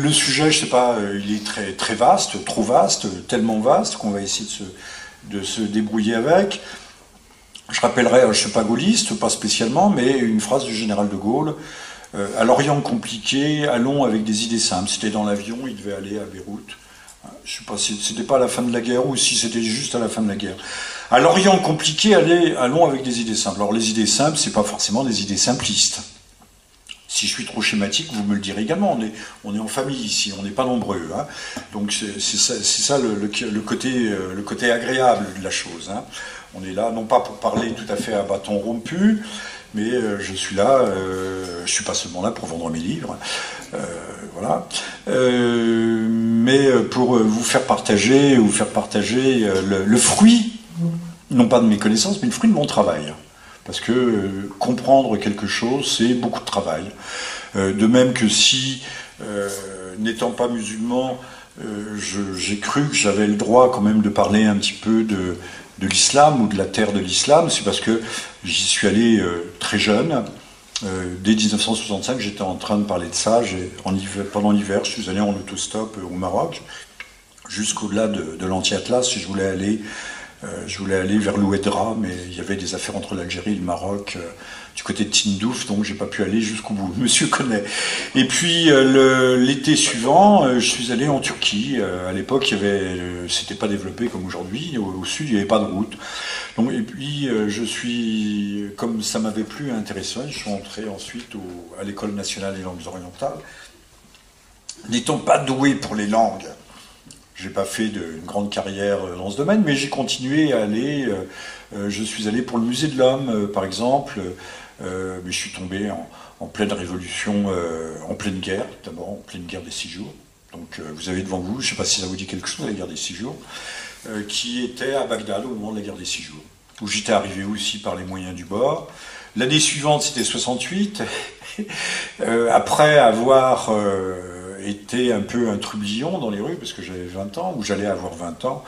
le, sujet, je sais pas, il est très, très vaste, trop vaste, tellement vaste qu'on va essayer de se, de se débrouiller avec. Je rappellerai, je ne suis pas gaulliste, pas spécialement, mais une phrase du général de Gaulle. à l'Orient compliqué, allons avec des idées simples. C'était dans l'avion, il devait aller à Beyrouth. Je sais pas si c'était pas à la fin de la guerre ou si c'était juste à la fin de la guerre. À l'Orient compliqué, allons avec des idées simples. Alors les idées simples, c'est pas forcément des idées simplistes. Si je suis trop schématique, vous me le direz également. On est, on est en famille ici, on n'est pas nombreux. Hein. Donc c'est ça, ça le, côté, euh, le côté agréable de la chose. Hein. On est là, non pas pour parler tout à fait à bâton rompu, mais euh, je suis là, euh, je suis pas seulement là pour vendre mes livres, euh, voilà, mais pour vous faire partager, vous faire partager le, fruit, non pas de mes connaissances, mais le fruit de mon travail. Parce que comprendre quelque chose, c'est beaucoup de travail. de même que si, n'étant pas musulman, j'ai cru que j'avais le droit quand même de parler un petit peu de, l'islam ou de la terre de l'islam, c'est parce que j'y suis allé euh, très jeune. Euh, dès 1965, j'étais en train de parler de ça. Pendant l'hiver, je suis allé en autostop euh, au Maroc, jusqu'au-delà de, de l'anti-Atlas. Je voulais aller, je voulais aller vers l'Ouedra, mais il y avait des affaires entre l'Algérie et le Maroc du côté de Tindouf, donc j'ai pas pu aller jusqu'au bout. Monsieur connaît. Et puis euh, l'été suivant, euh, je suis allé en Turquie. Euh, à l'époque, il y c'était pas développé comme aujourd'hui. Au, sud, il n'y avait pas de route. Et puis je suis, comme ça m'avait plus intéressant, je suis entré ensuite à l'école nationale des langues orientales. N'étant pas doué pour les langues, j'ai pas fait de, une grande carrière dans ce domaine, mais j'ai continué à aller. je suis allé pour le musée de l'homme, par exemple. Euh, mais je suis tombé en, pleine révolution, euh, en pleine guerre, d'abord en pleine guerre des six jours. Donc euh, vous avez devant vous, je ne sais pas si ça vous dit quelque chose, la guerre des six jours, qui était à Bagdad au moment de la guerre des six jours, où j'étais arrivé aussi par les moyens du bord. L'année suivante, c'était 68. après avoir été un peu un trublion dans les rues, parce que j'avais 20 ans, ou j'allais avoir 20 ans,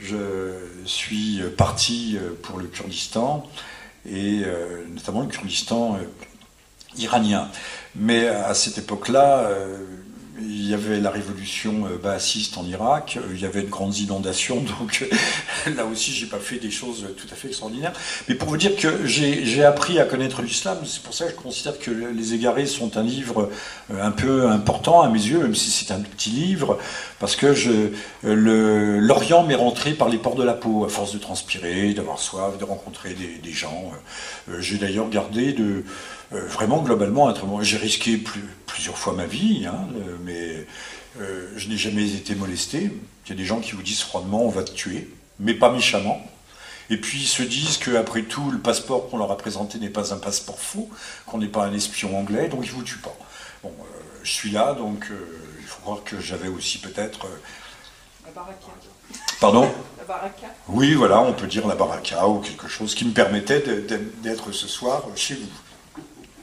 je suis parti pour le Kurdistan et euh, notamment le Kurdistan euh, iranien. Mais à cette époque-là, euh, il y avait la révolution baassiste en Irak, il y avait de grandes inondations, donc là aussi j'ai pas fait des choses tout à fait extraordinaires. Mais pour vous dire que j'ai appris à connaître l'islam, c'est pour ça que je considère que Les Égarés sont un livre un peu important à mes yeux, même si c'est un petit livre, parce que l'Orient m'est rentré par les ports de la peau, à force de transpirer, d'avoir soif, de rencontrer des, gens. Euh, j'ai d'ailleurs gardé de, euh, vraiment globalement J'ai risqué plusieurs fois ma vie, hein, euh, mais je n'ai jamais été molesté. Il y a des gens qui vous disent froidement on va te tuer, mais pas méchamment. Et puis ils se disent qu'après tout, le passeport qu'on leur a présenté n'est pas un passeport faux, qu'on n'est pas un espion anglais, donc ils ne vous tuent pas. Bon, je suis là, donc il faut croire que j'avais aussi peut-être. Euh, la baraka. Pardon? La baraka. Oui, voilà, on peut dire la baraka ou quelque chose qui me permettait d'être ce soir chez vous.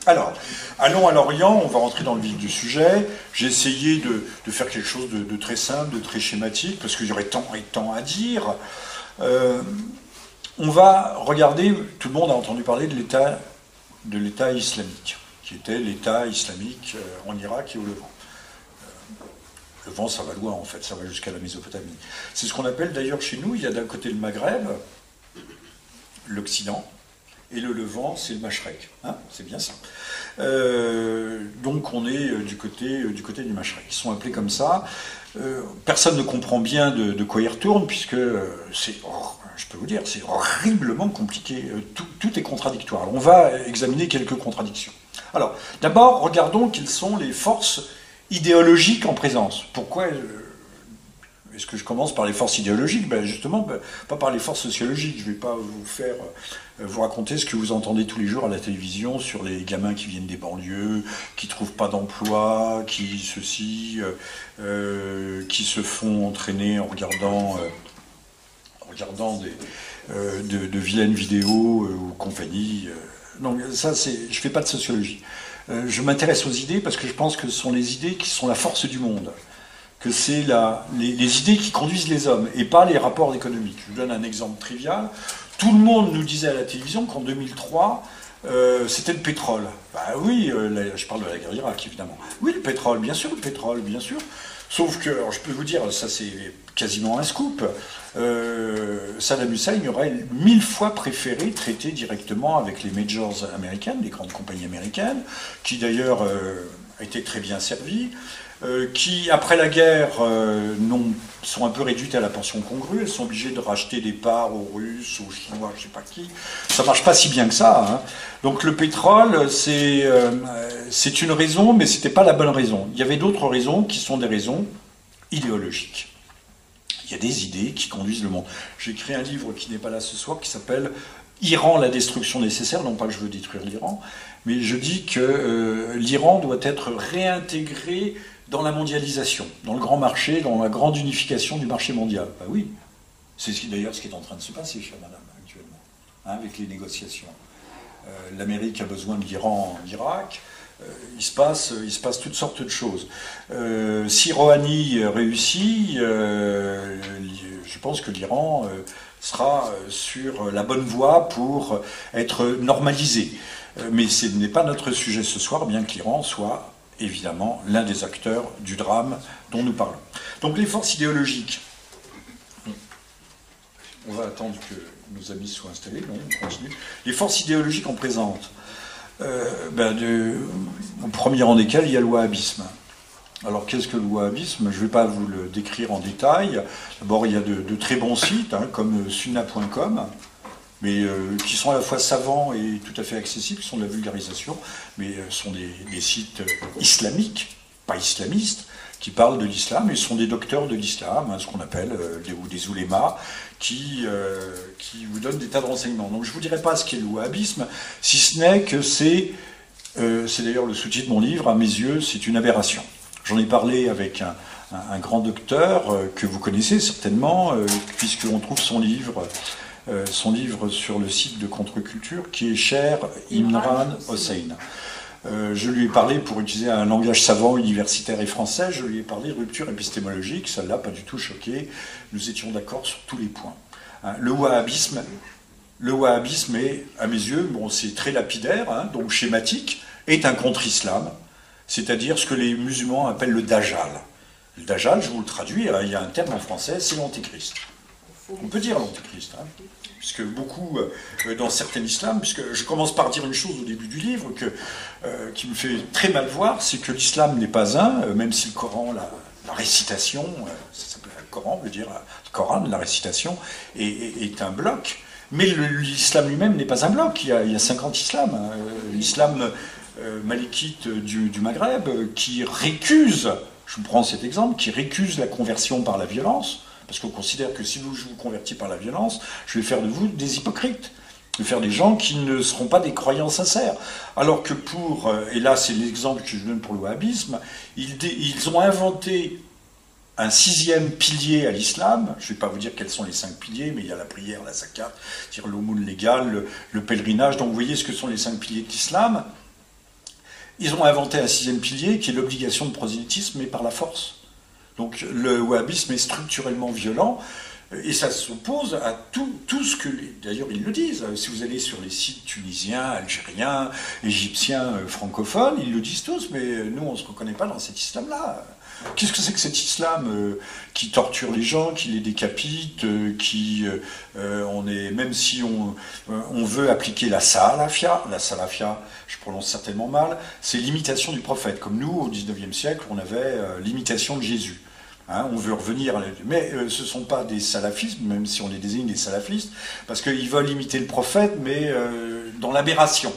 Alors, allons à l'Orient, on va rentrer dans le vif du sujet. J'ai essayé de, faire quelque chose de, très simple, de très schématique, parce qu'il y aurait tant et tant à dire. Euh, on va regarder, tout le monde a entendu parler de l'État islamique, qui était l'État islamique euh, en Irak et au Levant. Le vent, ça va loin en fait, ça va jusqu'à la Mésopotamie. C'est ce qu'on appelle d'ailleurs chez nous, il y a d'un côté le Maghreb, l'Occident, et le Levant, c'est le Mashrek. Hein c'est bien ça. Euh, donc on est euh, du côté, euh, du côté du Mashrek. Ils sont appelés comme ça. personne ne comprend bien de, quoi ils retournent, puisque c'est, je peux vous dire, c'est horriblement compliqué. Tout, est contradictoire. on va examiner quelques contradictions. Alors, d'abord, regardons quelles sont les forces idéologique en présence. Pourquoi euh, est-ce que je commence par les forces idéologiques? Ben Justement, ben, pas par les forces sociologiques. Je ne vais pas vous faire euh, vous raconter ce que vous entendez tous les jours à la télévision sur les gamins qui viennent des banlieues, qui trouvent pas d'emploi, qui ceci, euh, qui se font entraîner en regardant, regardant des, de, vilaines vidéos ou compagnie. Donc ça, c'est, je fais pas de sociologie. Euh, je m'intéresse aux idées parce que je pense que ce sont les idées qui sont la force du monde, que c'est les, les, idées qui conduisent les hommes et pas les rapports économiques. Je vous donne un exemple trivial. Tout le monde nous disait à la télévision qu'en 2003, euh, c'était le pétrole. Bah oui, euh, je parle de la guerre d'Irak, évidemment. Oui, le pétrole, bien sûr, le pétrole, bien sûr. Sauf que, alors je peux vous dire, ça c'est quasiment un scoop, euh, Saddam Hussein aurait mille fois préféré traiter directement avec les majors américaines, les grandes compagnies américaines, qui d'ailleurs étaient très bien servies. Euh, qui, après la guerre, euh, sont un peu réduites à la pension congrue. Elles sont obligées de racheter des parts aux Russes, aux Chinois, je ne sais pas qui. Ça marche pas si bien que ça. Hein. Donc le pétrole, c'est euh, c'est une raison, mais ce n'était pas la bonne raison. Il y avait d'autres raisons qui sont des raisons idéologiques. Il y a des idées qui conduisent le monde. J'ai écrit un livre qui n'est pas là ce soir, qui s'appelle Iran, la destruction nécessaire. Non pas que je veux détruire l'Iran, mais je dis que l'Iran doit être réintégré dans la mondialisation, dans le grand marché, dans la grande unification du marché mondial. Ben oui, c'est d'ailleurs ce qui est en train de se passer, chère madame, actuellement, hein, avec les négociations. Euh, L'Amérique a besoin de l'Iran en Irak. Euh, il, se passe, il se passe toutes sortes de choses. Euh, si Rouhani réussit, je pense que l'Iran sera sur la bonne voie pour être normalisé. Mais ce n'est pas notre sujet ce soir, bien que l'Iran soit évidemment l'un des acteurs du drame dont nous parlons. Donc les forces idéologiques. On va attendre que nos amis soient installés. Les forces idéologiques en présente. Euh, ben au premier rang desquelles, il y a le wahhabisme. Alors qu'est-ce que le wahhabisme? Je ne vais pas vous le décrire en détail. D'abord, il y a de, très bons sites, hein, comme sunna.com, mais euh, qui sont à la fois savants et tout à fait accessibles, qui sont de la vulgarisation, mais euh, sont des, sites euh, islamiques, pas islamistes, qui parlent de l'islam et sont des docteurs de l'islam, hein, ce qu'on appelle des, ou des oulémas, qui, qui vous donnent des tas de renseignements. Donc je ne vous dirai pas ce qu'est le wahhabisme, si ce n'est que c'est, c'est d'ailleurs le sous-titre de mon livre, à mes yeux, c'est une aberration. J'en ai parlé avec un, un grand docteur que vous connaissez certainement, puisqu'on trouve son livre son livre sur le site de Contre-Culture, qui est cher Imran Hossein. Euh, je lui ai parlé, pour utiliser un langage savant, universitaire et français, je lui ai parlé de rupture épistémologique, ça ne l'a pas du tout choqué, nous étions d'accord sur tous les points. Hein, le wahhabisme, le wahhabisme est, à mes yeux, bon, c'est très lapidaire, hein, donc schématique, est un contre-islam, c'est-à-dire ce que les musulmans appellent le dajjal. Le dajjal, je vous le traduis, hein, il y a un terme en français, c'est l'antéchrist. On peut dire l'antéchrist, hein, puisque beaucoup, euh, dans certains islams, puisque je commence par dire une chose au début du livre que, euh, qui me fait très mal voir, c'est que l'islam n'est pas un, euh, même si le Coran, la, récitation, ça s'appelle le Coran, veut dire le Coran, la récitation, est, un bloc. Mais l'islam lui-même n'est pas un bloc, il y a, il 50 islams. Hein. L'islam malékite du, du Maghreb qui récuse, je prends cet exemple, qui récuse la conversion par la violence, parce qu'on considère que si vous, vous convertis par la violence, je vais faire de vous des hypocrites. Je vais faire des gens qui ne seront pas des croyants sincères. Alors que pour, euh, et là c'est l'exemple que je donne pour le wahhabisme, ils, ils ont inventé un sixième pilier à l'islam. Je ne vais pas vous dire quels sont les cinq piliers, mais il y a la prière, la zakat, l'aumône légale, le, le, pèlerinage. Donc vous voyez ce que sont les cinq piliers de l'islam. Ils ont inventé un sixième pilier qui est l'obligation de prosélytisme, mais par la force. Donc le wahhabisme est structurellement violent et ça s'oppose à tout, tout ce que... D'ailleurs, ils le disent. Si vous allez sur les sites tunisiens, algériens, égyptiens, euh, francophones, ils le disent tous, mais nous, on ne se reconnaît pas dans cet islam-là. Qu'est-ce que c'est que cet islam euh, qui torture les gens, qui les décapite, euh, qui, on est, même si on, veut appliquer la salafia, la salafia, je prononce certainement mal, c'est l'imitation du prophète. Comme nous, au 19e siècle, on avait l'imitation de Jésus. Hein, on veut revenir, mais euh, ce ne sont pas des salafistes, même si on les désigne des salafistes, parce qu'ils veulent imiter le prophète, mais euh, dans l'aberration.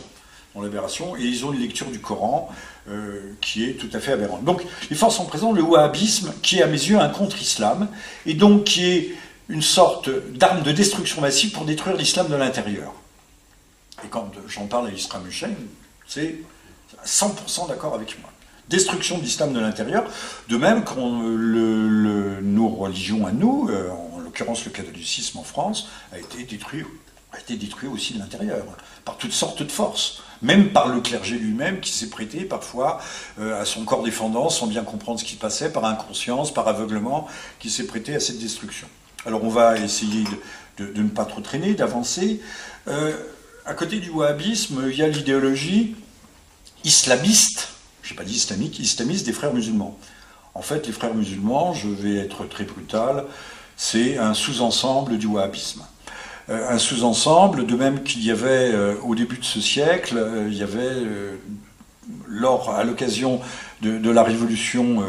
Dans l'aberration, et ils ont une lecture du Coran euh, qui est tout à fait aberrante. Donc, les forces sont présentes, le wahhabisme, qui est à mes yeux un contre-islam, et donc qui est une sorte d'arme de destruction massive pour détruire l'islam de l'intérieur. Et quand j'en parle à Isra Hussein, c'est 100% d'accord avec moi destruction de l'islam de l'intérieur, de même que nos religions à nous, euh, en l'occurrence le catholicisme en France, a été détruit, a été détruit aussi de l'intérieur, par toutes sortes de forces, même par le clergé lui-même qui s'est prêté parfois euh, à son corps défendant sans bien comprendre ce qui passait, par inconscience, par aveuglement, qui s'est prêté à cette destruction. Alors on va essayer de, ne pas trop traîner, d'avancer. Euh, à côté du wahhabisme, il y a l'idéologie islamiste, je n'ai pas dit islamique, islamiste des frères musulmans. En fait, les frères musulmans, je vais être très brutal, c'est un sous-ensemble du wahhabisme. Euh, un sous-ensemble, de même qu'il y avait euh, au début de ce siècle, euh, il y avait lors, à l'occasion de, la révolution,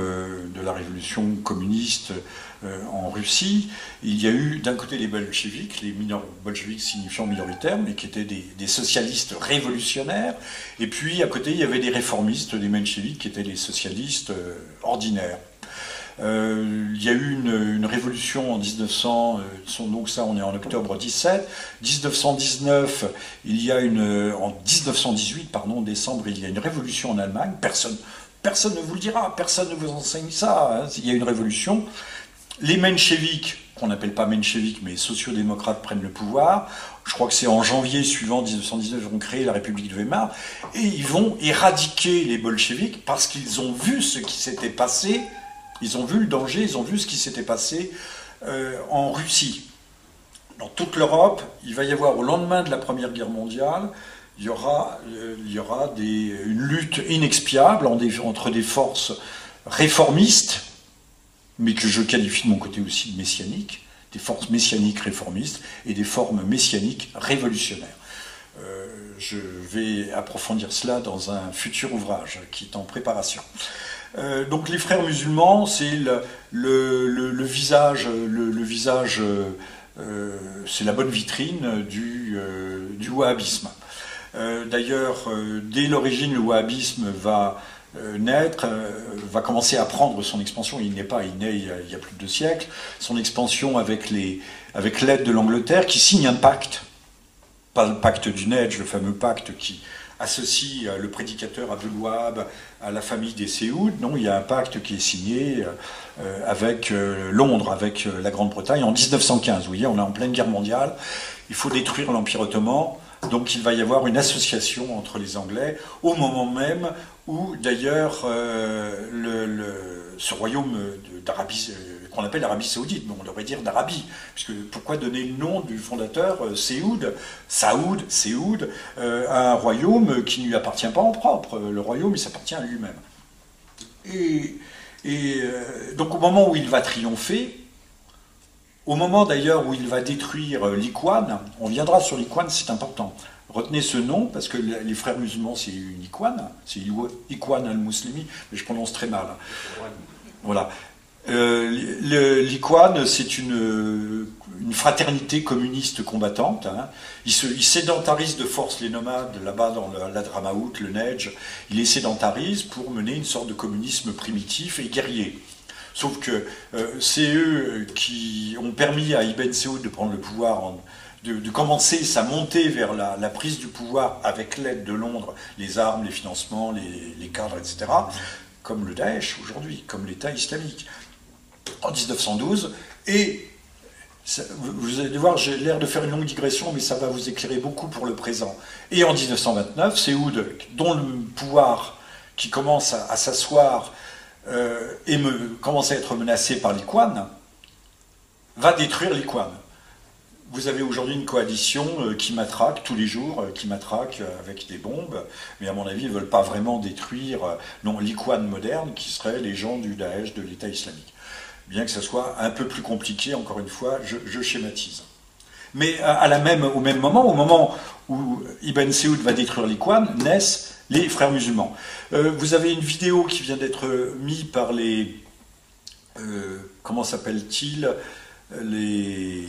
communiste en Russie, il y a eu d'un côté les bolcheviks, les bolcheviks signifiant minoritaires, mais qui étaient des, socialistes révolutionnaires, et puis à côté il y avait des réformistes, des mencheviks, qui étaient les socialistes ordinaires. Euh, il y a eu une, révolution en 1900, euh, donc ça on est en octobre 17. 1919, il y a une, en 1918, pardon, décembre, il y a une révolution en Allemagne. Personne, personne ne vous le dira, personne ne vous enseigne ça. Hein. Il y a une révolution. Les mencheviks, qu'on n'appelle pas mencheviks, mais sociodémocrates, prennent le pouvoir. Je crois que c'est en janvier suivant 1919, ils vont créer la République de Weimar, et ils vont éradiquer les bolcheviks parce qu'ils ont vu ce qui s'était passé ils ont vu le danger, ils ont vu ce qui s'était passé euh, en Russie. Dans toute l'Europe, il va y avoir au lendemain de la Première Guerre mondiale, il y aura, euh, une lutte inexpiable entre des forces réformistes, mais que je qualifie de mon côté aussi de messianiques, des forces messianiques réformistes et des formes messianiques révolutionnaires. Euh, je vais approfondir cela dans un futur ouvrage qui est en préparation. Euh, donc les frères musulmans, c'est le, visage, le, visage euh, c'est la bonne vitrine du, euh, wahhabisme. D'ailleurs, dès l'origine, le wahhabisme va naître, va commencer à prendre son expansion. Il n'est pas, il naît il y, a, plus de deux siècles. Son expansion avec l'aide avec de l'Angleterre qui signe un pacte, pas le pacte du Neige, le fameux pacte qui associe le prédicateur Abdul à la famille des Séoud. Non, il y a un pacte qui est signé euh, avec euh, Londres, avec euh, la Grande-Bretagne en 1915. Vous voyez, on est en pleine guerre mondiale. Il faut détruire l'Empire ottoman. Donc il va y avoir une association entre les Anglais au moment même où d'ailleurs ce royaume d'Arabie qu'on appelle l'Arabie saoudite, mais on devrait dire d'Arabie, puisque pourquoi donner le nom du fondateur euh, Séoud, Saoud, Séoud, euh, à un royaume qui ne lui appartient pas en propre, le royaume il s'appartient à lui-même. Et, euh, donc au moment où il va triompher, au moment d'ailleurs où il va détruire l'Iquan, on viendra sur l'Iquan, c'est important. Retenez ce nom parce que les frères musulmans c'est une Iquan, c'est Iquan al-Muslimi, mais je prononce très mal. Voilà. Euh, L'Iquan, c'est une, fraternité communiste combattante. Hein. Ils, se, sédentarisent de force les nomades là-bas dans la Dramaout, le Neige. Ils les sédentarisent pour mener une sorte de communisme primitif et guerrier. Sauf que euh, c'est eux qui ont permis à Ibn Saoud de prendre le pouvoir, de, commencer sa montée vers la, prise du pouvoir avec l'aide de Londres, les armes, les financements, les, les cadres, etc. Comme le Daesh aujourd'hui, comme l'État islamique en 1912. Et vous allez voir, j'ai l'air de faire une longue digression, mais ça va vous éclairer beaucoup pour le présent. Et en 1929, c'est Oud, dont le pouvoir qui commence à, s'asseoir euh, et me, commence à être menacé par l'Iquan, va détruire l'Iquan. Vous avez aujourd'hui une coalition euh, qui matraque tous les jours, euh, qui matraque avec des bombes, mais à mon avis, ils ne veulent pas vraiment détruire non l'Iquan moderne, qui serait les gens du Daesh, de l'État islamique bien que ce soit un peu plus compliqué, encore une fois, je, schématise. Mais à la même, au même moment, au moment où Ibn Saoud va détruire l'Iquan, naissent les frères musulmans. Euh, vous avez une vidéo qui vient d'être mise par les... Euh, comment s'appelle-t-il Les...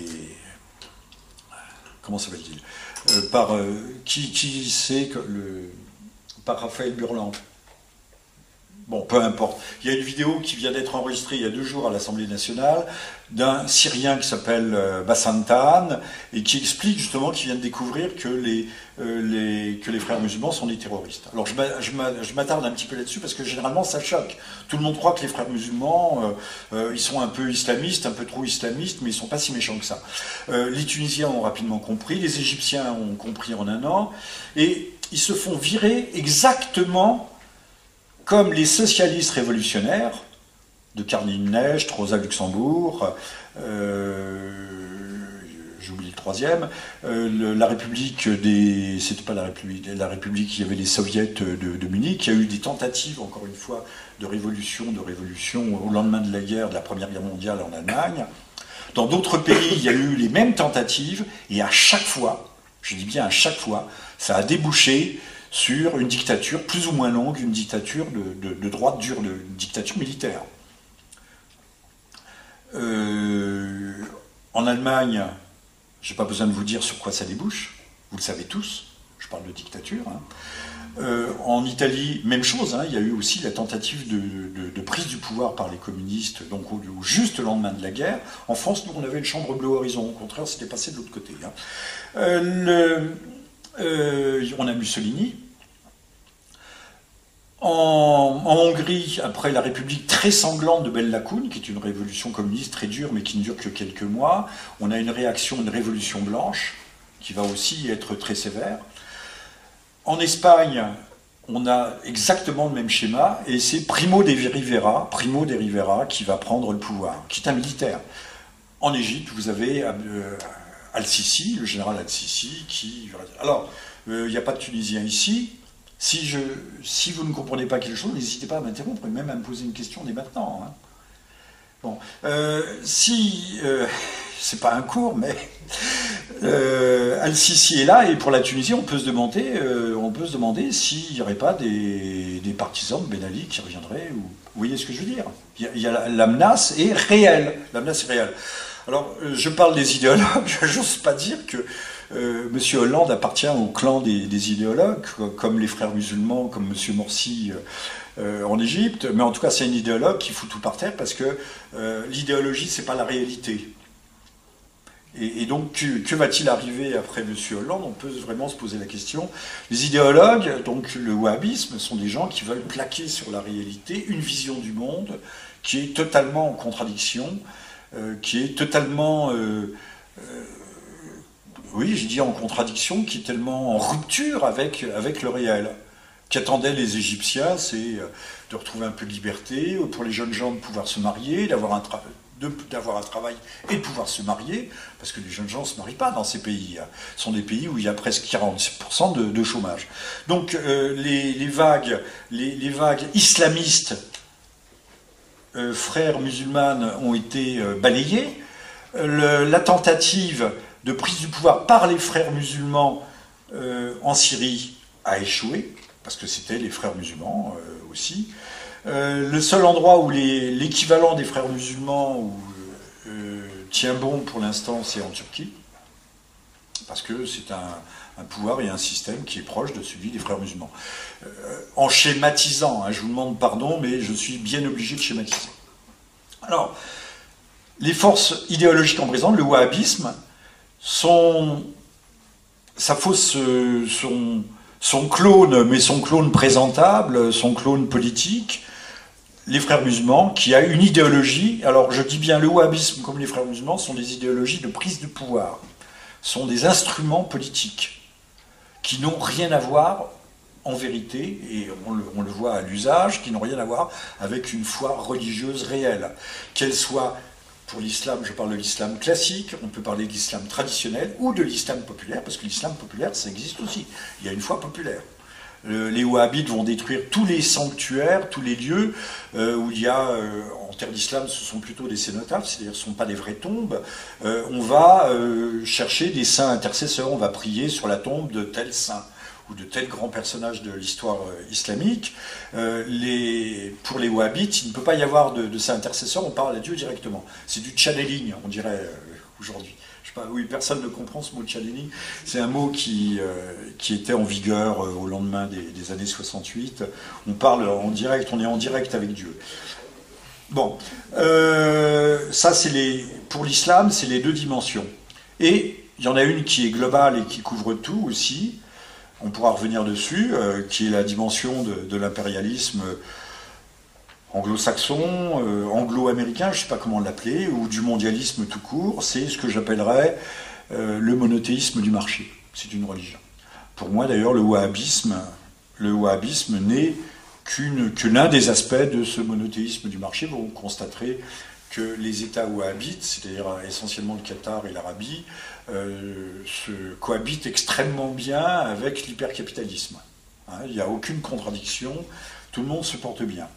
Comment s'appelle-t-il euh, Par... qui, qui le... Par Raphaël Burland. Bon, peu importe. Il y a une vidéo qui vient d'être enregistrée il y a deux jours à l'Assemblée nationale d'un Syrien qui s'appelle euh, Bassantan et qui explique justement qu'il vient de découvrir que les, euh, que les frères musulmans sont des terroristes. Alors je m'attarde un petit peu là-dessus parce que généralement ça choque. Tout le monde croit que les frères musulmans, euh, ils sont un peu islamistes, un peu trop islamistes, mais ils sont pas si méchants que ça. les Tunisiens ont rapidement compris, les Égyptiens ont compris en un an, et ils se font virer exactement comme les socialistes révolutionnaires de Necht, Rosa Luxembourg, euh, j'ai oublié le troisième, euh, la République des, c'était pas la République, il y avait les soviets de, Munich, il y a eu des tentatives, encore une fois, de révolution, de révolution au lendemain de la guerre, de la Première Guerre mondiale en Allemagne. Dans d'autres pays, il y a eu les mêmes tentatives, et à chaque fois, je dis bien à chaque fois, ça a débouché sur une dictature plus ou moins longue, une dictature de, droite dure, une dictature militaire. Euh, en Allemagne, je n'ai pas besoin de vous dire sur quoi ça débouche, vous le savez tous, je parle de dictature. Hein. Euh, en Italie, même chose, hein, il y a eu aussi la tentative de, prise du pouvoir par les communistes, donc au, juste le lendemain de la guerre. En France, nous, on avait une chambre bleue horizon, au contraire, c'était passé de l'autre côté. Hein. Euh, on a Mussolini, en, Hongrie, après la République très sanglante de Bella Kun, qui est une révolution communiste très dure, mais qui ne dure que quelques mois, on a une réaction, une révolution blanche, qui va aussi être très sévère. En Espagne, on a exactement le même schéma, et c'est Primo de Rivera, Primo de Rivera, qui va prendre le pouvoir, qui est un militaire. En Égypte, vous avez euh, Al-Sisi, le général Al-Sisi, qui... Alors, euh, il n'y a pas de Tunisien ici, si, vous ne comprenez pas quelque chose, n'hésitez pas à m'interrompre et même à me poser une question dès maintenant. Hein. Bon, euh, si euh, c'est pas un cours, mais euh, Al-Sisi est là et pour la Tunisie, on peut se demander, euh, on s'il n'y aurait pas des, partisans de Ben Ali qui reviendraient. Ou, vous voyez ce que je veux dire? La, la, menace est réelle. La menace est réelle. Alors, je parle des idéologues. J'ose pas dire que euh, Monsieur Hollande appartient au clan des, idéologues, comme les frères musulmans, comme Monsieur Morsi euh, en Égypte. Mais en tout cas, c'est un idéologue qui fout tout par terre parce que euh, l'idéologie, c'est pas la réalité. Et, donc, que, va-t-il arriver après M. Hollande? On peut vraiment se poser la question. Les idéologues, donc le wahhabisme, sont des gens qui veulent plaquer sur la réalité une vision du monde qui est totalement en contradiction, qui est totalement oui, je dis en contradiction, qui est tellement en rupture avec, avec le réel. Qu'attendaient les Égyptiens, c'est euh, de retrouver un peu de liberté, pour les jeunes gens de pouvoir se marier, d'avoir un, d'avoir un travail et de pouvoir se marier, parce que les jeunes gens ne se marient pas dans ces pays. Hein. Ce sont des pays où il y a presque 40% de, chômage. Donc euh, les, vagues, les, vagues islamistes, euh, frères musulmanes, ont été balayées. la tentative de prise du pouvoir par les frères musulmans euh, en Syrie a échoué, parce que c'était les frères musulmans euh, aussi. Euh, le seul endroit où l'équivalent des frères musulmans tient bon pour l'instant, c'est en Turquie, parce que c'est un, pouvoir et un système qui est proche de celui des frères musulmans. en schématisant, hein, je vous demande pardon, mais je suis bien obligé de schématiser. Alors, les forces idéologiques en présence, le wahhabisme, son, sa fausse, son, son clone, mais son clone présentable, son clone politique, les frères musulmans, qui a une idéologie, alors je dis bien le wahhabisme comme les frères musulmans, sont des idéologies de prise de pouvoir, sont des instruments politiques, qui n'ont rien à voir en vérité, et on le, voit à l'usage, qui n'ont rien à voir avec une foi religieuse réelle, qu'elle soit pour l'islam, je parle de l'islam classique, on peut parler de l'islam traditionnel ou de l'islam populaire, parce que l'islam populaire, ça existe aussi. Il y a une foi populaire. les wahhabites vont détruire tous les sanctuaires, tous les lieux euh, où il y a, euh, terre d'islam, ce sont plutôt des cénotaphes, c'est-à-dire ce ne sont pas des vraies tombes. Euh, on va chercher des saints intercesseurs, on va prier sur la tombe de tel saint ou de tels grands personnages de l'histoire euh, islamique, euh, pour les wahhabites, il ne peut pas y avoir de, de intercesseur, on parle à Dieu directement. C'est du channeling, on dirait euh, aujourd'hui. Oui, personne ne comprend ce mot channeling. C'est un mot qui, qui était en vigueur au lendemain des, années 68. On parle en direct, on est en direct avec Dieu. Bon, ça c'est les, pour l'islam, c'est les deux dimensions. Et il y en a une qui est globale et qui couvre tout aussi, on pourra revenir dessus, euh, qui est la dimension de, l'impérialisme anglo-saxon, euh, anglo-américain, je ne sais pas comment l'appeler, ou du mondialisme tout court, c'est ce que j'appellerais euh, le monothéisme du marché. C'est une religion. Pour moi, d'ailleurs, le wahhabisme, le wahhabisme n'est que l'un des aspects de ce monothéisme du marché. Vous constaterez que les États wahhabites, c'est-à-dire essentiellement le Qatar et l'Arabie, se cohabitent extrêmement bien avec l'hypercapitalisme. Hein, il n'y a aucune contradiction, tout le monde se porte bien.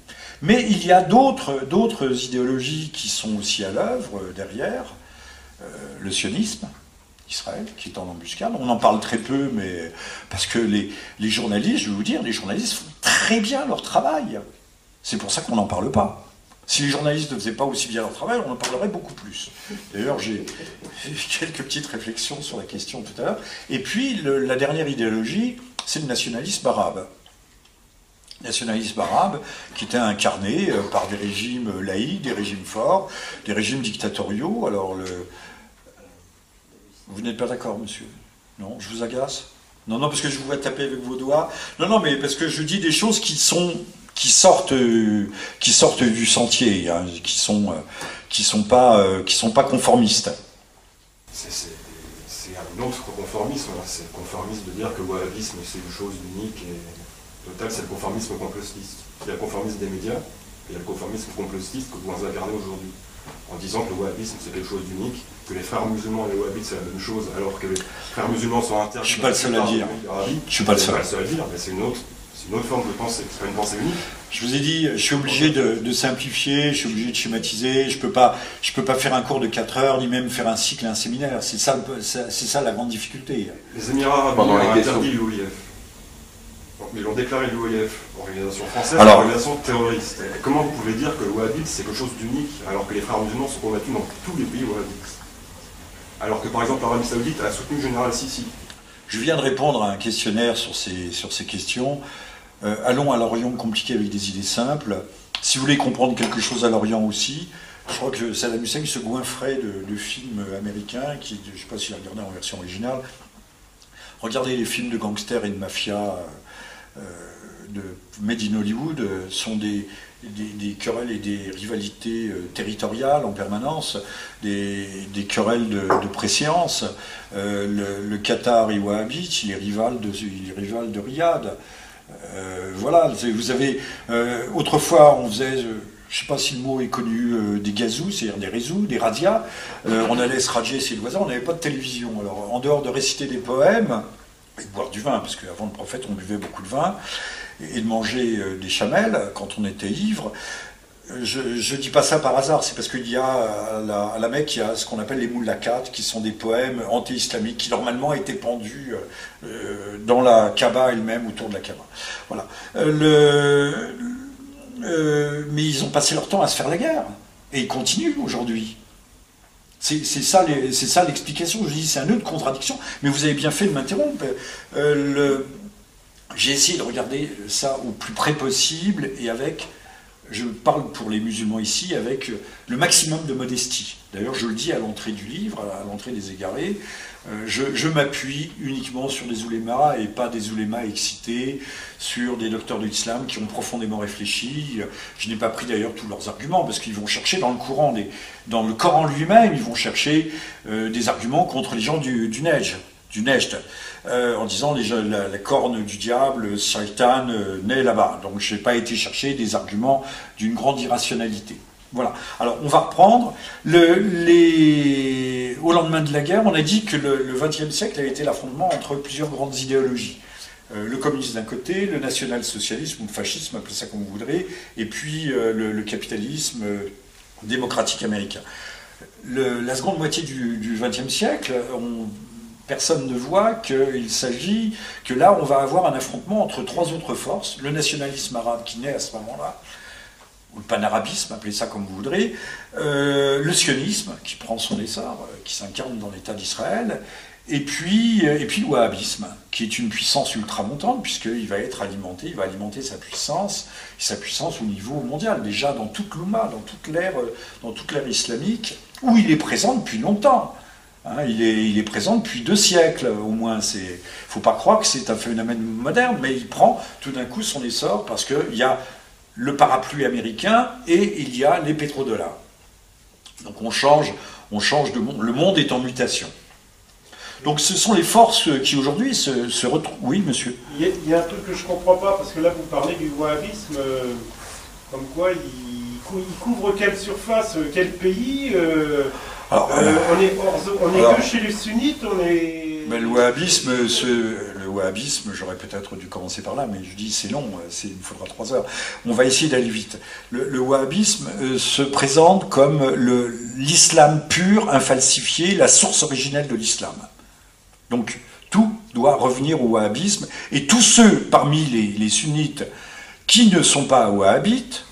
Mais il y a d'autres idéologies qui sont aussi à l'œuvre derrière. le sionisme, Israël, qui est en embuscade. On en parle très peu, mais parce que les, journalistes, je vais vous dire, les journalistes font très bien leur travail. C'est pour ça qu'on n'en parle pas. Si les journalistes ne faisaient pas aussi bien leur travail, on en parlerait beaucoup plus. D'ailleurs, j'ai quelques petites réflexions sur la question tout à l'heure. Et puis, la dernière idéologie, c'est le nationalisme arabe. Nationalisme arabe qui était incarné euh, par des régimes laïcs, des régimes forts, des régimes dictatoriaux. Alors, le, vous n'êtes pas d'accord, monsieur Non Je vous agace Non, non, parce que je vous vois taper avec vos doigts. Non, non, mais parce que je dis des choses qui sont qui sortent qui sortent du sentier, hein, qui sont qui sont pas euh, qui sont pas conformistes. C'est un autre conformisme. Hein. C'est le conformisme de dire que le wahhabisme c'est une chose unique et totale. C'est le conformisme complotiste. Il y a le conformisme des médias et il y a le conformisme complotiste que vous incarnez aujourd'hui en disant que le wahhabisme c'est quelque chose d'unique, que les frères musulmans et les wahhabites c'est la même chose, alors que les frères musulmans sont interdits. Je suis pas le seul à dire. Je suis pas le seul. à dire, mais c'est une autre. une autre forme de pensée, c'est pas une pensée unique. Je vous ai dit, je suis obligé de, simplifier, je suis obligé de schématiser, je peux pas, je peux pas faire un cours de 4 heures, ni même faire un cycle, un séminaire. C'est ça, c'est ça la grande difficulté. Les Émirats arabes ont interdit l'OIF mais ils ont déclaré l'OIF, organisation française, alors, organisation terroriste. comment vous pouvez dire que le wahhabite c'est quelque chose d'unique alors que les frères musulmans sont combattus dans tous les pays wahhabites? Alors que par exemple l'Arabie Saoudite a soutenu le général Sisi. Je viens de répondre à un questionnaire sur ces, sur ces questions. Euh, allons à l'Orient compliqué avec des idées simples. Si vous voulez comprendre quelque chose à l'Orient aussi, je crois que Saddam Hussein se goinfrait de, films américains, qui, je ne sais pas s'il a regardé en version originale. Regardez les films de gangsters et de mafia euh, de Made in Hollywood euh, sont des, des, querelles et des rivalités euh, territoriales en permanence, des, querelles de, de préséance. le, Qatar et wahhabite, il est rival de, rival de Riyad. voilà, vous avez. autrefois, on faisait. je ne sais pas si le mot est connu, des gazous, c'est-à-dire des réseaux, des radias. on allait se radier ses voisins, on n'avait pas de télévision. Alors, en dehors de réciter des poèmes, et de boire du vin, parce qu'avant le prophète, on buvait beaucoup de vin, et de manger euh, des chamelles quand on était ivre. Je ne dis pas ça par hasard, c'est parce qu'il y a à la, Mecque, il y a ce qu'on appelle les moulakat, qui sont des poèmes anti-islamiques qui normalement étaient pendus euh, dans la Kaaba elle-même, autour de la Kaaba. Voilà. Euh, mais ils ont passé leur temps à se faire la guerre, et ils continuent aujourd'hui. C'est ça l'explication. Je dis c'est un nœud de contradiction, mais vous avez bien fait de m'interrompre. Euh, j'ai essayé de regarder ça au plus près possible et avec, je parle pour les musulmans ici, avec le maximum de modestie. D'ailleurs, je le dis à l'entrée du livre, à l'entrée des égarés, euh, je, m'appuie uniquement sur des oulémas et pas des oulémas excités, sur des docteurs de l'islam qui ont profondément réfléchi. Je n'ai pas pris d'ailleurs tous leurs arguments parce qu'ils vont chercher dans le courant, dans le Coran lui-même, ils vont chercher euh, des arguments contre les gens du, du du euh, en disant les, la, corne du diable, Shaitan, naît là-bas. Donc je n'ai pas été chercher des arguments d'une grande irrationalité. Voilà. Alors, on va reprendre. les... Au lendemain de la guerre, on a dit que le XXe siècle a été l'affrontement entre plusieurs grandes idéologies. Euh, le communisme d'un côté, le national-socialisme ou le fascisme, appelez ça comme vous voudrez, et puis euh, le, capitalisme euh, démocratique américain. la seconde moitié du XXe siècle, personne ne voit qu'il s'agit que là, on va avoir un affrontement entre trois autres forces. Le nationalisme arabe qui naît à ce moment-là, ou le panarabisme, appelez ça comme vous voudrez, euh, le sionisme qui prend son essor, euh, qui s'incarne dans l'État d'Israël, et puis, euh, et le wahhabisme, qui est une puissance ultramontante, puisqu'il va être alimenté, il va alimenter sa puissance, sa puissance au niveau mondial, déjà dans toute l'ère, dans toute l'ère islamique, où il est présent depuis longtemps. Hein, il, est, présent depuis deux siècles au moins. Il ne faut pas croire que c'est un phénomène moderne, mais il prend tout d'un coup son essor parce qu'il y a le parapluie américain et il y a les pétrodollars. Donc on change, on change de monde. Le monde est en mutation. Donc ce sont les forces qui aujourd'hui se, retrouvent. Oui, monsieur il y, a, un truc que je ne comprends pas, parce que là vous parlez du wahhabisme. Euh, Comme quoi, il couvre quelle surface, euh, quel pays euh, Alors, euh, On est, on est Alors- que chez les sunnites, on est. Mais le wahhabisme, le wahhabisme, j'aurais peut-être dû commencer par là, mais je dis c'est long, il me faudra trois heures. On va essayer d'aller vite. Le, le wahhabisme euh, se présente comme l'islam pur, infalsifié, la source originelle de l'islam. Donc tout doit revenir au wahhabisme, et tous ceux parmi les, les sunnites qui ne sont pas wahhabites,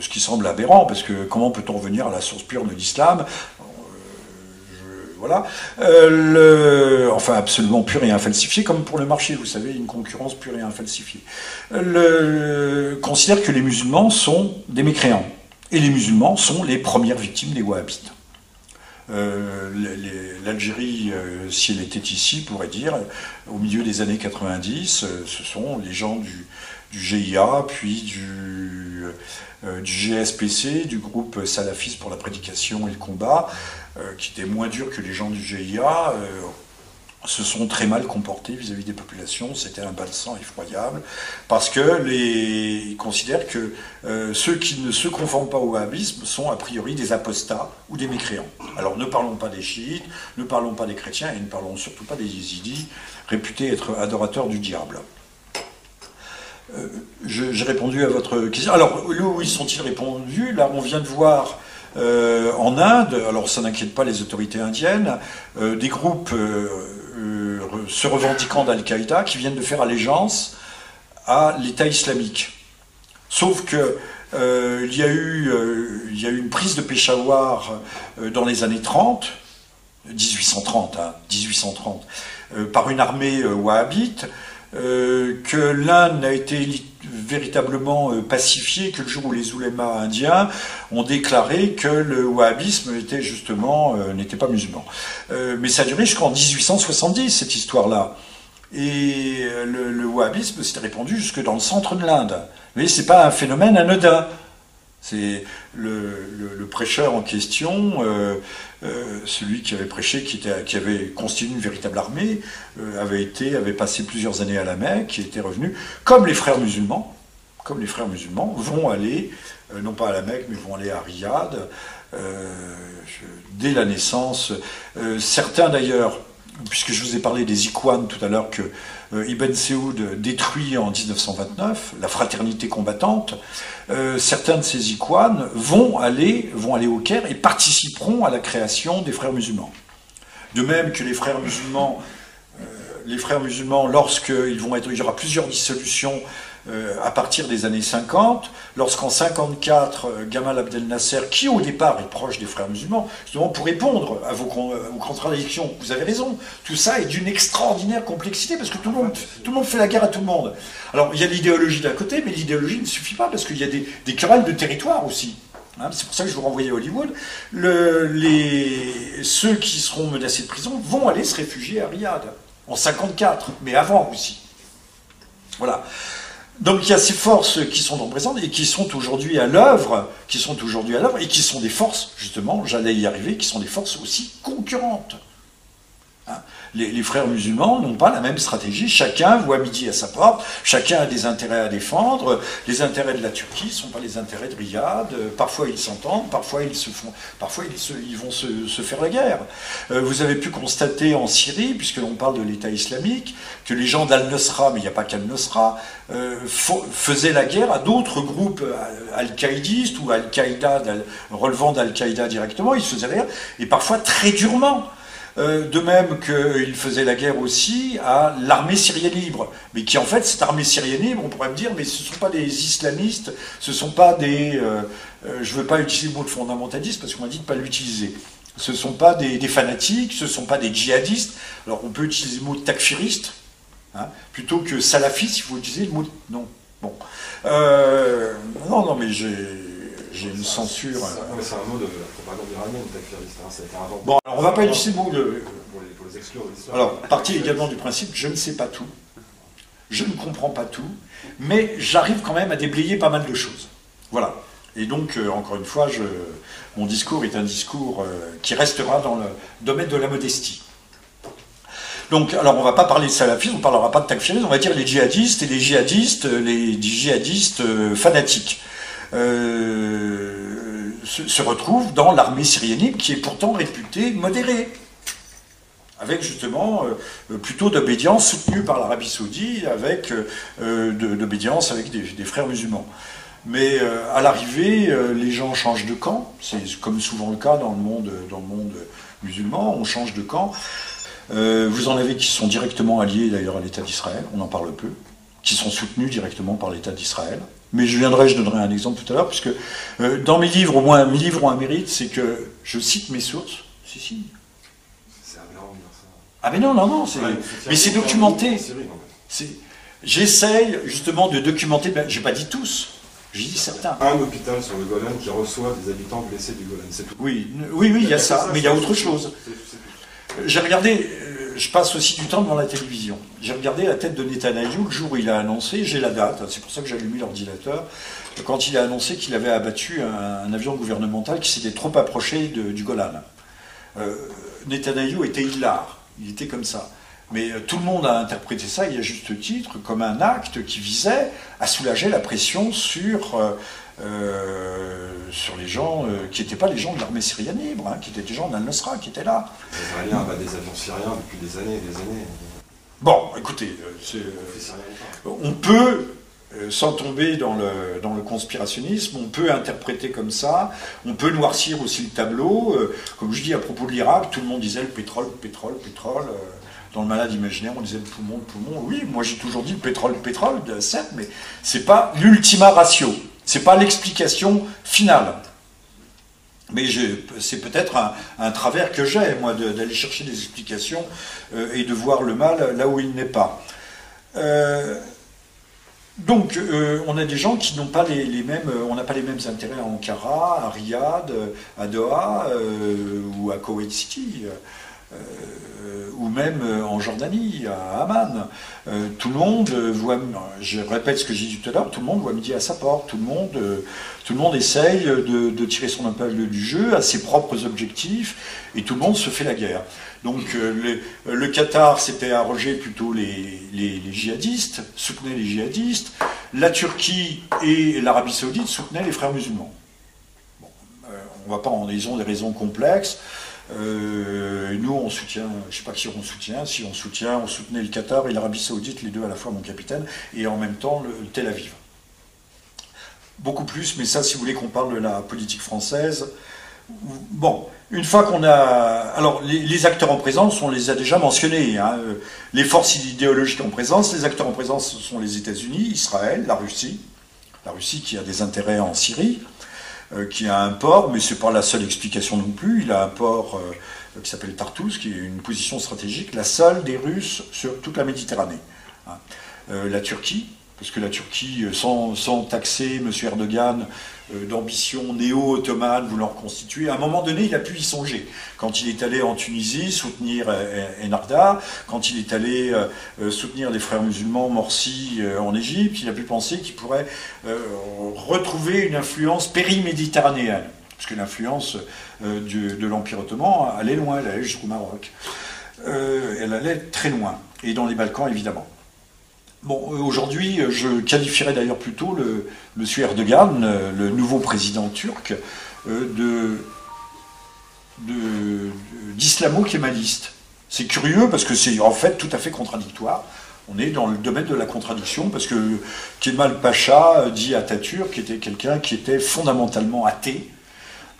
ce qui semble aberrant, parce que comment peut-on revenir à la source pure de l'islam? Je- Voilà. Euh, enfin, absolument pur et infalsifié, comme pour le marché, vous savez, une concurrence pure et infalsifiée. Le, considère que les musulmans sont des mécréants. Et les musulmans sont les premières victimes des wahhabites. Euh, L'Algérie, euh, si elle était ici, pourrait dire, au milieu des années 90, euh, ce sont les gens du, GIA, puis du, du GSPC, du groupe salafiste pour la prédication et le combat, qui étaient moins durs que les gens du GIA, se sont très mal comportés vis-à-vis des populations. C'était un bas de sang effroyable, parce que les, considèrent que euh, ceux qui ne se conforment pas au wahhabisme sont a priori des apostats ou des mécréants. Alors ne parlons pas des chiites, ne parlont pas des chrétiens, et ne parlons surtout pas des yézidis, réputés être adorateurs du diable. Euh, J'ai répondu à votre question. Alors, où ils sont-ils répondus? Là, on vient de voir euh, en Inde, alors ça n'inquiète pas les autorités indiennes, des groupes se revendiquant d'Al-Qaïda qui viennent de faire allégeance à l'État islamique. Sauf que euh, il, y a eu, euh, il y a eu une prise de Peshawar euh, dans les années 30, 1830, hein, 1830 euh, par une armée wahhabite, que l'Inde n'a été véritablement euh, pacifiée que le jour où les oulémas indiens ont déclaré que le wahhabisme était justement euh, n'était pas musulman. Euh, mais ça duré jusqu'en 1870 cette histoire-là. Et le, wahhabisme s'est répandu jusque dans le centre de l'Inde. Mais c'est pas un phénomène anodin. C'est le, prêcheur en question, euh, euh, celui qui avait prêché, qui, avait constitué une véritable armée, euh, avait été, avait passé plusieurs années à la Mecque, qui était revenu, comme les frères musulmans, comme les frères musulmans vont aller, non pas à la Mecque, mais vont aller à Riyad dès la naissance. Certains d'ailleurs, puisque je vous ai parlé des Ikhwan tout à l'heure que Ibn Saoud détruit en 1929, la fraternité combattante, euh, certains de ces Ikhwan vont aller, vont aller au Caire et participeront à la création des frères musulmans. De même que les frères musulmans, euh, les frères musulmans, lorsqu'ils vont être, il y aura plusieurs dissolutions euh, à partir des années 50, lorsqu'en 54, euh, Gamal Abdel Nasser, qui au départ est proche des frères musulmans, justement pour répondre à vos, aux contradictions, vous avez raison, tout ça est d'une extraordinaire complexité parce que tout le, monde, tout le monde fait la guerre à tout le monde. Alors il y a l'idéologie d'un côté, mais l'idéologie ne suffit pas parce qu'il y a des, des querelles de territoire aussi. Hein, c'est pour ça que je vous renvoyais à Hollywood. Le- les, ceux qui seront menacés de prison vont aller se réfugier à Riyad en 54, mais avant aussi. Voilà. Donc il y a ces forces qui sont présentes et qui sont aujourd'hui à l'œuvre, qui sont aujourd'hui à l'œuvre et qui sont des forces, justement, j'allais y arriver, qui sont des forces aussi concurrentes. Hein. Les, frères musulmans n'ont pas la même stratégie, chacun voit midi à sa porte, chacun a des intérêts à défendre, les intérêts de la Turquie ne sont pas les intérêts de Riyad, parfois ils s'entendent, parfois ils se font, parfois ils, vont se, faire la guerre. Euh, vous avez pu constater en Syrie, puisque l'on parle de l'État islamique, que les gens d'Al-Nusra, mais il n'y a pas qu'Al-Nusra, euh, faisaient la guerre à d'autres groupes euh, al-qaïdistes ou Al-Qaïda, relevant d'Al-Qaïda directement, ils se faisaient la guerre, et parfois très durement. Euh, de même qu'il faisait la guerre aussi à l'armée syrienne libre. Mais qui en fait, cette armée syrienne libre, on pourrait me dire, mais ce ne sont pas des islamistes, ce ne sont pas des... euh, euh, je ne veux pas utiliser le mot de fondamentaliste parce qu'on m'a dit de ne pas l'utiliser. Ce ne sont pas des, fanatiques, ce ne sont pas des djihadistes. Alors on peut utiliser le mot takfiriste, hein, plutôt que salafiste, il faut utiliser le mot... Non. Bon. Non, non, mais j'ai j'ai une censure. C'est un mot de la propagande iranienne, takfiriste. Hein. Bon, alors on ne va pas utiliser le mot de... Pour les, exclure de. Alors, partie également du principe, je ne sais pas tout, je ne comprends pas tout, mais j'arrive quand même à déblayer pas mal de choses. Voilà. Et donc, euh, encore une fois, je, mon discours est un discours euh, qui restera dans le domaine de la modestie. Donc, alors on va pas parler de salafistes, on parlera pas de takfiristes, on va dire les djihadistes et les djihadistes, les djihadistes euh, fanatiques. Euh, se, se retrouvent dans l'armée syrienne qui est pourtant réputée modérée avec justement euh, plutôt d'obédience soutenue par l'Arabie saoudite, avec euh, d'obédience avec des, frères musulmans. Mais à l'arrivée, les gens changent de camp, c'est comme souvent le cas dans le monde, musulman, on change de camp. Vous en avez qui sont directement alliés d'ailleurs à l'État d'Israël, on en parle peu, qui sont soutenus directement par l'État d'Israël. Mais je viendrai, je donnerai un exemple tout à l'heure, puisque euh, dans mes livres, au moins mes livres ont un mérite, c'est que je cite mes sources. Si, si. C'est aberrant ça. Ah mais non, non, non, Ouais, mais c'est en documenté. J'essaye justement de documenter, ben, j'ai pas dit tous, j'ai dit certains. Un hôpital sur le Golan qui reçoit des habitants blessés du Golan, c'est tout. Oui, oui, oui, il y a ça, mais il y a autre chose. J'ai regardé, je passe aussi du temps devant la télévision. J'ai regardé la tête de Netanyahou le jour où il a annoncé, j'ai la date, c'est pour ça que j'ai allumé l'ordinateur, quand il a annoncé qu'il avait abattu un, avion gouvernemental qui s'était trop approché du Golan. Euh, Netanyahou était hilar, il était comme ça. Mais euh, tout le monde a interprété ça, et à juste titre, comme un acte qui visait à soulager la pression sur, euh, sur les gens euh, qui n'étaient pas les gens de l'armée syrienne libre, hein, qui étaient des gens d'Al-Nusra, qui étaient là. Les Israéliens des avions syriens depuis des années et des années. Bon, écoutez, euh, On peut, sans tomber dans le, dans le conspirationnisme, on peut interpréter comme ça, on peut noircir aussi le tableau. comme je dis à propos de l'Irak, tout le monde disait le pétrole, le pétrole, le pétrole. dans le malade imaginaire, on disait le poumon, le poumon. Oui, moi j'ai toujours dit le pétrole, le pétrole, certes, mais c'est pas l'ultima ratio, c'est pas l'explication finale. Mais c'est peut-être un, travers que j'ai, moi, d'aller chercher des explications euh, et de voir le mal là où il n'est pas. Euh, donc, euh, on a des gens qui n'ont pas les, mêmes, on n'a pas les mêmes intérêts à Ankara, à Riyad, à Doha ou à Kuwait City, ou même euh, en Jordanie, à Amman. Euh, tout le monde euh, voit, je répète ce que j'ai dit tout à l'heure, tout le monde voit midi à sa porte, tout le monde, euh, tout le monde essaye de, tirer son épingle du jeu à ses propres objectifs, et tout le monde se fait la guerre. Donc euh, le, le Qatar s'était arrogé plutôt les, les, djihadistes, soutenait les djihadistes. La Turquie et l'Arabie saoudite soutenaient les frères musulmans. Euh, on va pas en ils ont des raisons complexes. Euh, nous, on soutient, je sais pas qui on soutient. Si on soutient, on soutenait le Qatar et l'Arabie saoudite, les deux à la fois, mon capitaine, et en même temps le, Tel Aviv. Beaucoup plus, mais ça, si vous voulez qu'on parle de la politique française, Bon, une fois qu'on a. Alors, les, acteurs en présence, on les a déjà mentionnés. hein. Euh, Les forces idéologiques en présence, les acteurs en présence, ce sont les États-Unis, Israël, la Russie. La Russie qui a des intérêts en Syrie, qui a un port, mais ce n'est pas la seule explication non plus. Il a un port euh, qui s'appelle Tartous, qui est une position stratégique, la seule des Russes sur toute la Méditerranée. hein. Euh, la Turquie, parce que la Turquie, euh, sans, taxer M. Erdogan euh, d'ambition néo-ottomane voulant reconstituer, à un moment donné, il a pu y songer. Quand il est allé en Tunisie soutenir euh, Enarda, quand il est allé soutenir les frères musulmans Morsi en Égypte, il a pu penser qu'il pourrait retrouver une influence périméditerranéenne. Parce que l'influence de l'Empire ottoman allait loin, elle allait jusqu'au Maroc. Elle allait très loin. Et dans les Balkans, évidemment. Bon, euh, aujourd'hui, euh, je qualifierais d'ailleurs plutôt le monsieur Erdogan, euh, le nouveau président turc, d'islamo-kémaliste. C'est curieux parce que c'est en fait tout à fait contradictoire. On est dans le domaine de la contradiction parce que Kemal Pacha dit à Atatürk était quelqu'un qui était fondamentalement athée,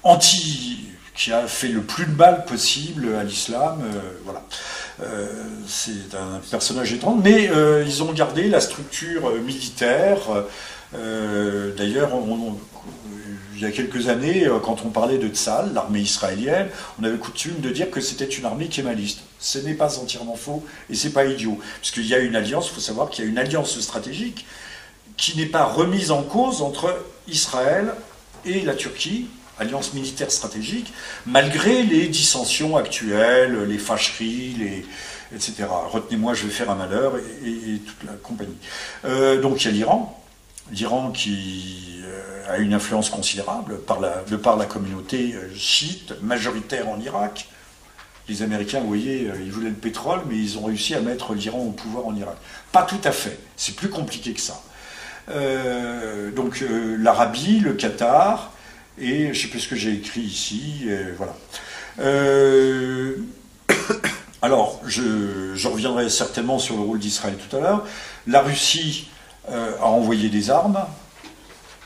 anti, qui a fait le plus de mal possible à l'islam. voilà. Euh, c'est un personnage étrange, mais euh, ils ont gardé la structure euh, militaire. D'ailleurs, il y a quelques années, quand on parlait de Tzal, l'armée israélienne, on avait coutume de dire que c'était une armée kémaliste. Ce n'est pas entièrement faux et c'est pas idiot, puisqu'il y a une alliance. Il faut savoir qu'il y a une alliance stratégique qui n'est pas remise en cause entre Israël et la Turquie, alliance militaire stratégique, malgré les dissensions actuelles, les fâcheries, etc. Retenez-moi, je vais faire un malheur et, toute la compagnie. Euh, donc il y a l'Iran, l'Iran qui euh, a une influence considérable par la, de par la communauté euh, chiite majoritaire en Irak. Les Américains, vous voyez, ils voulaient le pétrole, mais ils ont réussi à mettre l'Iran au pouvoir en Irak. Pas tout à fait. C'est plus compliqué que ça. Donc l'Arabie, le Qatar, et je ne sais plus ce que j'ai écrit ici, voilà. Euh, alors, je, reviendrai certainement sur le rôle d'Israël tout à l'heure. La Russie euh, a envoyé des armes.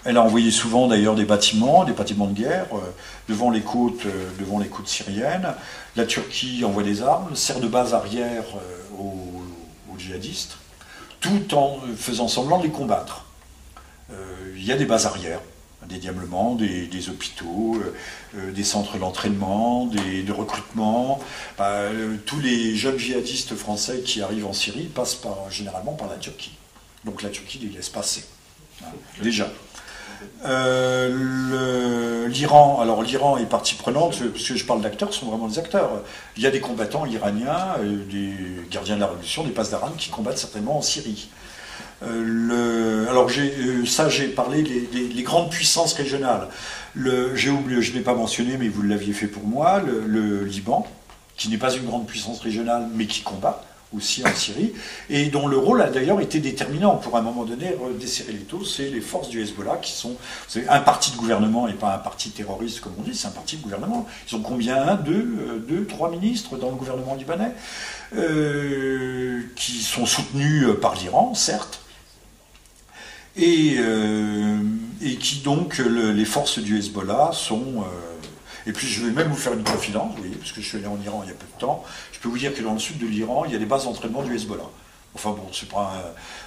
Elle a envoyé souvent d'ailleurs des bâtiments, des bâtiments de guerre euh, devant les côtes, devant les côtes syriennes. La Turquie envoie des armes, sert de base arrière aux, aux djihadistes, tout en faisant semblant de les combattre. Il y a des bases arrières, des diablements, des, hôpitaux, euh, euh, des centres d'entraînement, de recrutement. Bah, euh, tous les jeunes djihadistes français qui arrivent en Syrie passent généralement par la Turquie. Donc la Turquie les laisse passer. hein, déjà. L'Iran, alors l'Iran est partie prenante, parce que je parle d'acteurs, ce sont vraiment des acteurs. Il y a des combattants iraniens, des gardiens de la révolution, des passes d'Aran qui combattent certainement en Syrie. Euh, alors euh, ça j'ai parlé des grandes puissances régionales. Le- J'ai oublié, je ne l'ai pas mentionné, mais vous l'aviez fait pour moi, le, Liban, qui n'est pas une grande puissance régionale, mais qui combat aussi en Syrie, et dont le rôle a d'ailleurs été déterminant pour un moment donné desserrer les taux, c'est les forces du Hezbollah qui sont un parti de gouvernement et pas un parti terroriste comme on dit, c'est un parti de gouvernement. Ils ont combien? Un, deux, euh, deux, trois ministres dans le gouvernement libanais qui sont soutenus par l'Iran, certes, et, euh, et qui donc le- les forces du Hezbollah sont euh, et puis je vais même vous faire une confidence, vous voyez, parce que je suis allé en Iran il y a peu de temps. Je peux vous dire que dans le sud de l'Iran, il y a des bases d'entraînement du Hezbollah. Enfin bon, c'est pas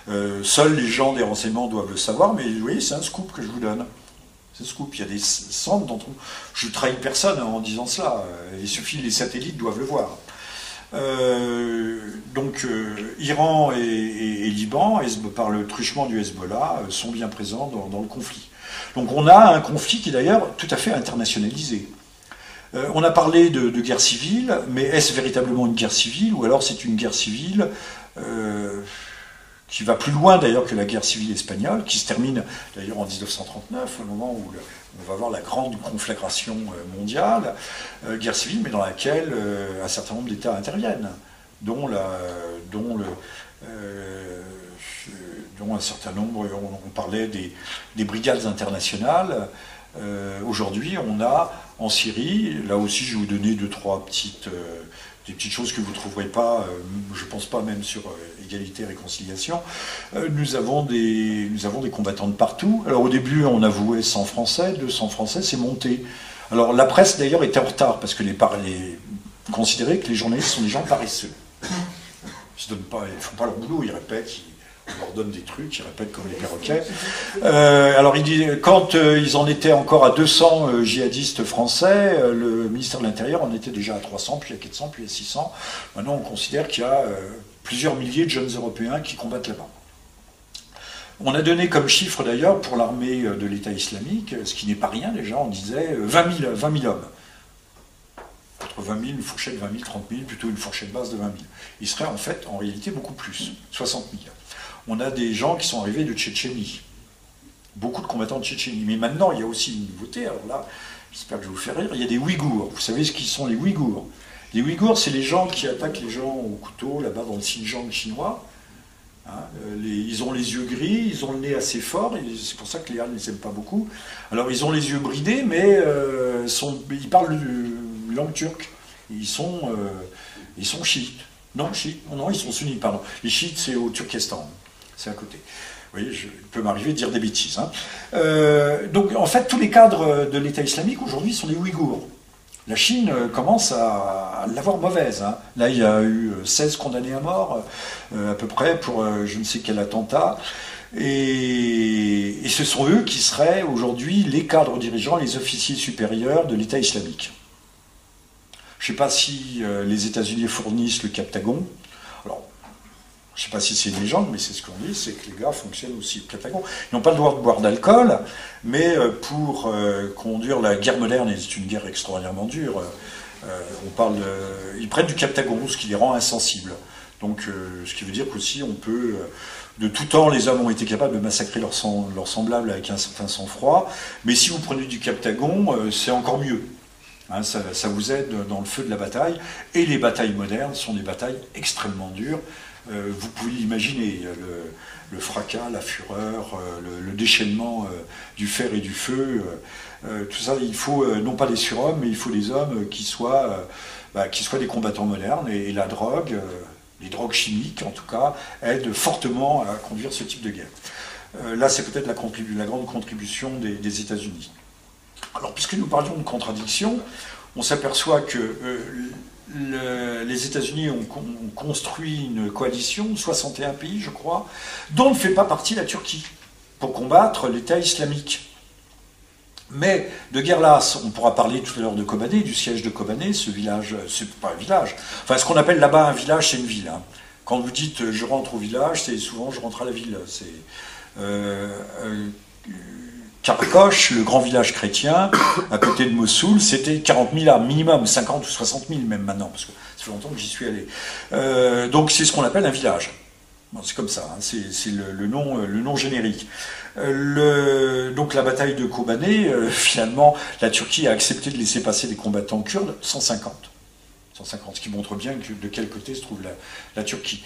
un- euh, seuls les gens des renseignements doivent le savoir, mais vous voyez, c'est un scoop que je vous donne. C'est un scoop. Il y a des centres d'entraînement. Je trahis personne en disant cela. Il suffit, les satellites doivent le voir. Euh, donc euh, Iran et, Liban, par le truchement du Hezbollah, euh, sont bien présents dans, le conflit. Donc on a un conflit qui est d'ailleurs tout à fait internationalisé. On a parlé de, guerre civile, mais est-ce véritablement une guerre civile ou alors c'est une guerre civile qui va plus loin d'ailleurs que la guerre civile espagnole, qui se termine d'ailleurs en 1939, au moment où on va avoir la grande conflagration euh, mondiale, euh, guerre civile, mais dans laquelle euh, un certain nombre d'États interviennent, dont, dont, un certain nombre, on, parlait des, des brigades internationales. Aujourd'hui, on a en Syrie, là aussi je vais vous donner deux, trois petites, des petites choses que vous ne trouverez pas, je ne pense pas même sur égalité réconciliation. Euh, nous, avons des, nous avons des combattants de partout. Alors au début, on avouait 100 Français, 200 Français, c'est monté. Alors la presse d'ailleurs était en retard parce que les, les considérait que les journalistes sont des gens paresseux. Ils ne font pas leur boulot, ils répètent, ils- on leur donne des trucs, ils répètent comme les perroquets. Euh, alors il dit, quand euh, ils en étaient encore à 200 euh, djihadistes français, le ministère de l'Intérieur en était déjà à 300, puis à 400, puis à 600. Maintenant on considère qu'il y a plusieurs milliers de jeunes Européens qui combattent là-bas. On a donné comme chiffre d'ailleurs pour l'armée de l'État islamique, ce qui n'est pas rien déjà, on disait euh, 20 000, 20 000 hommes. Entre 20 000, une fourchette 20 000, 30 000, plutôt une fourchette basse de 20 000. Il serait en fait, en réalité, beaucoup plus, 60 000. On a des gens qui sont arrivés de Tchétchénie, beaucoup de combattants de Tchétchénie. Mais maintenant, il y a aussi une nouveauté, alors là, j'espère que je vais vous faire rire, il y a des Ouïghours. Vous savez ce qu'ils sont les Ouïghours? Les Ouïghours, c'est les gens qui attaquent les gens au couteau, là-bas dans le Xinjiang chinois. Hein, euh, ils ont les yeux gris, ils ont le nez assez fort, c'est pour ça que les Han ne les aiment pas beaucoup. Alors ils ont les yeux bridés, mais euh, ils parlent euh, langue turque. Ils sont, euh, ils sont chiites. Non, chiites. Non, ils sont sunnites, pardon. Les chiites, c'est au Turkestan. C'est à côté. Vous voyez, il peut m'arriver de dire des bêtises. hein. Donc, en fait, tous les cadres de l'État islamique aujourd'hui sont des Ouïghours. La Chine euh, commence à, l'avoir mauvaise. hein. Là, il y a eu euh, 16 condamnés à mort, euh, à peu près, pour euh, je ne sais quel attentat. Et, ce sont eux qui seraient aujourd'hui les cadres dirigeants, les officiers supérieurs de l'État islamique. Je ne sais pas si euh, les États-Unis fournissent le Captagon. Alors, je ne sais pas si c'est une légende, mais c'est ce qu'on dit, c'est que les gars fonctionnent aussi au Captagon. Ils n'ont pas le droit de boire d'alcool, mais euh, pour euh, conduire la guerre moderne, et c'est une guerre extraordinairement dure, euh, on parle, ils prennent du Captagon, ce qui les rend insensibles. Donc, ce qui veut dire qu'aussi on peut, de tout temps, les hommes ont été capables de massacrer leurs sem- leurs semblables avec un certain sang-froid, mais si vous prenez du Captagon, c'est encore mieux. Hein, ça vous aide dans le feu de la bataille. Et les batailles modernes sont des batailles extrêmement dures. Euh, vous pouvez l'imaginer, le, fracas, la fureur, euh, le, déchaînement euh, du fer et du feu. tout ça, il faut non pas des surhommes, mais il faut des hommes qui soient, bah, qui soient des combattants modernes. Et, la drogue, les drogues chimiques en tout cas, aident fortement à conduire ce type de guerre. Là, c'est peut-être la, grande contribution des, États-Unis. Alors, puisque nous parlions de contradiction, on s'aperçoit que le- les États-Unis ont, con- ont construit une coalition, 61 pays, je crois, dont ne fait pas partie la Turquie, pour combattre l'État islamique. Mais de guerre lasse, on pourra parler tout à l'heure de Kobané, du siège de Kobané, ce village, c'est pas un village, enfin ce qu'on appelle là-bas un village, c'est une ville. hein. Quand vous dites euh, je rentre au village, c'est souvent je rentre à la ville. C'est euh, euh, Karakosh, le grand village chrétien, à côté de Mossoul, c'était 40 000 âmes minimum, 50 ou 60 000 même maintenant, parce que ça fait longtemps que j'y suis allé. Euh, donc c'est ce qu'on appelle un village. C'est comme ça, hein, c'est le, nom, euh, le nom générique. Euh, donc la bataille de Kobané, finalement, la Turquie a accepté de laisser passer des combattants kurdes, 150. 150, ce qui montre bien que de quel côté se trouve la, Turquie.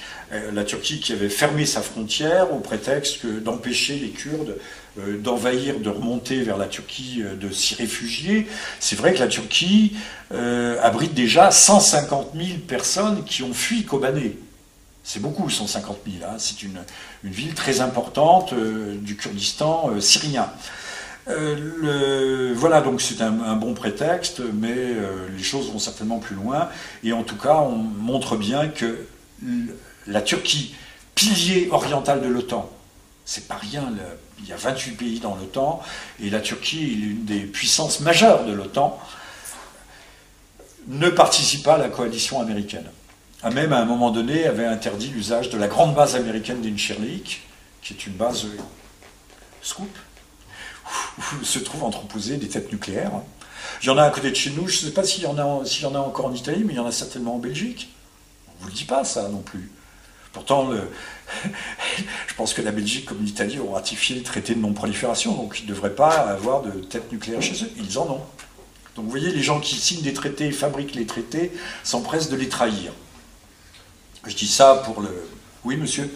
La Turquie qui avait fermé sa frontière au prétexte d'empêcher les Kurdes d'envahir, de remonter vers la Turquie, euh, de s'y réfugier. C'est vrai que la Turquie euh, abrite déjà 150 000 personnes qui ont fui Kobané. C'est beaucoup, 150 000. hein. C'est une, une ville très importante euh, du Kurdistan euh, syrien. Euh, voilà, donc c'est un, bon prétexte, mais euh, les choses vont certainement plus loin. Et en tout cas, on montre bien que la Turquie, pilier oriental de l'OTAN, c'est pas rien. il y a 28 pays dans l'OTAN, et la Turquie est l'une des puissances majeures de l'OTAN, ne participe pas à la coalition américaine. A même, à un moment donné, avait interdit l'usage de la grande base américaine d'Incherlik, qui est une base euh, scoop, où se trouvent entreposées des têtes nucléaires. Il y en a à côté de chez nous, je ne sais pas s'il y, en a- s'il y en a encore en Italie, mais il y en a certainement en Belgique. On ne vous le dit pas, ça non plus. Pourtant, le- je pense que la Belgique comme l'Italie ont ratifié le traité de non-prolifération, donc ils ne devraient pas avoir de têtes nucléaires chez eux. Ils en ont. Donc vous voyez, les gens qui signent des traités, fabriquent les traités, s'empressent de les trahir. Je dis ça pour le... Oui, monsieur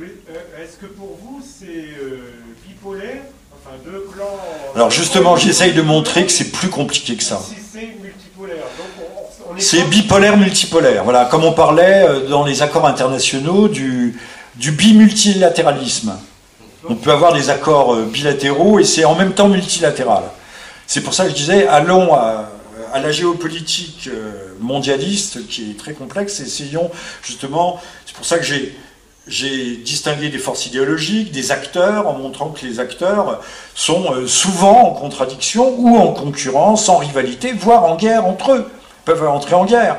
euh, Est-ce que pour vous c'est euh, bipolaire? Enfin, deux clans. Alors justement, j'essaye de montrer que c'est plus compliqué que ça. Si c'est multipolaire. Donc on, C'est bipolaire multipolaire. Voilà, comme on parlait euh, dans les accords internationaux du, du bimultilatéralisme. On peut avoir des accords euh, bilatéraux et c'est en même temps multilatéral. C'est pour ça que je disais, allons à, à la géopolitique euh, mondialiste qui est très complexe, et essayons justement, c'est pour ça que j'ai j'ai distingué des forces idéologiques, des acteurs, en montrant que les acteurs sont souvent en contradiction ou en concurrence, en rivalité, voire en guerre entre eux, peuvent entrer en guerre.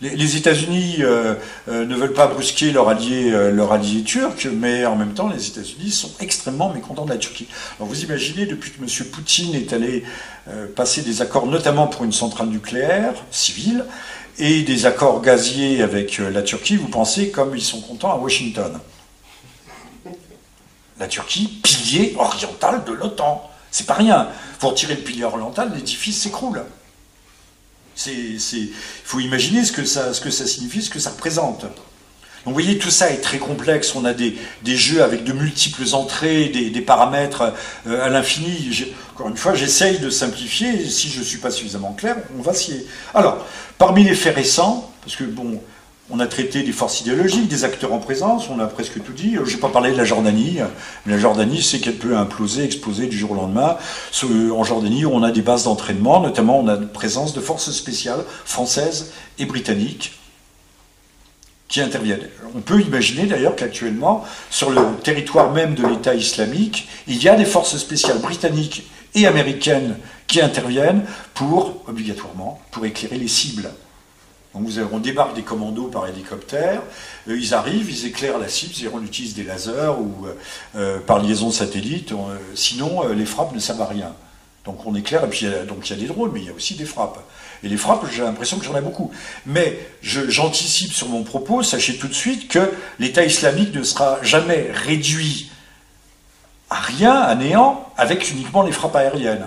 Les, États-Unis euh, euh, ne veulent pas brusquer leur allié, euh, leur allié turc, mais en même temps, les États-Unis sont extrêmement mécontents de la Turquie. Alors vous imaginez, depuis que M. Poutine est allé passer des accords, notamment pour une centrale nucléaire civile, et des accords gaziers avec la Turquie, vous pensez comme ils sont contents à Washington. La Turquie, pilier oriental de l'OTAN. C'est pas rien. Pour retirer le pilier oriental, l'édifice s'écroule. Il faut imaginer ce que, ça, ce que ça signifie, ce que ça représente. Donc vous voyez, tout ça est très complexe. On a des, jeux avec de multiples entrées, des, paramètres euh, à l'infini. Encore une fois, j'essaye de simplifier. Si je ne suis pas suffisamment clair, on va s'y... Alors, parmi les faits récents, parce que bon, on a traité des forces idéologiques, des acteurs en présence, on a presque tout dit. Je n'ai pas parlé de la Jordanie, mais la Jordanie, c'est qu'elle peut imploser, exploser du jour au lendemain. En Jordanie, on a des bases d'entraînement, notamment on a une présence de forces spéciales françaises et britanniques qui interviennent. On peut imaginer d'ailleurs qu'actuellement, sur le territoire même de l'État islamique, il y a des forces spéciales britanniques et américaines qui interviennent pour, obligatoirement, pour éclairer les cibles. Donc vous avez- on débarque des commandos par hélicoptère, euh, ils arrivent, ils éclairent la cible, c'est-à-dire on utilise des lasers ou euh, euh, par liaison satellite, on- sinon les frappes ne servent à rien. Donc on éclaire, et puis il y a- des drones, mais il y a aussi des frappes. Et les frappes, j'ai l'impression que j'en ai beaucoup. Mais j'anticipe sur mon propos, sachez tout de suite que l'État islamique ne sera jamais réduit à rien, à néant, avec uniquement les frappes aériennes.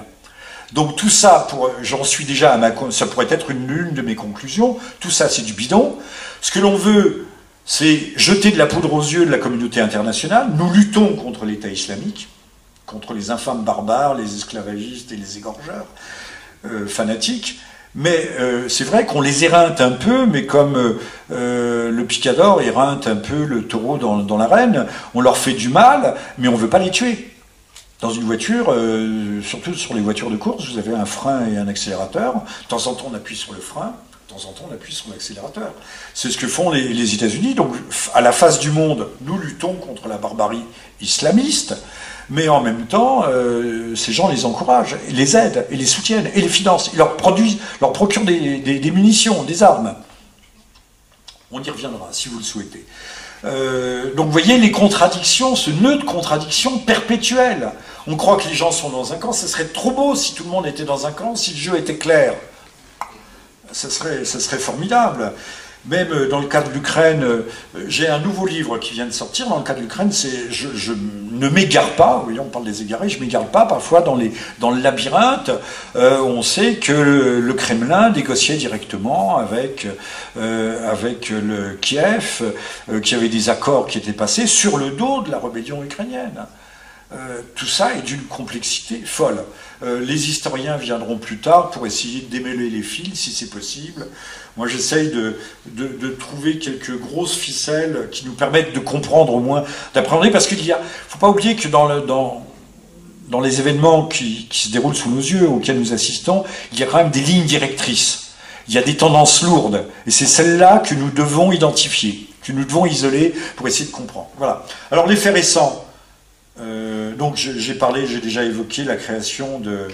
Donc tout ça, j'en suis déjà à ma, ça pourrait être une lune de mes conclusions. Tout ça, c'est du bidon. Ce que l'on veut, c'est jeter de la poudre aux yeux de la communauté internationale. Nous luttons contre l'État islamique, contre les infâmes barbares, les esclavagistes et les égorgeurs euh, fanatiques. Mais euh, c'est vrai qu'on les éreinte un peu, mais comme euh, le picador éreinte un peu le taureau dans, dans l'arène, on leur fait du mal, mais on ne veut pas les tuer. Dans une voiture, euh, surtout sur les voitures de course, vous avez un frein et un accélérateur. De temps en temps, on appuie sur le frein, de temps en temps, on appuie sur l'accélérateur. C'est ce que font les, États-Unis. Donc, à la face du monde, nous luttons contre la barbarie islamiste, mais en même temps, euh, ces gens les encouragent, les aident, et les soutiennent, et les financent, et leur produisent, leur procurent des munitions, des armes. On y reviendra si vous le souhaitez. Euh, donc vous voyez les contradictions, ce nœud de contradiction perpétuelle. On croit que les gens sont dans un camp, ce serait trop beau si tout le monde était dans un camp, si le jeu était clair. Ce ce serait formidable. Même euh, dans le cas de l'Ukraine, euh, j'ai un nouveau livre qui vient de sortir. Dans le cas de l'Ukraine, c'est je, ne m'égare pas. Vous voyez, on parle des égarés. Je m'égare pas. Parfois, dans les dans le labyrinthe, euh, on sait que le, Kremlin négociait directement avec le Kiev, euh, qu'il y avait des accords qui étaient passés sur le dos de la rébellion ukrainienne. Euh, tout ça est d'une complexité folle. Euh, les historiens viendront plus tard pour essayer de démêler les fils, si c'est possible. Moi, j'essaye de, de, trouver quelques grosses ficelles qui nous permettent de comprendre au moins, d'appréhender, parce qu'il a, faut pas oublier que dans, le, dans, dans les événements qui, qui se déroulent sous nos yeux, auxquels nous assistons, il y a quand même des lignes directrices. Il y a des tendances lourdes, et c'est celles-là que nous devons identifier, que nous devons isoler pour essayer de comprendre. Voilà. Alors, les faits récents. Euh, donc j'ai parlé, j'ai déjà évoqué la création de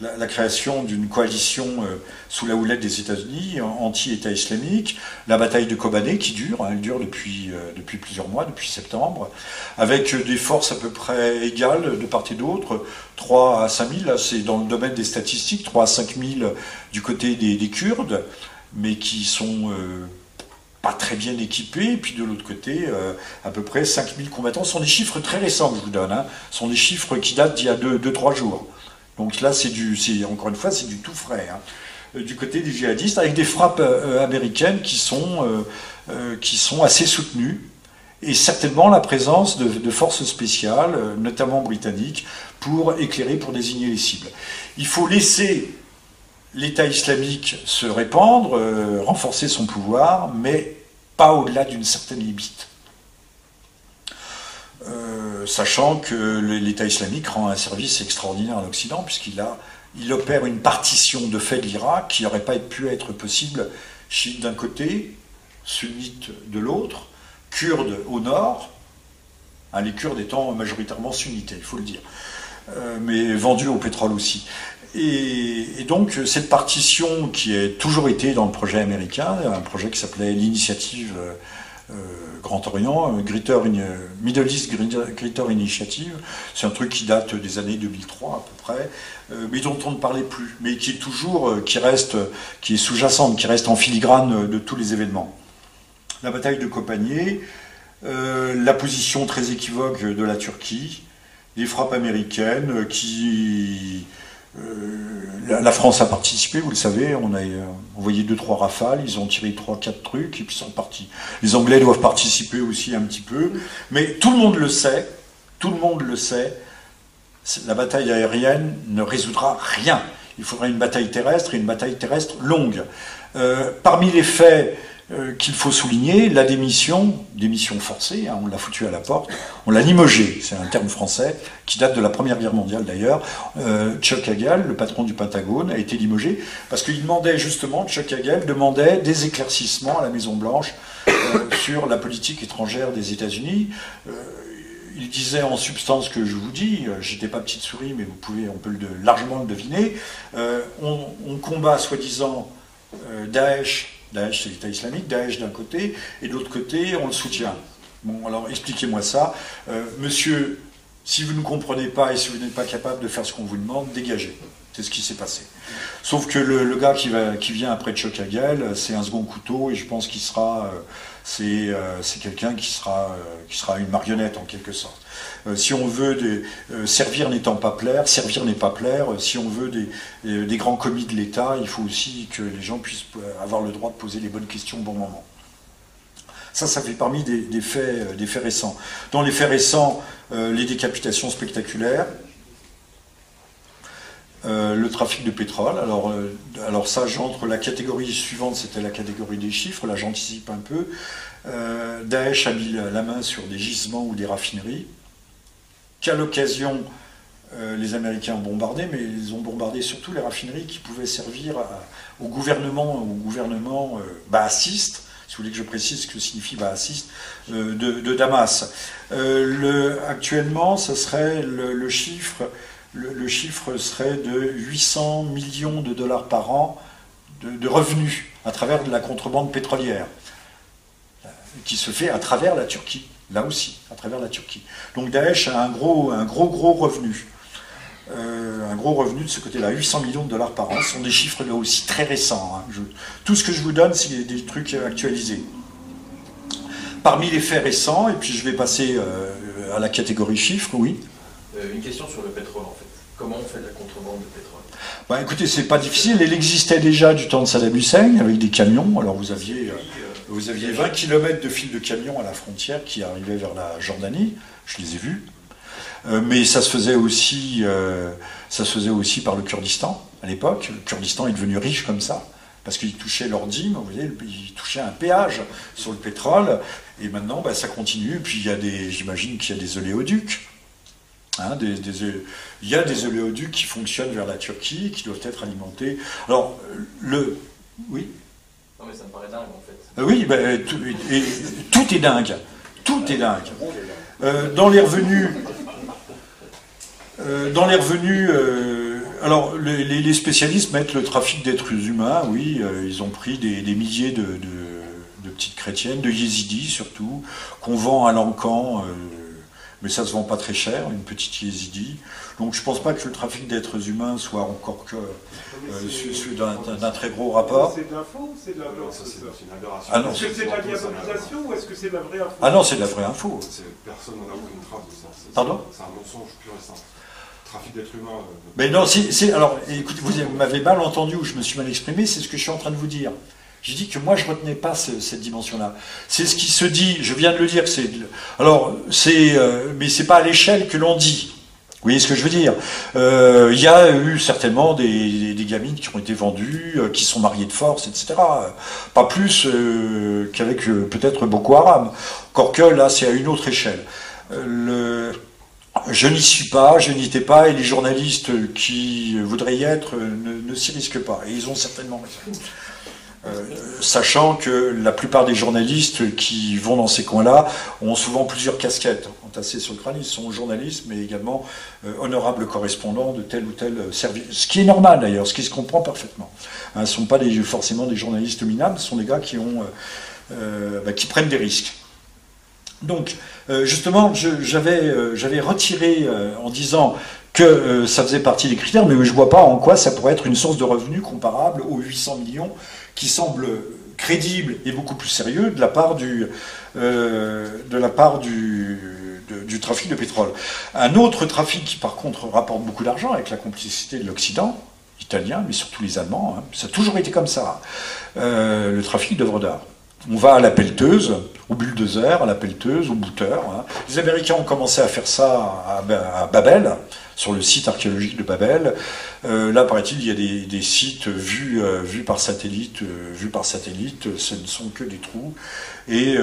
la, création d'une coalition euh, sous la houlette des États-Unis anti-État islamique, la bataille de Kobané qui dure, hein, elle dure depuis euh, depuis plusieurs mois, depuis septembre, avec des forces à peu près égales de part et d'autre, 3 à 5 000, là c'est dans le domaine des statistiques, 3 à 5 000 du côté des, des Kurdes, mais qui sont pas très bien équipés, et puis de l'autre côté, euh, à peu près 5000 combattants. Ce sont des chiffres très récents que je vous donne, hein. ce sont des chiffres qui datent d'il y a 2-3 jours. Donc là, c'est encore une fois, c'est du tout frais. hein. Euh, Du côté des djihadistes, avec des frappes euh, américaines qui sont, assez soutenues, et certainement la présence de, forces spéciales, notamment britanniques, pour éclairer, pour désigner les cibles. Il faut laisser l'État islamique se répandre, euh, renforcer son pouvoir, mais pas au-delà d'une certaine limite. Euh, sachant que l'État islamique rend un service extraordinaire à l'Occident, puisqu'il opère une partition de fait de l'Irak qui n'aurait pas pu être possible chiite d'un côté, sunnite de l'autre, kurde au nord, hein, les Kurdes étant majoritairement sunnites, il faut le dire, euh, mais vendus au pétrole aussi. Et, donc cette partition qui a toujours été dans le projet américain, un projet qui s'appelait l'initiative euh, euh, Grand Orient, euh, Middle East Greater Initiative, c'est un truc qui date des années 2003 à peu près, mais dont on ne parlait plus, mais qui est toujours, qui reste, qui est sous-jacente, qui reste en filigrane de tous les événements. La bataille de Copanier, la position très équivoque de la Turquie, les frappes américaines qui la, la France a participé, vous le savez, on a euh, envoyé deux trois rafales, ils ont tiré trois quatre trucs et puis ils sont partis. Les Anglais doivent participer aussi un petit peu, mais tout le monde le sait, tout le monde le sait. La bataille aérienne ne résoudra rien. Il faudra une bataille terrestre et une bataille terrestre longue. Euh, parmi les faits euh, qu'il faut souligner, la démission, démission forcée, hein, on l'a foutu à la porte, on l'a limogé, c'est un terme français qui date de la Première Guerre mondiale d'ailleurs. Euh, Chuck Hagel, le patron du Pentagone, a été limogé parce qu'il demandait justement, Chuck Hagel demandait des éclaircissements à la Maison Blanche euh, sur la politique étrangère des États-Unis. Il disait en substance ce que je vous dis, j'étais pas petite souris, mais vous pouvez, on peut largement le deviner. On, on combat soi-disant Daesh, Daesh c'est l'État islamique, Daesh d'un côté, et de l'autre côté on le soutient. Bon, alors expliquez-moi ça. Euh, monsieur, si vous ne comprenez pas et si vous n'êtes pas capable de faire ce qu'on vous demande, dégagez. C'est ce qui s'est passé. Sauf que le, gars qui, va, qui vient après Chocagel, c'est un second couteau et je pense qu'il sera, euh, c'est euh, c'est quelqu'un qui sera, euh, qui sera une marionnette en quelque sorte. Euh, si on veut servir n'étant pas plaire, servir n'est pas plaire. Si on veut des, grands commis de l'État, il faut aussi que les gens puissent avoir le droit de poser les bonnes questions au bon moment. Ça, ça fait parmi des, faits, récents. Dans les faits récents, les décapitations spectaculaires, euh, le trafic de pétrole. Alors, euh, alors ça, j'entre la catégorie suivante, c'était la catégorie des chiffres. Là, j'anticipe un peu. Euh, Daesh a mis la main sur des gisements ou des raffineries qu'à l'occasion les Américains ont bombardé, mais ils ont bombardé surtout les raffineries qui pouvaient servir au gouvernement, au gouvernement baassiste, si vous voulez que je précise ce que signifie baassiste, euh, de, de Damas. Le, actuellement, ce serait le chiffre, le, chiffre serait de 800 millions de dollars par an de, revenus à travers de la contrebande pétrolière, euh, qui se fait à travers la Turquie, là aussi, à travers la Turquie. Donc Daesh a un gros, gros, revenu. Euh, un gros revenu de ce côté-là, 800 millions de dollars par an. Ce sont des chiffres là aussi très récents. hein. Tout ce que je vous donne, c'est des, trucs actualisés. Parmi les faits récents, et puis je vais passer euh, à la catégorie chiffres, oui. Euh, une question sur le pétrole. Comment on fait de la contrebande de pétrole? Bah, écoutez, c'est pas difficile. Elle existait déjà du temps de Saddam Hussein avec des camions. Alors vous aviez, euh, vous aviez 20 km de fil de camions à la frontière qui arrivaient vers la Jordanie. Je les ai vus. Euh, mais ça se faisait aussi, euh, ça se faisait aussi par le Kurdistan à l'époque. Le Kurdistan est devenu riche comme ça parce qu'ils touchaient leur dîme, vous voyez, ils touchaient un péage sur le pétrole. Et maintenant, bah, ça continue. Puis il y a des, j'imagine qu'il y a des oléoducs. Hein, des- des- il y a des oléoducs qui fonctionnent vers la Turquie, qui doivent être alimentés. Alors, le. Oui? Non mais ça me paraît dingue en fait. Euh, Oui, ben, tout, et- tout est dingue. Tout est dingue. Euh, dans les revenus. euh, dans les revenus. alors, les, spécialistes mettent le trafic d'êtres humains, oui. ils ont pris des, des milliers de, de- de petites chrétiennes, de yézidis surtout, qu'on vend à l'encan. Mais ça se vend pas très cher, une petite yézidi. Donc je pense pas que le trafic d'êtres humains soit encore que euh, d'un très gros rapport. C'est de l'info ou c'est de la une aberration. Ah Est-ce que c'est de la diabolisation ou est-ce que c'est de la vraie info Ah non, c'est de la vraie info. Personne n'en a aucune trace de ça. Pardon C'est un mensonge pur et simple. Trafic d'êtres humains. euh, Mais non, c'est, c'est- alors, écoutez, vous m'avez mal entendu ou je me suis mal exprimé, c'est ce que je suis en train de vous dire. J'ai dit que moi, je retenais pas ce- cette dimension-là. C'est ce qui se dit, je viens de le dire, alors, c'est, euh, mais c'est pas à l'échelle que l'on dit. Vous voyez ce que je veux dire? Euh, Il y a eu certainement des, gamines qui ont été vendues, euh, qui sont mariées de force, etc. Pas plus qu'avec peut-être Boko Haram. Encore que là, c'est à une autre échelle. Le, je n'y suis pas, je n'y étais pas, et les journalistes qui voudraient y être ne, ne s'y risquent pas. Et ils ont certainement raison. Euh, sachant que la plupart des journalistes qui vont dans ces coins-là ont souvent plusieurs casquettes entassées sur le crâne. Ils sont journalistes, mais également euh, honorables correspondants de tel ou tel service. Ce qui est normal d'ailleurs, ce qui se comprend parfaitement. Hein, ce ne sont pas forcément des journalistes minables, ce sont des gars qui, euh, euh, bah, prennent des risques. Donc, euh, justement, j'avais euh, retiré euh, en disant que euh, ça faisait partie des critères, mais je ne vois pas en quoi ça pourrait être une source de revenus comparable aux 800 millions qui semble crédible et beaucoup plus sérieux de la part du, euh, de la part du, du trafic de pétrole. Un autre trafic qui, par contre, rapporte beaucoup d'argent avec la complicité de l'Occident, italien, mais surtout les Allemands, hein, ça a toujours été comme ça, euh, le trafic d'œuvres d'art. On va à la pelleteuse, au bulldozer, à la pelleteuse, au bouteur. hein. Les Américains ont commencé à faire ça à Babel, sur le site archéologique de Babel. Euh, là, paraît-il, il y a des, sites vus, euh, vus par satellite, euh, vus par satellite. Ce ne sont que des trous. Et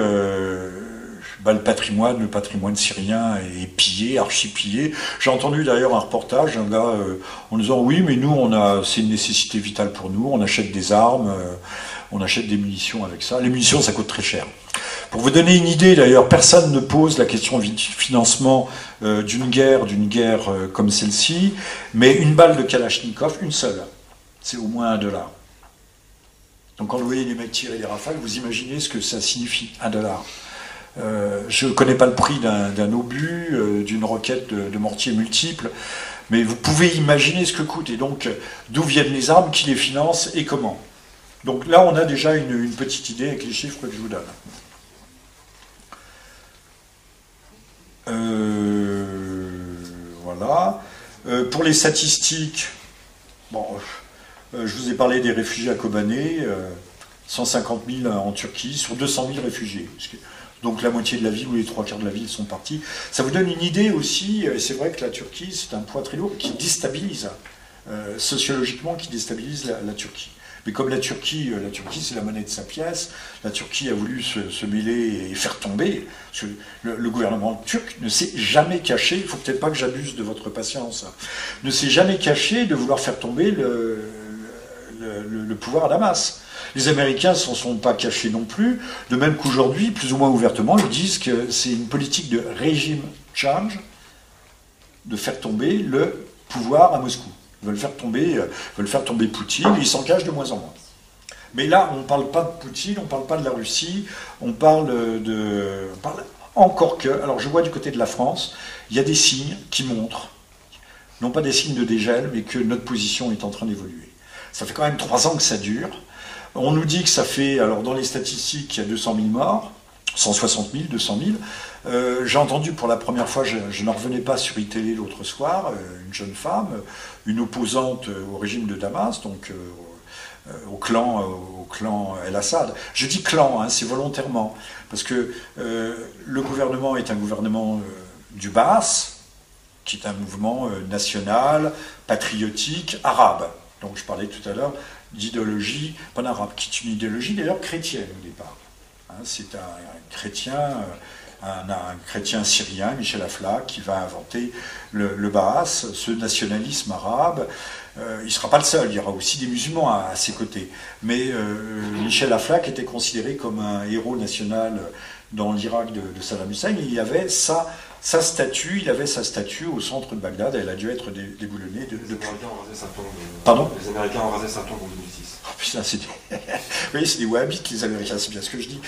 bah, le patrimoine, le patrimoine syrien est pillé, archi-pillé. J'ai entendu d'ailleurs un reportage d'un gars en disant oui, mais nous, on a, c'est une nécessité vitale pour nous. On achète des armes. on achète des munitions avec ça. Les munitions, ça coûte très cher. Pour vous donner une idée, d'ailleurs, personne ne pose la question du financement euh, d'une guerre, d'une guerre euh, comme celle-ci, mais une balle de Kalachnikov, une seule, c'est au moins un dollar. Donc quand vous voyez les mecs tirer des rafales, vous imaginez ce que ça signifie, un dollar. Euh, je ne connais pas le prix d'un obus, d'une roquette de, mortier multiple, mais vous pouvez imaginer ce que coûte. Et donc, d'où viennent les armes, qui les finance et comment. Donc là, on a déjà une petite idée avec les chiffres que je vous donne. Voilà. Euh, pour les statistiques, bon, euh, je vous ai parlé des réfugiés à Kobané, euh, 150 000 en Turquie sur 200 000 réfugiés. Donc la moitié de la ville ou les trois quarts de la ville sont partis. Ça vous donne une idée aussi, et c'est vrai que la Turquie, c'est un poids très lourd qui déstabilise, euh, sociologiquement, qui déstabilise la Turquie. Mais comme la Turquie, euh, la Turquie c'est la monnaie de sa pièce, la Turquie a voulu se, mêler et faire tomber. Le, gouvernement turc ne s'est jamais caché, il faut peut-être pas que j'abuse de votre patience, hein, ne s'est jamais caché de vouloir faire tomber le- le pouvoir à Damas. Les Américains ne s'en sont pas cachés non plus, de même qu'aujourd'hui, plus ou moins ouvertement, ils disent que c'est une politique de régime change de faire tomber le pouvoir à Moscou. Veulent faire tomber, euh, veulent faire tomber Poutine, et ils s'en cachent de moins en moins. Mais là, on ne parle pas de Poutine, on ne parle pas de la Russie, on parle de. on parle encore que. Alors, je vois du côté de la France, il y a des signes qui montrent, non pas des signes de dégel, mais que notre position est en train d'évoluer. Ça fait quand même trois ans que ça dure. On nous dit que ça fait, alors dans les statistiques, il y a 200 000 morts, 160 000, 200 000. Euh, J'ai entendu pour la première fois, je, je n'en revenais pas sur iTélé l'autre soir, euh, une jeune femme, une opposante euh, au régime de Damas, donc euh, au clan, au clan El-Assad. Je dis clan, hein, c'est volontairement, parce que le gouvernement est un gouvernement du Baas, qui est un mouvement national, patriotique, arabe. Donc je parlais tout à l'heure d'idéologie pan-arabe, qui est une idéologie d'ailleurs chrétienne au départ. Hein, c'est un chrétien, euh, un, chrétien syrien, Michel Aflaq, qui va inventer le, Baas, ce nationalisme arabe. Euh, il ne sera pas le seul, il y aura aussi des musulmans à, ses côtés. Mais euh, Michel Aflaq était considéré comme un héros national dans l'Irak de, Saddam Hussein. Il y avait sa, sa statue, il avait sa statue au centre de Bagdad. Elle a dû être dé- déboulonnée de- Les depuis. Américains ont rasé sa tombe. euh, Pardon? Les Américains ont rasé sa tombe en 2006. Oh, putain, c'est des... oui, c'est des wahhabites, les Américains, c'est bien ce que je dis.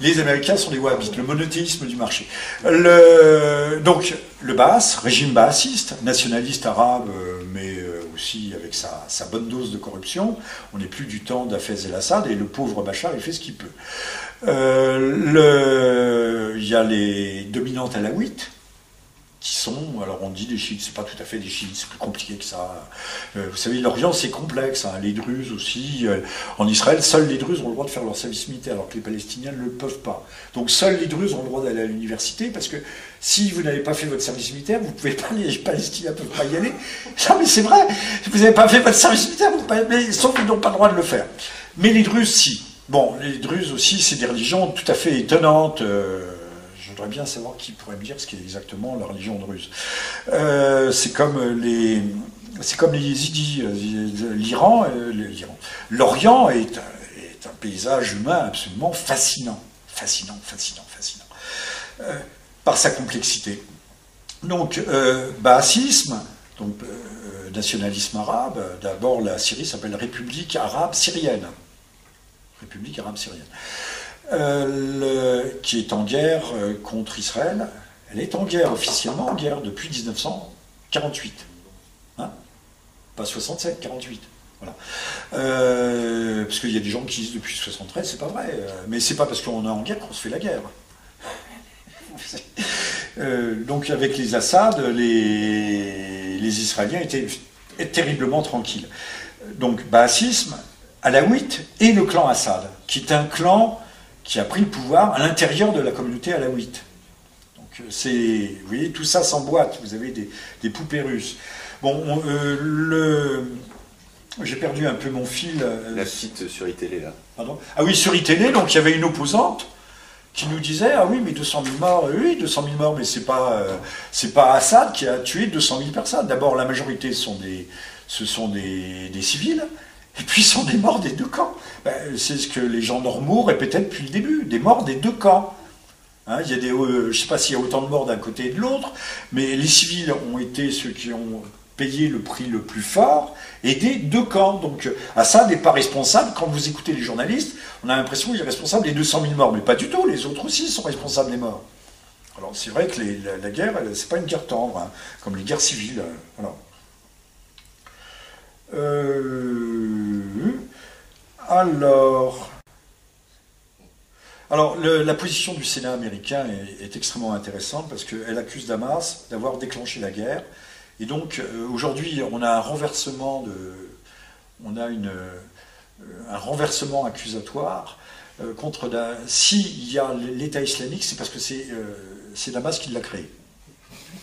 Les Américains sont des wahhabites, le monothéisme du marché. Le... Donc, le Baas, régime baassiste, nationaliste arabe, euh, mais euh, aussi avec sa, sa bonne dose de corruption. On n'est plus du temps d'Afez el-Assad, et le pauvre Bachar, il fait ce qu'il peut. Euh. Il y a les dominantes alaouites, qui sont, alors on dit des chiites, c'est pas tout à fait des chiites, c'est plus compliqué que ça. Euh, vous savez, l'Orient c'est complexe, hein, les Druzes aussi. euh, en Israël, seuls les Druzes ont le droit de faire leur service militaire, alors que les Palestiniens ne le peuvent pas. Donc seuls les Druzes ont le droit d'aller à l'université, parce que si vous n'avez pas fait votre service militaire, vous pouvez pas, les Palestiniens ne peuvent pas y aller. Non mais c'est vrai, vous n'avez pas fait votre service militaire, vous pas, mais, sauf qu'ils n'ont pas le droit de le faire. Mais les Druzes, si. Bon, les Druzes aussi, c'est des religions tout à fait étonnantes. euh, je voudrais bien savoir qui pourrait me dire ce qu'est exactement la religion druze. Euh, c'est comme les, c'est yézidis. euh, L'Iran, l'Orient est, un- paysage humain absolument fascinant, fascinant, fascinant, fascinant, par sa complexité. Donc, baassisme, donc nationalisme arabe. D'abord, la Syrie s'appelle République arabe syrienne. République arabe syrienne. Euh, qui est en guerre euh, contre Israël. Elle est en guerre, officiellement en guerre, depuis 1948. Hein? Pas 67, 48. Voilà. Euh, parce qu'il y a des gens qui disent depuis 73, c'est pas vrai. Mais c'est pas parce qu'on est en guerre qu'on se fait la guerre. Donc avec les Assad, les, Israéliens étaient, terriblement tranquilles. Donc baassisme, alaouite et le clan Assad, qui est un clan qui a pris le pouvoir à l'intérieur de la communauté alaouite. Donc euh, c'est, vous voyez, tout ça s'emboîte. Vous avez des, des poupées russes. Bon, on- euh, le, j'ai perdu un peu mon fil. euh, La petite sur iTélé là. Pardon? Ah oui, sur iTélé, donc il y avait une opposante qui nous disait ah oui mais 200 000 morts, oui 200 000 morts, mais c'est pas euh, c'est pas Assad qui a tué 200 000 personnes. D'abord la majorité sont des ce sont des, des civils. Et puis ce sont des morts des deux camps. Ben, c'est ce que les gens normaux répétaient depuis le début, des morts des deux camps. Hein, il y a des, euh, je ne sais pas s'il y a autant de morts d'un côté et de l'autre, mais les civils ont été ceux qui ont payer le prix le plus fort et des deux camps. Donc Assad n'est pas responsable. Quand vous écoutez les journalistes, on a l'impression qu'il est responsable des 200 000 morts, mais pas du tout. Les autres aussi sont responsables des morts. Alors c'est vrai que la, la guerre, c'est pas une guerre tendre, hein, comme les guerres civiles. euh. Euh, alors, la position du Sénat américain est, extrêmement intéressante parce qu'elle accuse Damas d'avoir déclenché la guerre. Et donc euh, aujourd'hui, on a un renversement de, on a euh, un renversement accusatoire euh, contre la. S'il y a l'État islamique, c'est parce que c'est Damas qui l'a créé.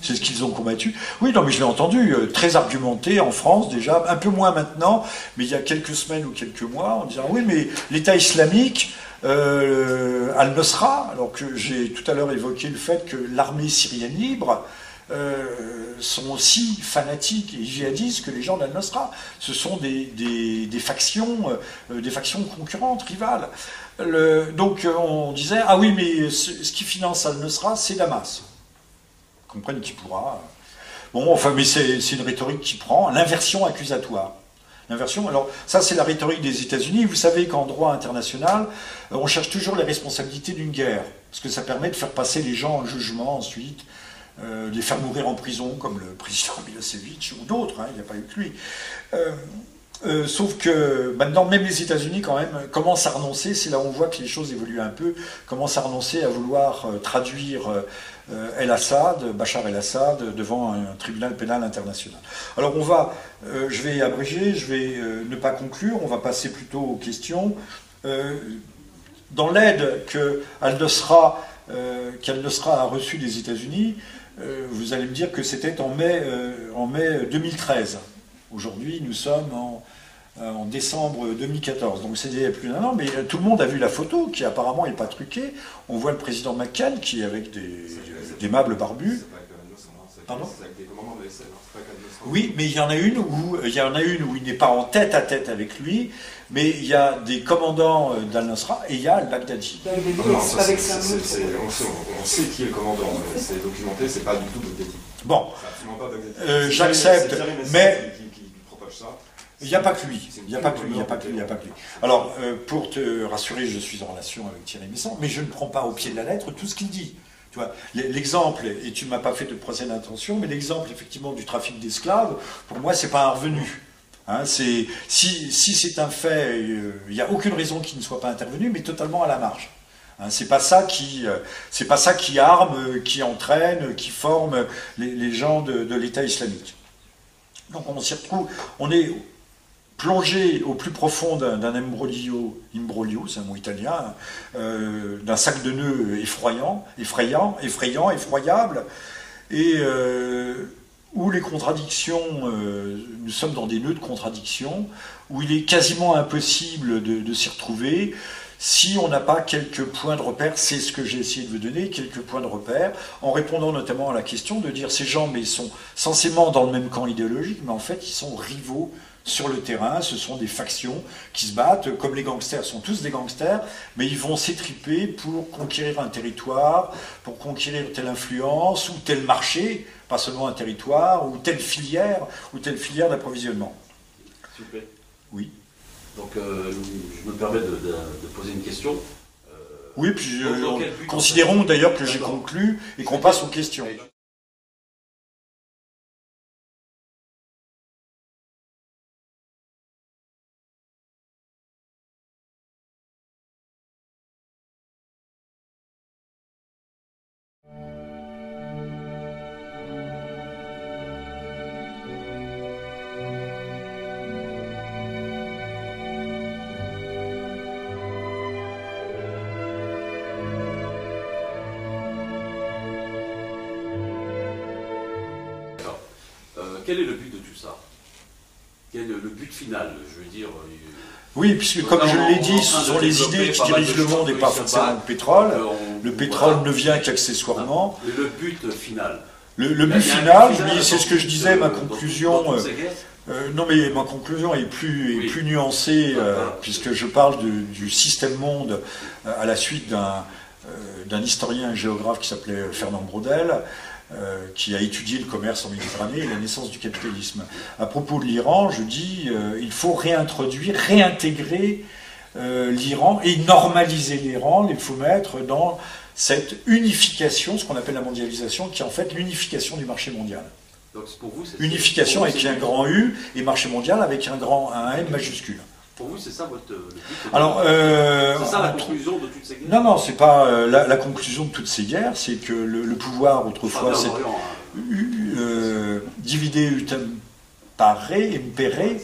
C'est ce qu'ils ont combattu. Oui, non, mais je l'ai entendu, euh, très argumenté en France déjà, un peu moins maintenant, mais il y a quelques semaines ou quelques mois, en disant oui, mais l'État islamique, euh, Al-Nusra, alors que j'ai tout à l'heure évoqué le fait que l'armée syrienne libre euh, sont aussi fanatiques et djihadistes que les gens d'Al-Nusra. Ce sont des, factions, des factions concurrentes, rivales. Le- donc on disait ah oui, mais ce, ce qui finance Al-Nusra, c'est Damas comprennent qui pourra. Bon, enfin, mais c'est une rhétorique qui prend l'inversion accusatoire. L'inversion, alors ça c'est la rhétorique des États-Unis. Vous savez qu'en droit international, euh, on cherche toujours les responsabilités d'une guerre, parce que ça permet de faire passer les gens en jugement ensuite, euh, de les faire mourir en prison, comme le président Milosevic ou d'autres, hein, il n'y a pas eu que lui. Euh, euh, sauf que maintenant, même les États-Unis, quand même, commencent à renoncer. C'est là où on voit que les choses évoluent un peu. Commencent à renoncer à vouloir euh, traduire euh, euh, El-Assad, Bachar el-Assad, devant un tribunal pénal international. Alors, on va, euh, je vais abréger, je vais euh, ne pas conclure. On va passer plutôt aux questions. Euh, dans l'aide que Al-Nusra, euh, a reçue des États-Unis, euh, vous allez me dire que c'était en mai, euh, en mai 2013. Aujourd'hui, nous sommes en, euh, décembre 2014. Donc c'est il plus d'un an, mais euh, tout le monde a vu la photo qui apparemment n'est pas truquée. On voit le président McCann qui est avec des d'aimables barbus. Pardon. Oui, mais il y en a une où il y en a une où il n'est pas en tête à tête avec lui, mais il y a des commandants euh, d'Al-Nusra et il y a Al-Baghdadi. On, sait, qui est le commandant, c'est documenté, c'est pas du tout Baghdadi. Bon. Euh, j'accepte, mais- il n'y a pas que lui. Il n'y a pas que lui, il n'y a pas que lui, il n'y a pas que lui. Alors, euh, pour te rassurer, je suis en relation avec Thierry Messant, mais je ne prends pas au pied de la lettre tout ce qu'il dit. Tu vois, l'exemple, et tu ne m'as pas fait de procès d'intention, mais l'exemple effectivement du trafic d'esclaves, pour moi, c'est pas un revenu. Hein, c'est si, si c'est un fait, euh, il n'y a aucune raison qu'il ne soit pas intervenu, mais totalement à la marge. Hein, c'est pas ça qui, euh, pas ça qui arme, euh, qui entraîne, qui forme les, les gens de, de l'État islamique. Donc on s'y retrouve, on est plongé au plus profond d'un imbroglio, imbroglio, c'est un mot italien, euh, d'un sac de nœuds effrayant, effrayant, effrayant, effroyable, et euh, où les contradictions, euh, nous sommes dans des nœuds de contradictions, où il est quasiment impossible de, de s'y retrouver. Si on n'a pas quelques points de repère, c'est ce que j'ai essayé de vous donner, quelques points de repère, en répondant notamment à la question de dire ces gens, mais ils sont censément dans le même camp idéologique, mais en fait ils sont rivaux sur le terrain, ce sont des factions qui se battent, comme les gangsters sont tous des gangsters, mais ils vont s'étriper pour conquérir un territoire, pour conquérir telle influence ou tel marché, pas seulement un territoire, ou telle filière, ou telle filière d'approvisionnement. S'il vous plaît. Oui. Donc, euh, je me permets de, de- de poser une question. Euh, Oui, puis euh, considérons d'ailleurs que j'ai conclu et qu'on passe aux questions. Oui, puisque comme je l'ai dit, ce sont les idées qui dirigent le monde et pas forcément le pétrole. euh, Le pétrole ne vient qu'accessoirement. Le but final. Le, but final, c'est ce que je disais, ma euh, conclusion. euh, euh, non, mais ma conclusion est plus, est plus nuancée, euh, Voilà. puisque je parle de- du système monde euh, à la suite d'un euh, d'un historien et géographe qui s'appelait Fernand Braudel. Euh, qui a étudié le commerce en Méditerranée et la naissance du capitalisme. À propos de l'Iran, je dis euh, il faut réintroduire, réintégrer euh, l'Iran et normaliser l'Iran. Il faut mettre dans cette unification, ce qu'on appelle la mondialisation, qui est en fait l'unification du marché mondial. Donc c'est pour vous, c'est- Unification avec un grand U et marché mondial avec un grand un M majuscule. Pour vous, c'est ça votre. but de- Alors, euh, c'est ça la on- conclusion de toutes ces guerres non, non, c'est pas euh, la, la conclusion de toutes ces guerres, c'est que le, le pouvoir autrefois, Enfin, c'est hein. euh, divider utem pare, impere, euh,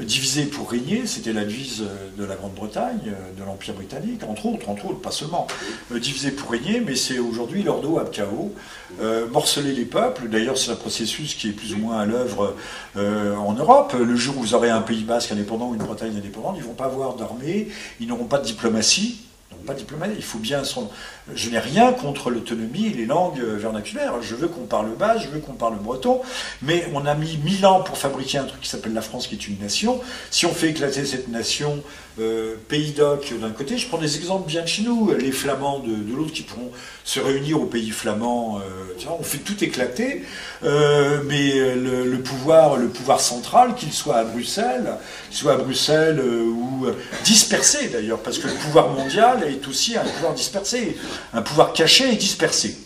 diviser pour régner, c'était la devise euh, de la Grande-Bretagne, euh, de l'Empire britannique, entre autres, entre autres, pas seulement. Euh, diviser pour régner, mais c'est aujourd'hui l'ordo ab chaos, euh, morceler les peuples. D'ailleurs, c'est un processus qui est plus ou moins à l'œuvre euh, en Europe. Le jour où vous aurez un Pays basque indépendant ou une Bretagne indépendante, ils vont pas avoir d'armée, ils n'auront pas de diplomatie. Pas diplomatie. Il faut bien. son- Je n'ai rien contre l'autonomie et les langues vernaculaires. Je veux qu'on parle basque, je veux qu'on parle breton. Mais on a mis mille ans pour fabriquer un truc qui s'appelle la France, qui est une nation. Si on fait éclater cette nation, euh, pays d'oc d'un côté, je prends des exemples bien de chez nous, les Flamands de, l'autre qui pourront se réunir au pays flamand. euh, on fait tout éclater, euh, mais le, pouvoir, le pouvoir central, qu'il soit à Bruxelles, soit à Bruxelles ou dispersé d'ailleurs, parce que le pouvoir mondial est aussi un pouvoir dispersé, un pouvoir caché et dispersé.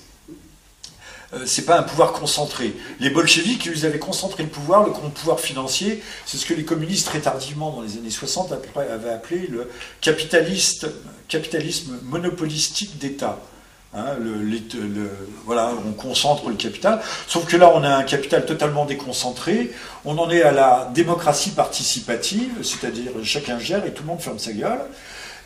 Euh, c'est pas un pouvoir concentré. Les bolcheviks, ils avaient concentré le pouvoir, le pouvoir financier. C'est ce que les communistes, très tardivement, dans les années 60, après, avaient appelé le capitalisme monopolistique d'État. Hein, voilà, on concentre le capital. Sauf que là, on a un capital totalement déconcentré. On en est à la démocratie participative, c'est-à-dire chacun gère et tout le monde ferme sa gueule.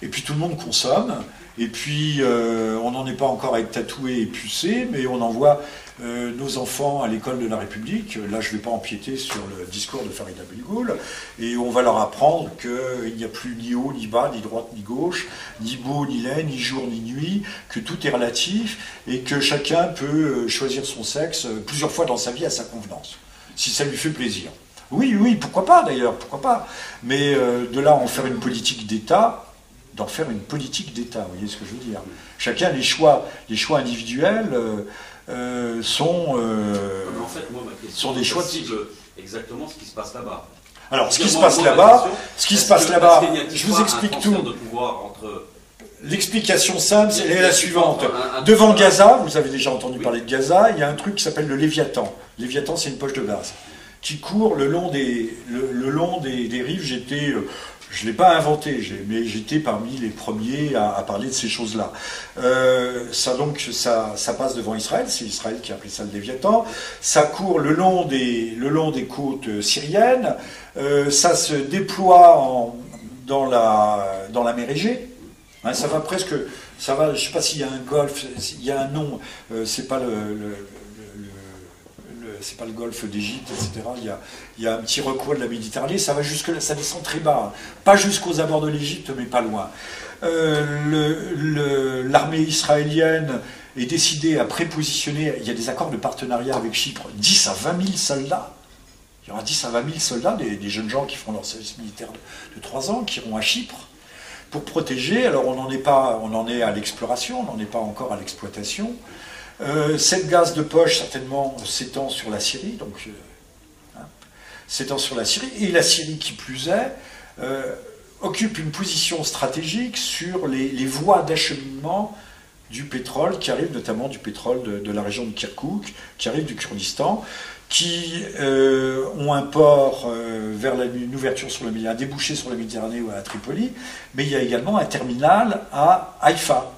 Et puis tout le monde consomme. Et puis euh, on n'en est pas encore à être tatoué et pucé, mais on envoie euh, nos enfants à l'école de la République. Là, je ne vais pas empiéter sur le discours de Farida Belgoul. Et on va leur apprendre qu'il n'y a plus ni haut, ni bas, ni droite, ni gauche, ni beau, ni laid, ni jour, ni nuit, que tout est relatif et que chacun peut euh, choisir son sexe plusieurs fois dans sa vie à sa convenance, si ça lui fait plaisir. Oui, oui, pourquoi pas d'ailleurs, pourquoi pas. Mais de là en faire une politique d'État, d'en faire une politique d'État, vous voyez ce que je veux dire. Chacun, les choix, les choix individuels euh, euh, sont... euh, en fait, moi, ma question, sont des choix de- exactement ce qui se passe là-bas. Alors, ce qui se passe là-bas, ce qui se passe là-bas, je vous explique tout. L'explication simple, Il y a- elle il y est a la suivante. Devant Gaza, vous avez déjà entendu parler de Gaza, il y a un truc qui s'appelle le Léviathan. Léviathan, c'est une poche de gaz qui court le long des, le, le long des, des rives. J'étais, je ne l'ai pas inventé, mais j'étais parmi les premiers à, parler de ces choses-là. Euh, ça donc, ça, passe devant Israël, c'est Israël qui a appelé ça le Léviathan. Ça court le long des, le long des côtes euh, syriennes. Euh, ça se déploie dans, la, dans la mer Égée. Hein, ça va presque, ça va, je sais pas s'il y a un golfe, il y a un nom, euh, c'est pas le- c'est pas le golfe d'Égypte, etc. Il y, a, un petit recoin de la Méditerranée, ça va jusque ça descend très bas, hein. pas jusqu'aux abords de l'Égypte, mais pas loin. Euh, L'armée israélienne est décidée à prépositionner, il y a des accords de partenariat avec Chypre, 10 à 20 000 soldats. Il y aura 10 à 20 000 soldats, des, jeunes gens qui font leur service militaire de, de 3 ans, qui iront à Chypre pour protéger. Alors on n'en est pas, on en est à l'exploration, on n'en est pas encore à l'exploitation. Euh, cette gaz de poche certainement s'étend sur la Syrie, donc euh, hein, s'étend sur la Syrie. Et la Syrie qui plus est euh, occupe une position stratégique sur les, voies d'acheminement du pétrole qui arrive notamment du pétrole de, la région de Kirkouk, qui arrive du Kurdistan, qui ont un port vers la, une ouverture sur le un débouché sur la Méditerranée ou à Tripoli, mais il y a également un terminal à Haïfa,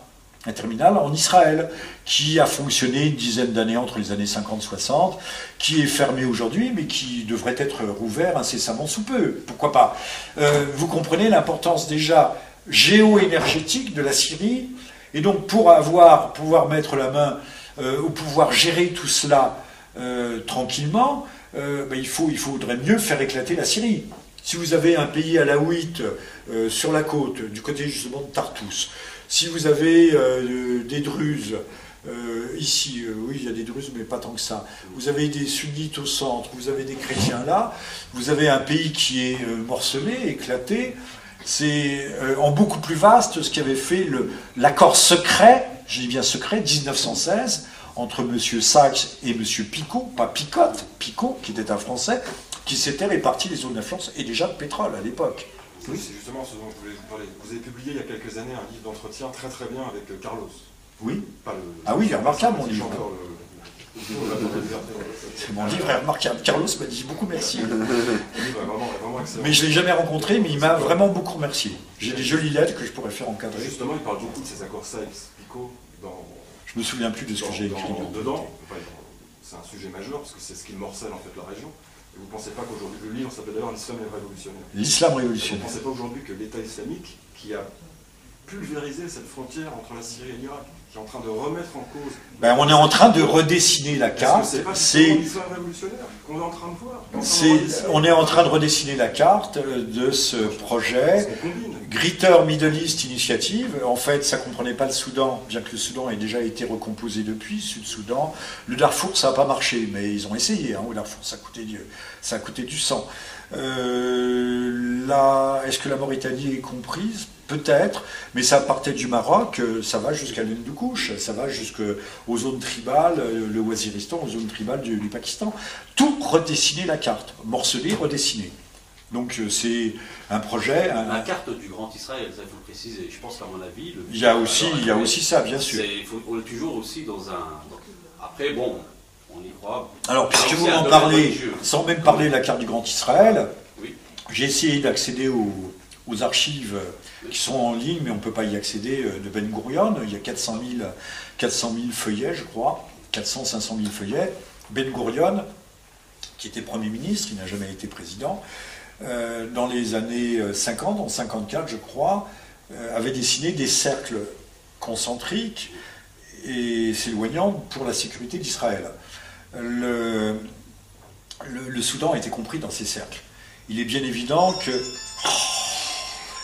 un terminal en Israël, qui a fonctionné une dizaine d'années entre les années 50-60, qui est fermé aujourd'hui, mais qui devrait être rouvert incessamment sous peu. Pourquoi pas? Euh, Vous comprenez l'importance déjà géo-énergétique de la Syrie, et donc pour avoir, pouvoir mettre la main euh, ou pouvoir gérer tout cela euh, tranquillement, ben, il, faut, il faudrait mieux faire éclater la Syrie. Si vous avez un pays alaouite euh, sur la côte, du côté justement de Tartous, si vous avez euh, des Druzes, euh, ici, euh, oui, il y a des Druzes, mais pas tant que ça. Vous avez des sunnites au centre, vous avez des chrétiens là, vous avez un pays qui est morcelé, éclaté. C'est en beaucoup plus vaste ce qu'avait fait le- l'accord secret, je dis bien secret, 1916, entre M. Sachs et M. Picot, pas Picotte, Picot, qui était un Français, qui s'était réparti les zones d'influence et déjà de pétrole à l'époque. Oui, c'est justement ce dont je voulais vous parler. Vous avez publié il y a quelques années un livre d'entretien très très bien avec euh, Carlos. Oui, Pas le- Ah oui, il est remarquable, mon livre. mon livre est remarquable. Carlos m'a dit beaucoup merci. Excellent. Mais je ne l'ai jamais rencontré, mais il m'a vraiment beaucoup remercié. J'ai des jolies lettres que je pourrais faire encadrer. Justement, il parle beaucoup de ces accords Sykes-Picot dans, Je me souviens plus de ce que j'ai écrit. dans- dedans. Enfin, c'est un sujet majeur parce que c'est ce qui morcelle en fait la région. Et vous ne pensez pas qu'aujourd'hui, le livre s'appelle d'ailleurs L'islam révolutionnaire. L'islam Vous ne révolutionnaire. pensez pas aujourd'hui que l'État islamique, qui a pulvérisé cette frontière entre la Syrie et l'Irak, qui est en train de remettre en cause. Ben, on est en train de redessiner la carte. c'est qu'on est en train de voir est on est en train de redessiner la carte de ce projet. Greater Middle East Initiative, en fait, ça comprenait pas le Soudan, bien que le Soudan ait déjà été recomposé depuis, Sud-Soudan. Le Darfour, ça n'a pas marché, mais ils ont essayé. Hein, au Darfour, ça a coûté du, ça a coûté du sang. Euh, est-ce que la Mauritanie est comprise? Peut-être, mais ça partait du Maroc, euh, ça va jusqu'à l'Hindoukouche, ça va jusqu'aux zones tribales, euh, le Waziristan, aux zones tribales du, du Pakistan. Tout redessiner la carte, morceler, redessiner. Donc euh, c'est un projet. un- La carte du Grand Israël, ça il faut le préciser. Je pense qu'à mon avis, le il y a aussi, il y a aussi ça, bien sûr. faut- on est toujours aussi dans un. Après, bon, on y croit. Alors, puisque vous m'en parlez, religieux. sans même parler de la carte du Grand Israël, Oui. j'ai essayé d'accéder aux, aux archives qui sont en ligne, mais on ne peut pas y accéder euh, de Ben Gurion. Il y a 400 000, 400 000 feuillets, je crois, 400, 500 000 feuillets. Ben Gurion, qui était Premier ministre, il n'a jamais été président, euh, dans les années euh, 50, en 54, je crois, euh, avait dessiné des cercles concentriques et s'éloignant pour la sécurité d'Israël. Le, le Soudan a été compris dans ces cercles. Il est bien évident que...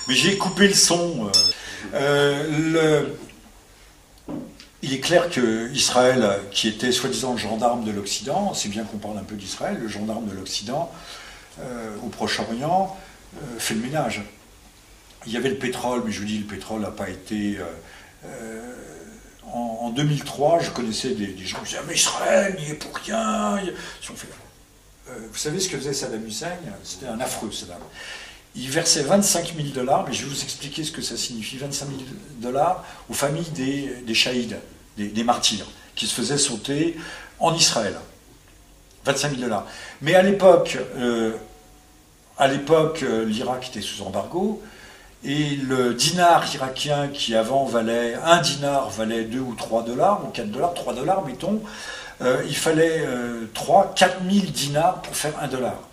Mais j'ai coupé le son. euh. Euh, il est clair que Israël, qui était soi-disant le gendarme de l'Occident, c'est bien qu'on parle un peu d'Israël, le gendarme de l'Occident, euh, au Proche-Orient, fait le ménage. Il y avait le pétrole, mais je vous dis, le pétrole n'a pas été... en, en 2003, je connaissais des, gens qui disaient « Mais Israël n'y est pour rien !» Vous savez ce que faisait Saddam Hussein? C'était un affreux Saddam. Il versait 25 000 dollars, mais je vais vous expliquer ce que ça signifie, 25 000 dollars aux familles des, des des martyrs, qui se faisaient sauter en Israël. 25 000 dollars. Mais à l'époque, euh, à l'époque, euh, l'Irak était sous embargo, et le dinar irakien qui avant valait, un dinar valait 2 ou 3 dollars, ou 4 dollars, 3 dollars mettons, euh, il fallait euh, 3, 4 000 dinars pour faire 1 dollar.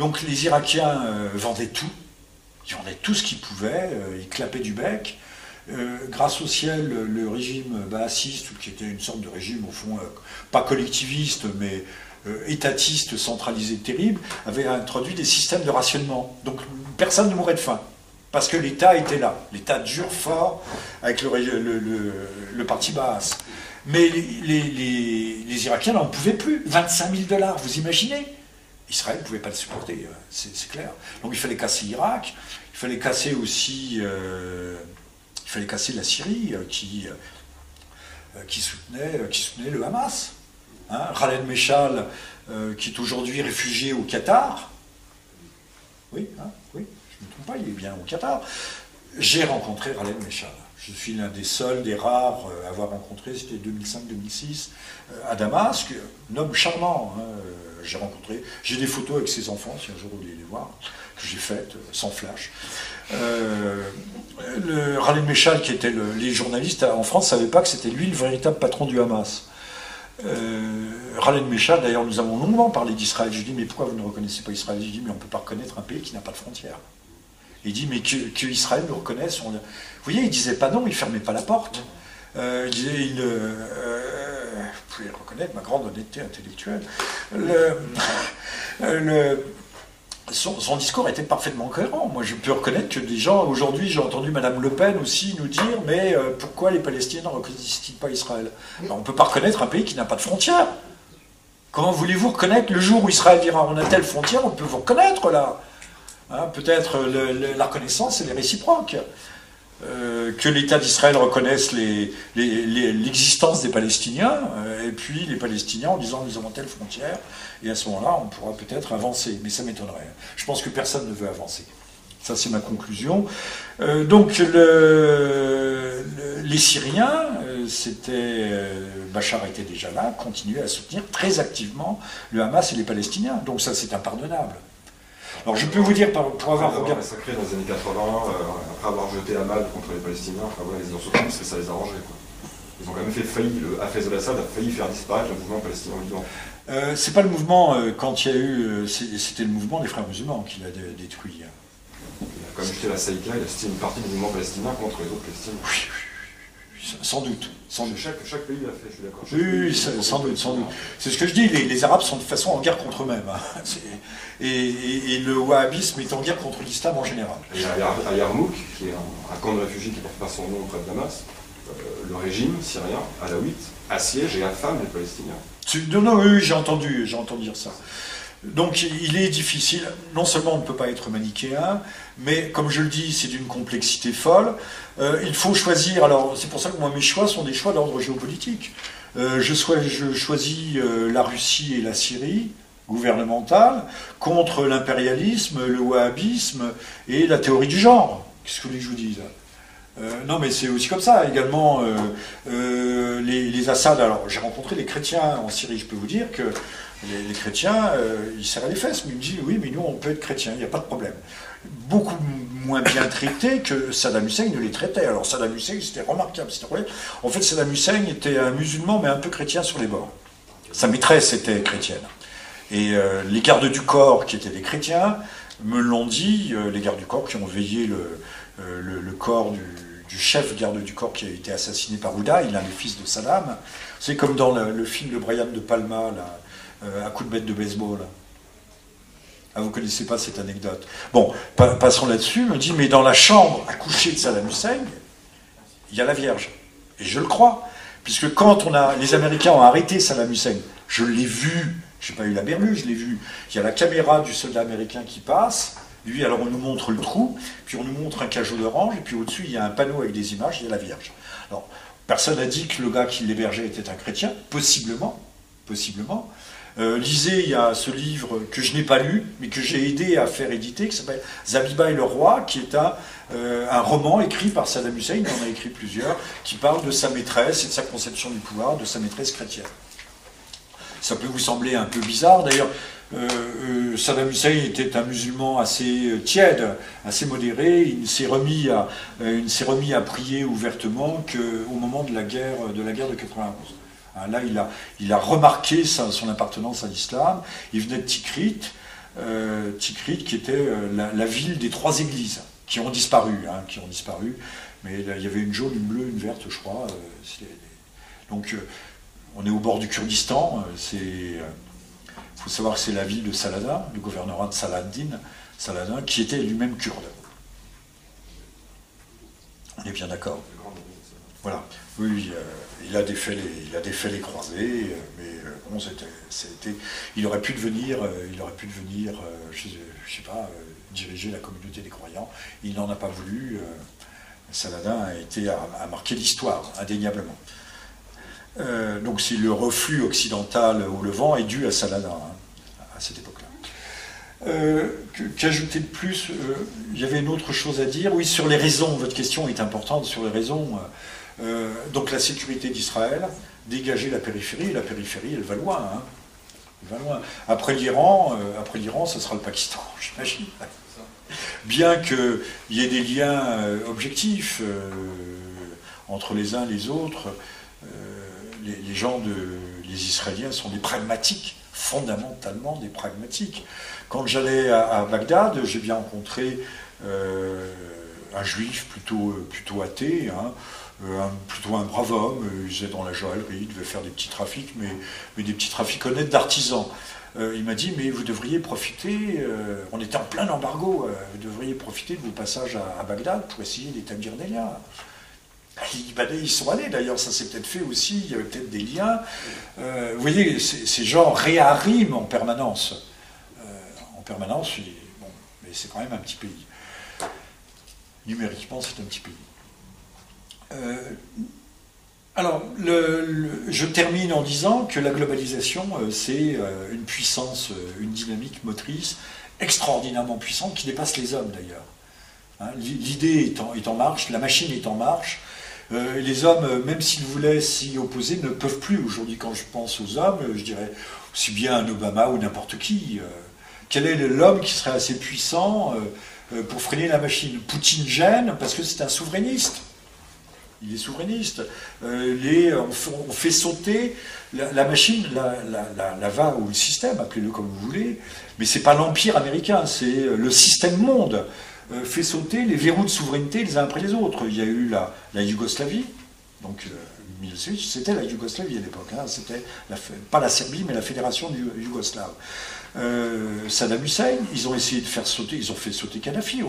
Donc les Irakiens euh, vendaient tout, ils vendaient tout ce qu'ils pouvaient, euh, ils clapaient du bec. Euh, grâce au ciel, le, régime baassiste, qui était une sorte de régime au fond, pas collectiviste, mais étatiste, centralisé, terrible, avait introduit des systèmes de rationnement. Donc personne ne mourait de faim. Parce que l'État était là. L'État dur, fort, avec le, parti Baas. Mais les Irakiens n'en pouvaient plus. 25 000 dollars, vous imaginez? Israël ne pouvait pas le supporter, euh, c'est clair. Donc il fallait casser l'Irak, il fallait casser aussi, euh, il fallait casser la Syrie euh, qui, soutenait, qui soutenait le Hamas. Hein, Khaled qui est aujourd'hui réfugié au Qatar. Oui, hein, oui, je ne me trompe pas, il est bien au Qatar. J'ai rencontré Khaled Meshal. Je suis l'un des seuls, des rares à avoir rencontré, c'était 2005-2006, euh, à Damas, un homme charmant. hein, j'ai rencontré, j'ai des photos avec ses enfants, si un jour vous voulez les voir, que j'ai faites, euh, sans flash. Euh, le Meshal, qui était le- les journalistes en France, ne savaient pas que c'était lui le véritable patron du Hamas. Euh, Meshal, d'ailleurs, nous avons longuement parlé d'Israël. Je lui dis, mais pourquoi vous ne reconnaissez pas Israël? Je lui dis, mais on ne peut pas reconnaître un pays qui n'a pas de frontières. Il dit, mais que, Israël nous reconnaisse. on- Vous voyez, il disait pas non, il fermait pas la porte. Euh, disait, il, euh, euh, vous pouvez reconnaître ma grande honnêteté intellectuelle. Le, le- son, discours était parfaitement cohérent. Moi, je peux reconnaître que des gens, aujourd'hui, j'ai entendu Madame Le Pen aussi nous dire, mais euh, pourquoi les Palestiniens ne reconnaissent-ils pas Israël? Ben, On ne peut pas reconnaître un pays qui n'a pas de frontières. Comment voulez-vous reconnaître le jour où Israël dira on a telle frontière, on peut vous reconnaître là? Hein, Peut-être la reconnaissance, elle est réciproque. Euh, que l'État d'Israël reconnaisse l'existence des Palestiniens, euh, et puis les Palestiniens en disant nous avons telle frontière, et à ce moment-là, on pourra peut-être avancer. Mais ça m'étonnerait. Je pense que personne ne veut avancer. Ça, c'est ma conclusion. Euh, donc, le- le- les Syriens, c'était, Bachar était déjà là, continuaient à soutenir très activement le Hamas et les Palestiniens. Donc, ça, c'est impardonnable. Alors, je peux vous dire, par- pour avoir regardé. massacré dans les années 80, euh, après avoir jeté Hamad contre les Palestiniens, enfin voilà, ils ont sauté parce que ça les arrangeait. Quoi. Ils ont quand même fait failli, le Hafez al-Assad a failli faire disparaître le mouvement palestinien au Liban. Euh, c'est pas le mouvement, euh, quand il y a eu. euh, c'était le mouvement des frères musulmans qui l'a dé- détruit. Il a quand même jeté la Saïka, il a jeté une partie du mouvement palestinien contre les autres Palestiniens. Sans doute. Sans doute. Chaque, chaque pays l'a fait, je suis d'accord. Oui, sans doute, sans doute. C'est ce que je dis, les, les Arabes sont de toute façon en guerre contre eux-mêmes. hein. Et, et- et le wahhabisme est en guerre contre l'islam en général. Et à, Yar- à Yarmouk, qui est un, un camp de réfugiés qui ne porte pas son nom près de Damas, euh, le régime syrien, alaouite, assiège et affame les Palestiniens. Non, non, oui, oui, j'ai entendu, j'ai entendu dire ça. Donc il est difficile, non seulement on ne peut pas être manichéen, mais comme je le dis, c'est d'une complexité folle. Euh, il faut choisir, alors c'est pour ça que moi mes choix sont des choix d'ordre géopolitique. Euh, je, choisis euh, la Russie et la Syrie gouvernementale contre l'impérialisme, le wahhabisme et la théorie du genre. Qu'est-ce que vous voulez que je vous dise? Non, mais c'est aussi comme ça. Également, les, Assad. Alors, j'ai rencontré les chrétiens en Syrie. Je peux vous dire que les, chrétiens, euh, ils serraient les fesses. Mais ils me disent oui, mais nous, on peut être chrétiens, il n'y a pas de problème. Beaucoup moins bien traités que Saddam Hussein ne les traitait. Alors, Saddam Hussein, c'était remarquable. En fait, Saddam Hussein était un musulman, mais un peu chrétien sur les bords. Sa maîtresse était chrétienne. Et euh, les gardes du corps, qui étaient des chrétiens, me l'ont dit, euh, les gardes du corps qui ont veillé le, corps du, du chef garde du corps qui a été assassiné par Ouda, il est le fils de Saddam. C'est comme dans le, le film de Brian De Palma, là, euh, à coup de bête de baseball. Ah, vous connaissez pas cette anecdote. Bon, pa- passons là-dessus. Me dit, mais dans la chambre à coucher de Saddam Hussein, il y a la Vierge. Et je le crois. Puisque quand on a, les Américains ont arrêté Saddam Hussein, je l'ai vu, je n'ai pas eu la berlue, je l'ai vu. Il y a la caméra du soldat américain qui passe. Lui, alors on nous montre le trou, puis on nous montre un cajot d'orange, et puis au-dessus, il y a un panneau avec des images, il y a la Vierge. Alors, personne n'a dit que le gars qui l'hébergeait était un chrétien, possiblement, possiblement. Euh, lisez, il y a ce livre que je n'ai pas lu, mais que j'ai aidé à faire éditer, qui s'appelle Zabiba et le roi, qui est un, euh, un roman écrit par Saddam Hussein, il en a écrit plusieurs, qui parle de sa maîtresse et de sa conception du pouvoir, de sa maîtresse chrétienne. Ça peut vous sembler un peu bizarre, d'ailleurs. euh, Saddam Hussein était un musulman assez tiède, assez modéré. Il ne s'est remis à, il ne s'est remis à prier ouvertement qu'au moment de la guerre de la guerre de 91. Hein, Là, il a, remarqué son appartenance à l'islam. Il venait de Tikrit, euh, Tikrit qui était euh, la, ville des trois églises qui ont disparu, hein. Mais il y avait une jaune, une bleue, une verte, je crois. euh, donc, on est au bord du Kurdistan. C'est, faut savoir que c'est la ville de Saladin, le gouvernorat de Saladin, Saladin, qui était lui-même kurde. On est bien d'accord. Voilà. Oui, il a défait les, il a défait les croisés, euh, mais euh, bon, c'était, il aurait pu devenir, euh, il aurait pu devenir, je, sais pas, diriger la communauté des croyants. Il n'en a pas voulu. Saladin a été l'histoire indéniablement. Donc, c'est le reflux occidental au Levant est dû à Saladin hein, à cette époque-là. Que- Qu'ajouter de plus Il y avait une autre chose à dire. Oui, sur les raisons, votre question est importante sur les raisons. Euh, donc la sécurité d'Israël, dégager la périphérie, la périphérie, elle va loin. hein. Elle va loin. Après l'Iran, euh, après l'Iran, ce sera le Pakistan, j'imagine. Bien qu'il y ait des liens euh, objectifs entre les uns et les autres, les, gens de, les Israéliens sont des pragmatiques, fondamentalement des pragmatiques. Quand j'allais à, Bagdad, j'ai bien rencontré un juif plutôt, plutôt athée, hein, un- plutôt un brave homme, euh, il faisait dans la joaillerie, il devait faire des petits trafics, mais, des petits trafics honnêtes d'artisans. Euh, il m'a dit, mais vous devriez profiter, euh, on était en plein embargo, euh, vous devriez profiter de vos passages à, Bagdad pour essayer d'établir des liens. Bah, ils sont allés d'ailleurs, ça s'est peut-être fait aussi, il y avait peut-être des liens. Euh, vous voyez, ces gens réarriment en permanence. Euh, en permanence, bon, mais c'est quand même un petit pays. Numériquement, c'est un petit pays. Euh, alors, je termine en disant que la globalisation, euh, c'est euh, une puissance, une dynamique motrice extraordinairement puissante qui dépasse les hommes d'ailleurs. Hein, l'i- L'idée est en, marche, la machine est en marche. Euh, les hommes, même s'ils voulaient s'y opposer, ne peuvent plus. Aujourd'hui, quand je pense aux hommes, je dirais aussi bien un Obama ou n'importe qui. quel est l'homme qui serait assez puissant pour freiner la machine? Poutine gêne parce que c'est un souverainiste. Il est souverainiste. Euh, on, fait, sauter la, machine, la, va ou le système, appelez-le comme vous voulez, mais c'est pas l'empire américain, c'est euh, le système monde euh, fait sauter les verrous de souveraineté les uns après les autres. Il y a eu la, la Yougoslavie, donc euh, Milosevic, c'était la Yougoslavie à l'époque, hein, c'était pas la Serbie mais la fédération du yougoslave. Euh, Saddam Hussein, ils ont essayé de faire sauter, ils ont fait sauter Kadhafi.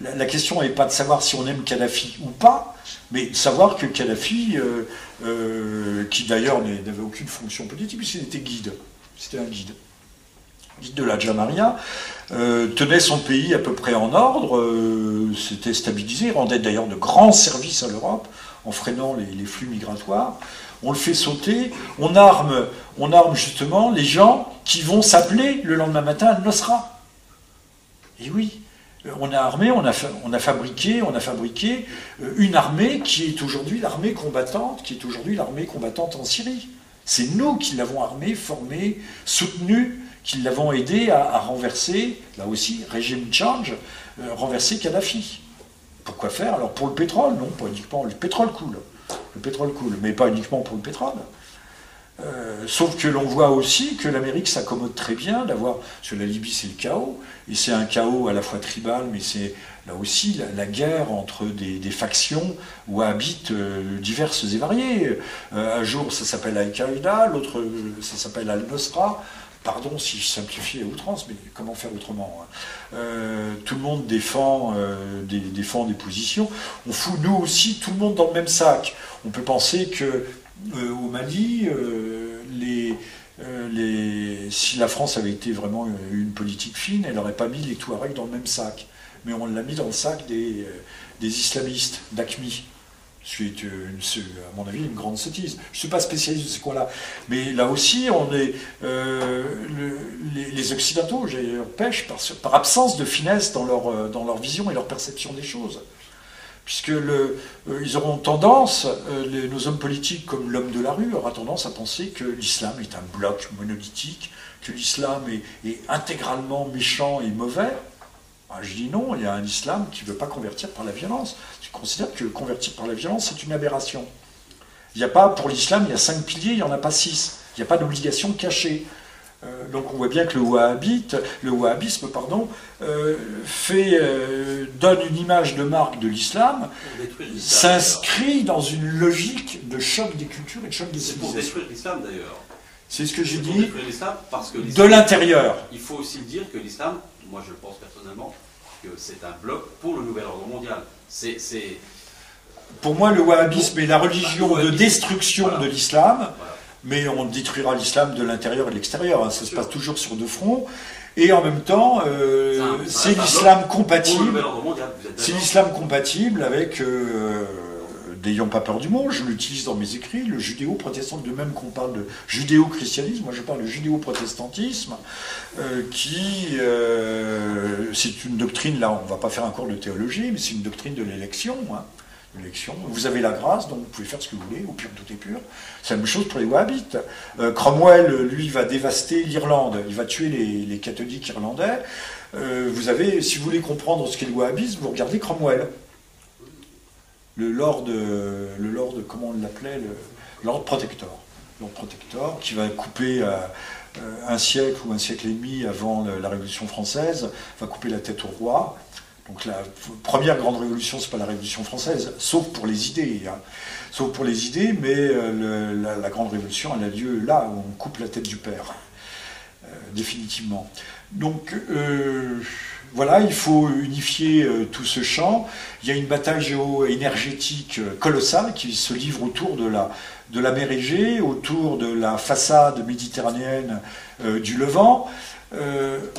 La, question n'est pas de savoir si on aime Kadhafi ou pas, mais de savoir que Kadhafi, euh, euh, qui d'ailleurs n'avait aucune fonction politique, puisqu'il était guide, c'était un guide, guide de la Jamaria, tenait son pays à peu près en ordre, s'était stabilisé, rendait d'ailleurs de grands services à l'Europe en freinant les flux migratoires. On le fait sauter, on arme, on arme justement les gens qui vont s'appeler le lendemain matin Al-Nosra. Et oui, euh, on a armé, on a, fabriqué, on a fabriqué euh, une armée qui est aujourd'hui l'armée combattante, qui est aujourd'hui l'armée combattante en Syrie. C'est nous qui l'avons armée, formée, soutenue, qui l'avons aidé à, à renverser, là aussi, régime change, euh, renverser Kadhafi. Pourquoi faire? Alors pour le pétrole, non, pas uniquement. Le pétrole coule. Le pétrole coule, mais pas uniquement pour le pétrole. Euh, sauf que l'on voit aussi que l'Amérique s'accommode très bien d'avoir. Parce que la Libye, c'est le chaos, et c'est un chaos à la fois tribal, mais c'est là aussi la, guerre entre des, factions où habitent euh, diverses et variées. Euh, un jour, ça s'appelle Al-Qaïda, l'autre, ça s'appelle Al-Nosra. Pardon si je simplifie à outrance, mais comment faire autrement hein Euh, Tout le monde défend, euh, des, défend des positions. On fout nous aussi tout le monde dans le même sac. On peut penser que euh, au Mali, si la France avait été vraiment une politique fine, elle n'aurait pas mis les Touaregs dans le même sac. Mais on l'a mis dans le sac des, des islamistes, d'ACMI. C'est, euh, à mon avis, une grande sottise. Je ne suis pas spécialiste de ces coins-là. Mais là aussi, on est, euh, le- les, Occidentaux pêchent par, par absence de finesse dans leur, euh, dans leur vision et leur perception des choses puisque ils auront tendance, nos hommes politiques comme l'homme de la rue aura tendance à penser que l'islam est un bloc monolithique, que l'islam est intégralement méchant et mauvais. Ah, je dis non, il y a un islam qui ne veut pas convertir par la violence. Je considère que convertir par la violence, c'est une aberration. Il n'y a pas, pour l'islam, il y a cinq piliers, il n'y en a pas six. Il n'y a pas d'obligation cachée. Euh, donc on voit bien que le, wahhabite, le wahhabisme pardon, euh, fait, euh, donne une image de marque de l'islam, s'inscrit dans une logique de choc des cultures et de choc des C'est pour civilisations. détruire l'islam d'ailleurs. C'est ce que j'ai dit parce que de l'intérieur. Il faut aussi dire que l'islam, moi je pense personnellement, que c'est un bloc pour le nouvel ordre mondial. C'est, Pour moi, le wahhabisme est la religion de destruction voilà. de l'islam, voilà. mais on détruira l'islam de l'intérieur et de l'extérieur. hein. Ça se sûr. passe toujours sur deux fronts. Et en même temps, euh, C'est l'islam compatible. C'est l'islam compatible avec, euh, n'ayons pas peur du mot, je l'utilise dans mes écrits, le judéo-protestant, de même qu'on parle de judéo-christianisme, moi je parle de judéo-protestantisme, euh, qui, euh, c'est une doctrine, là on ne va pas faire un cours de théologie, mais c'est une doctrine de l'élection. hein, de l'élection. Vous avez la grâce, donc vous pouvez faire ce que vous voulez, au pur tout est pur. C'est la même chose pour les wahhabites. Euh, Cromwell, lui, va dévaster l'Irlande, il va tuer les, catholiques irlandais. Vous avez, si vous voulez comprendre ce qu'est le wahhabisme, vous regardez Cromwell. Le lord, euh, le lord comment on l'appelait, le lord protector. Lord protector, qui va couper euh, euh, un siècle ou un siècle et demi avant la Révolution française, va couper la tête au roi. Donc la première grande révolution, c'est pas la Révolution française, sauf pour les idées. hein. Sauf pour les idées, mais la, grande révolution, elle a lieu là où on coupe la tête du père, définitivement. Donc voilà, il faut unifier euh, tout ce champ. Il y a une bataille géo-énergétique euh, colossale qui se livre autour de la, mer Égée, autour de la façade méditerranéenne euh, du Levant,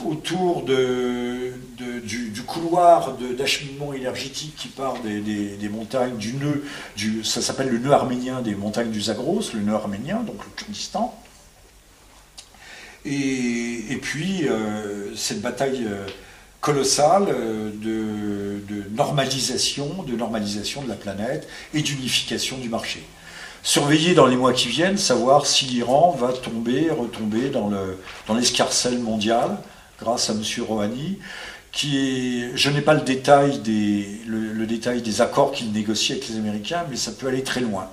autour du, couloir d'acheminement énergétique qui part des, montagnes du nœud, ça s'appelle le nœud arménien des montagnes du Zagros, le nœud arménien, donc le Kurdistan. Et, puis, cette bataille colossale euh, de, normalisation, de normalisation de la planète et d'unification du marché. Surveiller dans les mois qui viennent, savoir si l'Iran va tomber, retomber dans le- dans l'escarcelle mondiale, grâce à M. Rouhani, qui est, je n'ai pas le détail des, le, détail des accords qu'il négocie avec les Américains, mais ça peut aller très loin.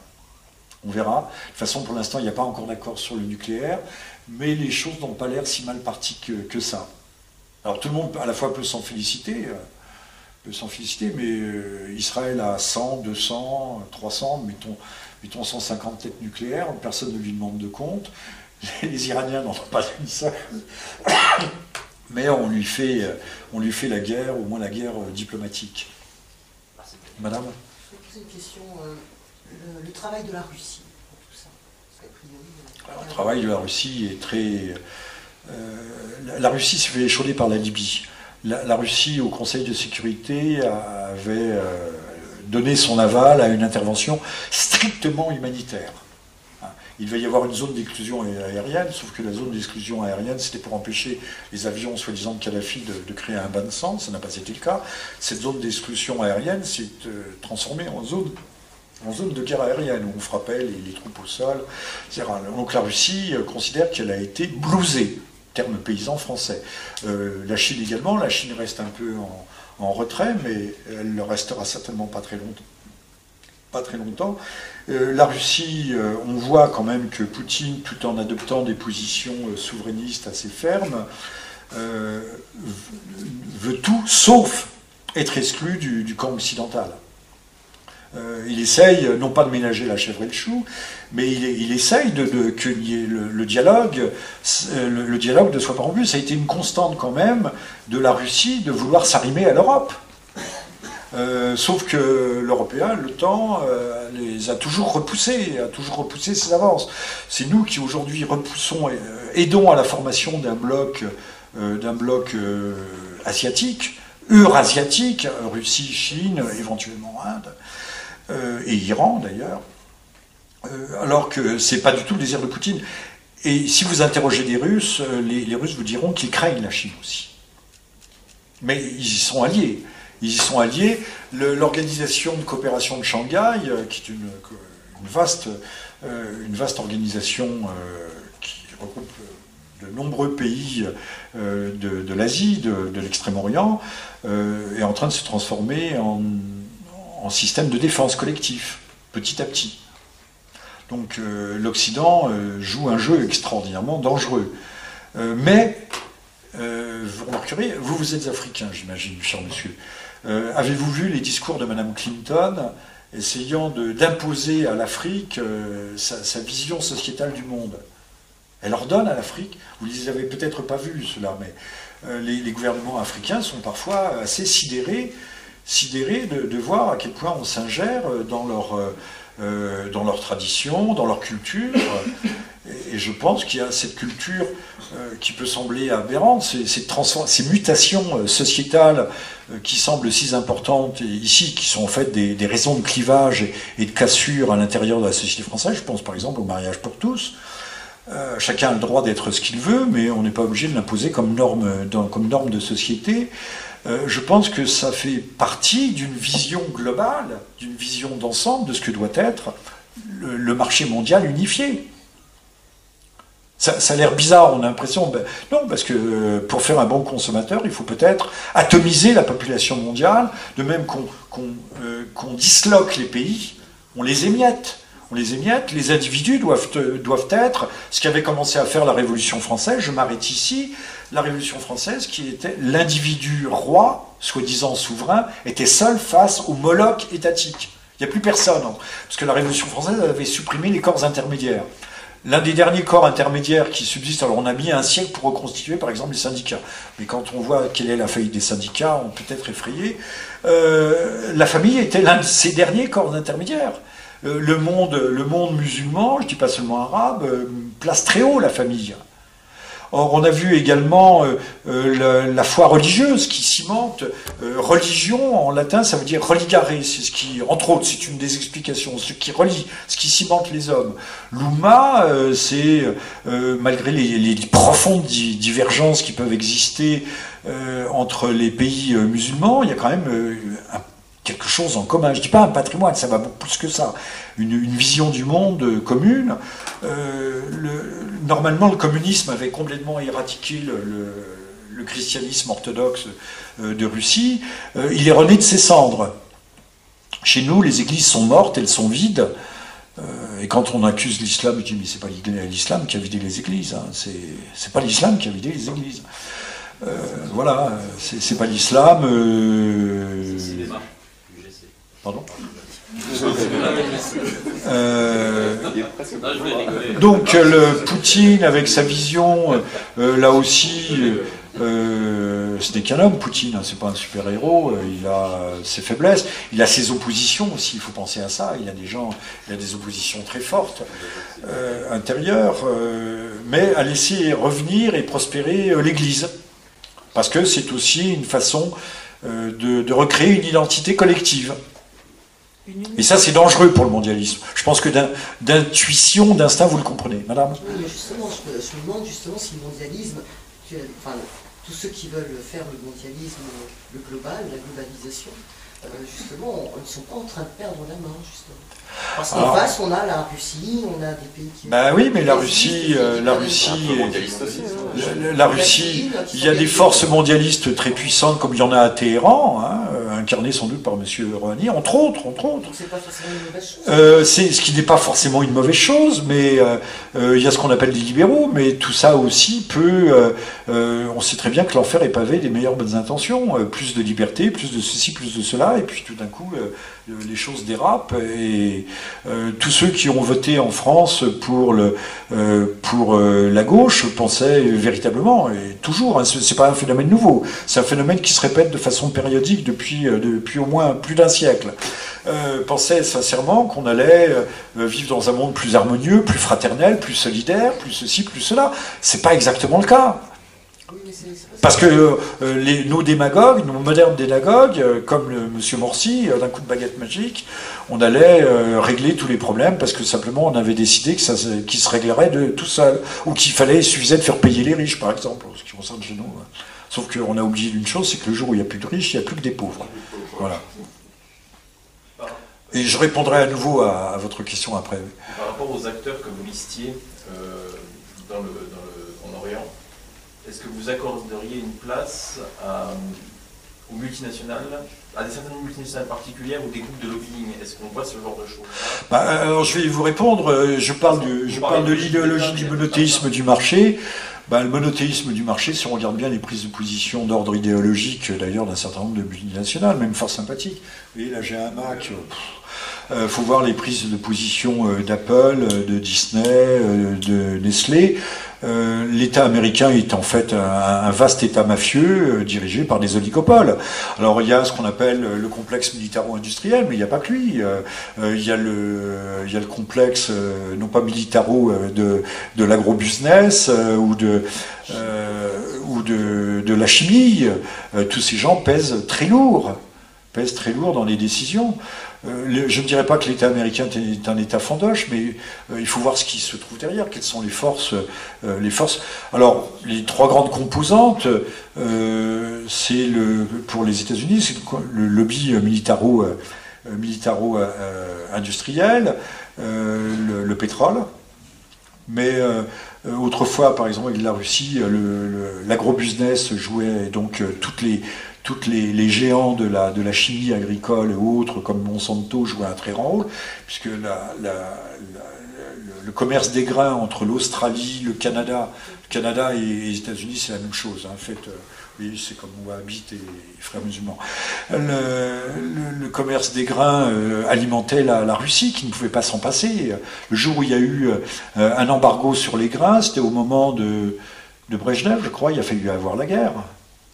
On verra. De toute façon, pour l'instant, il n'y a pas encore d'accord sur le nucléaire, mais les choses n'ont pas l'air si mal parties que ça. Alors tout le monde à la fois peut s'en féliciter, euh, peut s'en féliciter, mais euh, Israël a 100, 200, 300, mettons, mettons 150 têtes nucléaires, personne ne lui demande de compte. Les, Iraniens n'en ont pas une seule. Mais on lui, fait, euh, on lui fait la guerre, au moins la guerre diplomatique. Madame? Je vais poser une question. le, le travail de la Russie pour tout ça. Parce priori, le travail de la Russie est très. Euh, la- Russie s'est fait échauder par la Libye. La, Russie, au Conseil de sécurité, avait euh, donné son aval à une intervention strictement humanitaire. Hein. Il devait y avoir une zone d'exclusion aérienne, sauf que la zone d'exclusion aérienne, c'était pour empêcher les avions soi-disant de Kadhafi de, créer un bain de sang, ça n'a pas été le cas. Cette zone d'exclusion aérienne s'est euh, transformée en zone, de guerre aérienne, où on frappait les, les troupes au sol. Donc la Russie considère qu'elle a été blousée, terme paysan français. Euh, la Chine également, la Chine reste un peu en, retrait, mais elle ne restera certainement pas très longtemps. Pas très longtemps. Euh, la Russie, euh, on voit quand même que Poutine, tout en adoptant des positions souverainistes assez fermes, veut- tout sauf être exclu du camp occidental. Euh, il essaye, non pas de ménager la chèvre et le chou, mais il, essaye de, que le, dialogue, euh, le, dialogue ne soit pas rompu. Ça a été une constante quand même de la Russie de vouloir s'arrimer à l'Europe. Euh, sauf que l'Européen, le temps, euh, les a toujours repoussés, a toujours repoussé ses avances. C'est nous qui aujourd'hui repoussons, euh, aidons à la formation d'un bloc, euh, d'un bloc euh, asiatique, eurasiatique, Russie, Chine, éventuellement Inde, euh, et Iran d'ailleurs, Euh, alors que c'est pas du tout le désir de Poutine. Et si vous interrogez des Russes, euh, les, Russes vous diront qu'ils craignent la Chine aussi. Mais ils y sont alliés. Ils y sont alliés. L'organisation de coopération de Shanghai, euh, qui est une, vaste, euh, une vaste organisation euh, qui regroupe euh, de nombreux pays euh, de, l'Asie, de, l'Extrême-Orient, euh, est en train de se transformer en, en système de défense collectif, petit à petit. Donc euh, l'Occident euh, joue un jeu extraordinairement dangereux. Euh, mais, vous remarquerez, vous, vous êtes africain, j'imagine, cher monsieur. Avez-vous vu les discours de Mme Clinton essayant d'imposer à l'Afrique sa, vision sociétale du monde? Elle ordonne à l'Afrique, vous ne les avez peut-être pas vus, cela, mais les gouvernements africains sont parfois assez sidérés, sidérés de, de voir à quel point on s'ingère euh, dans leur, euh, euh, dans leur tradition, dans leur culture. Et, et je pense qu'il y a cette culture euh, qui peut sembler aberrante, ces, ces, transfor- ces mutations sociétales euh, qui semblent si importantes et ici, qui sont en fait des, des raisons de clivage et, et de cassure à l'intérieur de la société française. Je pense par exemple au mariage pour tous. Euh, chacun a le droit d'être ce qu'il veut, mais on n'est pas obligé de l'imposer comme norme, dans- comme norme de société. Euh, je pense que ça fait partie d'une vision globale, d'une vision d'ensemble de ce que doit être le, marché mondial unifié. Ça, a l'air bizarre, on a l'impression. ben, non, parce que euh, pour faire un bon consommateur, il faut peut-être atomiser la population mondiale, de même qu'on euh, qu'on disloque les pays, on les émiette. Les émiette, les individus doivent, euh, doivent être ce qu'avait commencé à faire la Révolution française, je m'arrête ici, la Révolution française qui était l'individu roi, soi-disant souverain, était seul face au Moloch étatique. Il n'y a plus personne, hein, parce que la Révolution française avait supprimé les corps intermédiaires. L'un des derniers corps intermédiaires qui subsistent, alors on a mis un siècle pour reconstituer par exemple les syndicats, mais quand on voit quelle est la faillite des syndicats, on peut être effrayé. Euh, la famille était l'un de ces derniers corps intermédiaires. Euh, le, monde, le monde musulman, je dis pas seulement arabe, euh, place très haut la famille. Or, on a vu également euh, la, foi religieuse qui cimente. Religion, en latin, ça veut dire religare. C'est ce qui, entre autres, c'est une des explications, ce qui relie, ce qui cimente les hommes. Euh, c'est, malgré les, profondes di- divergences qui peuvent exister entre les pays musulmans, il y a quand même un- quelque chose en commun. Je dis pas un patrimoine, ça va beaucoup plus que ça. Une, vision du monde euh, commune. Euh, le- normalement, le communisme avait complètement éradiqué le, christianisme orthodoxe euh, de Russie. Il est rené de ses cendres. Chez nous, les églises sont mortes, elles sont vides. Et quand on accuse l'islam, je dis mais c'est pas l'islam qui a vidé les églises, hein. c'est pas l'islam qui a vidé les églises. Voilà, c'est pas l'islam. euh, C'est cinéma, UGC. Pardon Euh, donc euh, le Poutine avec sa vision, euh, là aussi, euh, ce n'est qu'un homme, Poutine, hein, c'est pas un super héros. il a ses faiblesses, il a ses oppositions aussi. Il faut penser à ça. Il y a des gens, il a des oppositions très fortes intérieures, mais a laissé revenir et prospérer l'Église, parce que c'est aussi une façon de, de recréer une identité collective. Et ça, c'est dangereux pour le mondialisme. Je pense que d'in- d'intuition, d'instinct, vous le comprenez, madame Oui, mais justement, je me, je me demande justement si le mondialisme, enfin, tous ceux qui veulent faire le mondialisme, le global, la globalisation, euh, justement, ils ne sont pas en train de perdre la main, justement. Parce qu'en face, on a la Russie, on a des pays qui... Ben oui, mais la Russie, euh, qui la Russie, la, Russie, il y a des forces mondialistes très puissantes, comme il y en a à Téhéran, hein, euh, incarnées sans doute par M. Rouhani, entre autres, entre autres. C'est pas forcément une mauvaise chose. Euh, c'est ce qui n'est pas forcément une mauvaise chose, mais euh, euh, il y a ce qu'on appelle des libéraux, mais tout ça aussi peut. euh, euh, on sait très bien que l'enfer est pavé des meilleures bonnes intentions, euh, plus de liberté, plus de ceci, plus de cela, et puis tout d'un coup euh, les choses dérapent. Et euh, tous ceux qui ont voté en France pour euh, euh, la gauche pensaient véritablement, et toujours, hein, ce- c'est pas un phénomène nouveau, c'est un phénomène qui se répète de façon périodique depuis euh, depuis au moins plus d'un siècle euh, pensait sincèrement qu'on allait euh, vivre dans un monde plus harmonieux, plus fraternel, plus solidaire, plus ceci, plus cela. C'est pas exactement le cas. Parce que euh, les, nos démagogues, nos modernes démagogues, euh, comme le, Monsieur Morsi, euh, d'un coup de baguette magique, on allait régler tous les problèmes parce que simplement on avait décidé que ça qu'ils se réglerait de tout seul, ou qu'il fallait suffisait de faire payer les riches, par exemple, ce qui concerne chez nous. hein. Sauf qu'on a oublié d'une chose, c'est que le jour où il n'y a plus de riches, il n'y a plus que des pauvres. Voilà. Et je répondrai à nouveau à, votre question après. Par rapport aux acteurs que vous listiez en Orient, est-ce que vous accorderiez une place à- aux multinationales, à des certaines multinationales particulières ou des groupes de lobbying? Est-ce qu'on voit ce genre de choses? Bah, alors je vais vous répondre. euh, Je parle, du, je parle de l'idéologie du monothéisme du marché. Bah, le monothéisme du marché, si on regarde bien les prises de position d'ordre idéologique, euh, d'ailleurs, d'un certain nombre de multinationales, même fort sympathiques. Vous voyez, là j'ai un Mac. euh, pff, euh, faut voir les prises de position euh, d'Apple, euh, de Disney, de Nestlé. L'État américain est en fait un, vaste État mafieux dirigé par des oligopoles. Alors il y a ce qu'on appelle le complexe militaro-industriel, mais il n'y a pas que lui. Il, y a le, il complexe, non pas militaro, de, de l'agro-business ou, de, la chimie. Tous ces gens pèsent très lourd, pèsent très lourd dans les décisions. Euh, je ne dirais pas que l'État américain est un État fandoche, mais euh, il faut voir ce qui se trouve derrière, quelles sont les forces. euh, les forces. Alors, les trois grandes composantes, c'est le, pour les États-Unis, c'est le, lobby militaro, militaro industriel, euh, le, le pétrole. Mais autrefois, par exemple, avec la Russie, l'agro-business jouait donc toutes les toutes les, les géants de la, de la chimie agricole et autres, comme Monsanto, jouaient un très grand rôle, puisque la, la- le, le commerce des grains entre l'Australie, le Canada, le Canada et les États-Unis, c'est la même chose. hein. En fait, euh, oui, c'est comme Wahhabite et frères musulmans. Le, le- le commerce des grains euh, alimentait la, la Russie, qui ne pouvait pas s'en passer. Le jour où il y a eu euh, un embargo sur les grains, c'était au moment de, de Brejnev, je crois, il a fallu avoir la guerre.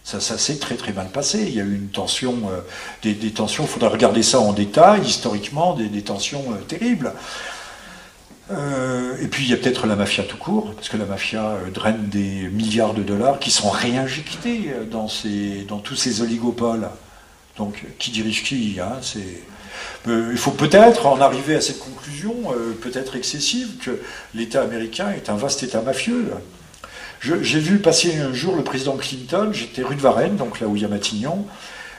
Ça, s'est très très mal passé. Il y a eu une tension, euh, des, tensions, il faudrait regarder ça en détail, historiquement, des, tensions euh, terribles. Euh, et puis il y a peut-être la mafia tout court, parce que la mafia draine des milliards de dollars qui sont réinjectés dans, tous ces oligopoles. Donc qui dirige qui hein, Il faut peut-être en arriver à cette conclusion, peut-être excessive, que l'État américain est un vaste État mafieux. J'ai vu passer un jour le président Clinton, j'étais rue de Varennes, donc là où il y a Matignon,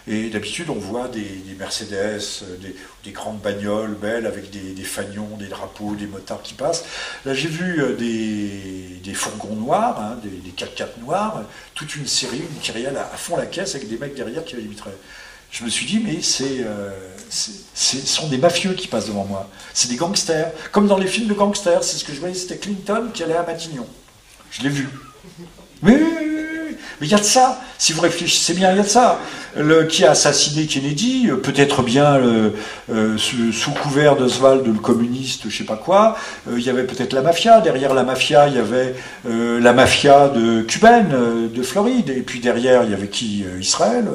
et d'habitude on voit des, des Mercedes, euh, des, des grandes bagnoles belles avec des, des fanions, des drapeaux, des motards qui passent. Là j'ai vu euh, des, fourgons noirs, hein, des, des 4x4 noirs, toute une série, une kyrielle à, fond la caisse avec des mecs derrière qui avaient. Je me suis dit, mais c'est, euh, ce sont des mafieux qui passent devant moi. C'est des gangsters. Comme dans les films de gangsters, c'est ce que je voyais, c'était Clinton qui allait à Matignon. Je l'ai vu. Oui, oui, oui, oui. Mais il y a de ça. Si vous réfléchissez bien, il y a de ça. Le, qui a assassiné Kennedy, euh, peut-être bien euh, euh, sous, couvert d'Oswald, le communiste, je sais pas quoi. il y avait peut-être la mafia. Derrière la mafia, il y avait la mafia de cubaine, de Floride. Et puis derrière, il y avait qui Israël.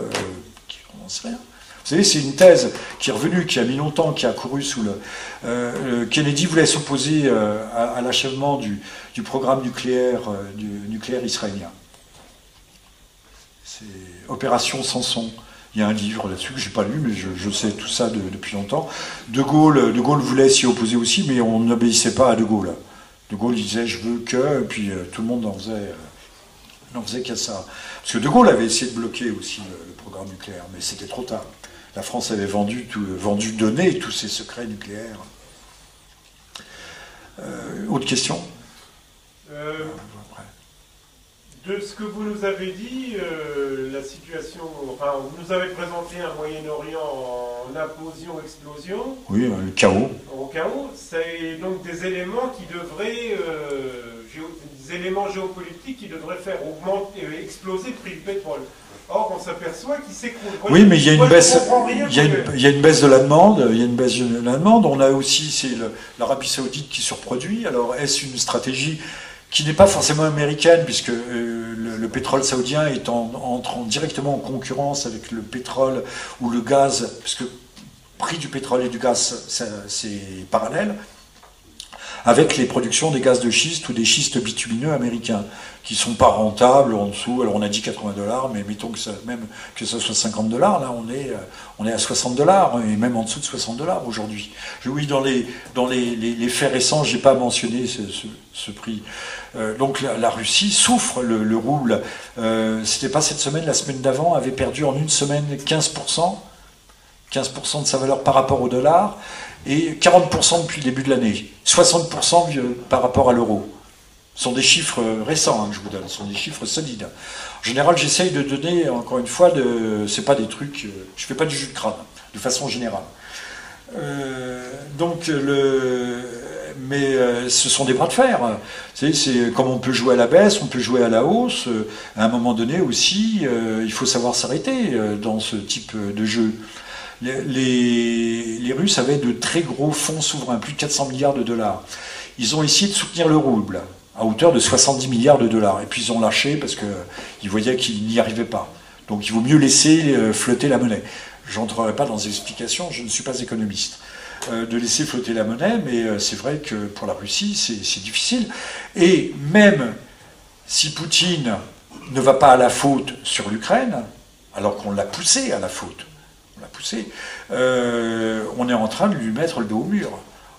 qui, sait rien. Vous savez, c'est une thèse qui est revenue, qui a mis longtemps, qui a couru sous le. Euh, Kennedy voulait s'opposer euh, à, l'achèvement du, programme nucléaire, euh, nucléaire israélien. C'est Opération Samson. Il y a un livre là-dessus que j'ai pas lu, mais je, je sais tout ça de- depuis longtemps. De Gaulle, voulait s'y opposer aussi, mais on n'obéissait pas à De Gaulle. De Gaulle disait je veux que, et puis tout le monde en faisait, n'en faisait qu'à ça. Parce que De Gaulle avait essayé de bloquer aussi le programme nucléaire, mais c'était trop tard. La France avait vendu, tout, vendu donné tous ses secrets nucléaires. Euh, autre question? Euh, de ce que vous nous avez dit, euh, la situation, enfin, vous nous avez présenté un Moyen-Orient en implosion-explosion, Oui, euh, le chaos. au chaos. C'est donc des éléments qui devraient, des éléments géopolitiques qui devraient faire augmenter, exploser le prix du pétrole. Or, on s'aperçoit qu'il s'écroule. Oui, mais il y a une baisse. comprends rien Il y, a une, que- il y a une baisse de la demande. Il y a une baisse de la demande. On a aussi, c'est l'Arabie Saoudite qui surproduit. Alors, est-ce une stratégie qui n'est pas forcément américaine, puisque euh, le, le pétrole saoudien est en, entrant directement en concurrence avec le pétrole ou le gaz, puisque le prix du pétrole et du gaz, c'est parallèle, avec les productions des gaz de schiste ou des schistes bitumineux américains, qui sont pas rentables en dessous. Alors on a dit 80 dollars, mais mettons que ça, même que ça soit 50 dollars, là on est, euh, on est à 60 dollars, et même en dessous de 60 dollars aujourd'hui. Oui, dans les, dans les, les, faits récents, j'ai pas mentionné ce, prix. Euh, donc la, la Russie souffre, le, le rouble, euh, c'était pas cette semaine, la semaine d'avant, avait perdu en une semaine 15%, 15% de sa valeur par rapport au dollar, et 40% depuis le début de l'année, 60% vieux- par rapport à l'euro. Ce sont des chiffres euh, récents hein, que je vous donne, ce sont des chiffres solides. En général, j'essaye de donner, encore une fois, de, c'est pas des trucs, euh, je fais pas du jus de crâne, de façon générale. Euh, donc, le, mais ce sont des bras de fer. C'est comme on peut jouer à la baisse, on peut jouer à la hausse. À un moment donné aussi, il faut savoir s'arrêter dans ce type de jeu. Les, Russes avaient de très gros fonds souverains, plus de 400 milliards de dollars. Ils ont essayé de soutenir le rouble à hauteur de 70 milliards de dollars. Et puis ils ont lâché parce qu'ils voyaient qu'ils n'y arrivaient pas. Donc il vaut mieux laisser euh, flotter la monnaie. Je n'entrerai pas dans les explications, je ne suis pas économiste. Euh, de laisser flotter la monnaie, mais euh, c'est vrai que pour la Russie, c'est difficile. Et même si Poutine ne va pas à la faute sur l'Ukraine, alors qu'on l'a poussé à la faute, euh, on est en train de lui mettre le dos au mur.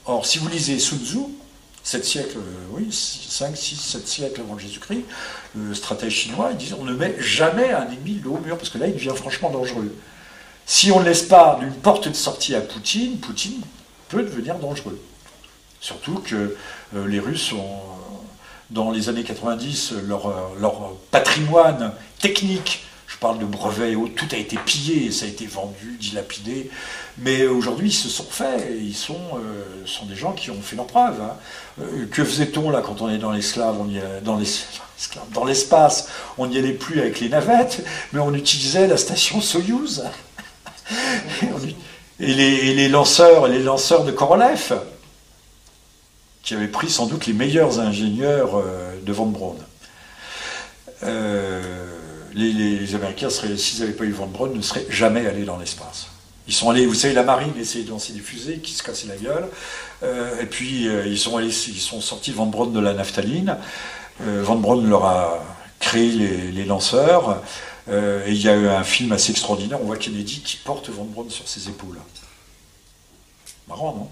Or, si vous lisez Sun Tzu, 7 siècles, euh, oui, 5, 6, 7 siècles avant Jésus-Christ, le stratège chinois, il disait on ne met jamais un ennemi le dos au mur, parce que là, il devient franchement dangereux. Si on ne laisse pas d'une porte de sortie à Poutine, Poutine peut devenir dangereux. Surtout que euh, les Russes ont, dans les années 90, leur, euh, leur patrimoine technique, je parle de brevets et autres, tout a été pillé, ça a été vendu, dilapidé. Mais aujourd'hui, ils se sont faits, ils sont, euh, sont des gens qui ont fait leurs preuves. hein. Euh, que faisait-on là quand on est dans l'esclave, on y dans dans l'espace On n'y allait plus avec les navettes, mais on utilisait la station Soyouz. Et, les, et les lanceurs, de Korolev, qui avaient pris sans doute les meilleurs ingénieurs euh, de Von Braun les, Américains, s'ils n'avaient pas eu Von Braun, ne seraient jamais allés dans l'espace. Ils sont allés, vous savez, la marine essayait de lancer des fusées qui se cassaient la gueule. Euh, et puis, euh, ils, sont allés, sortis Van Braun de la naphtaline. Euh, Van Braun leur a créé les, lanceurs. Euh, et il y a eu un film assez extraordinaire. On voit Kennedy qui porte Van Braun sur ses épaules. Marrant, non?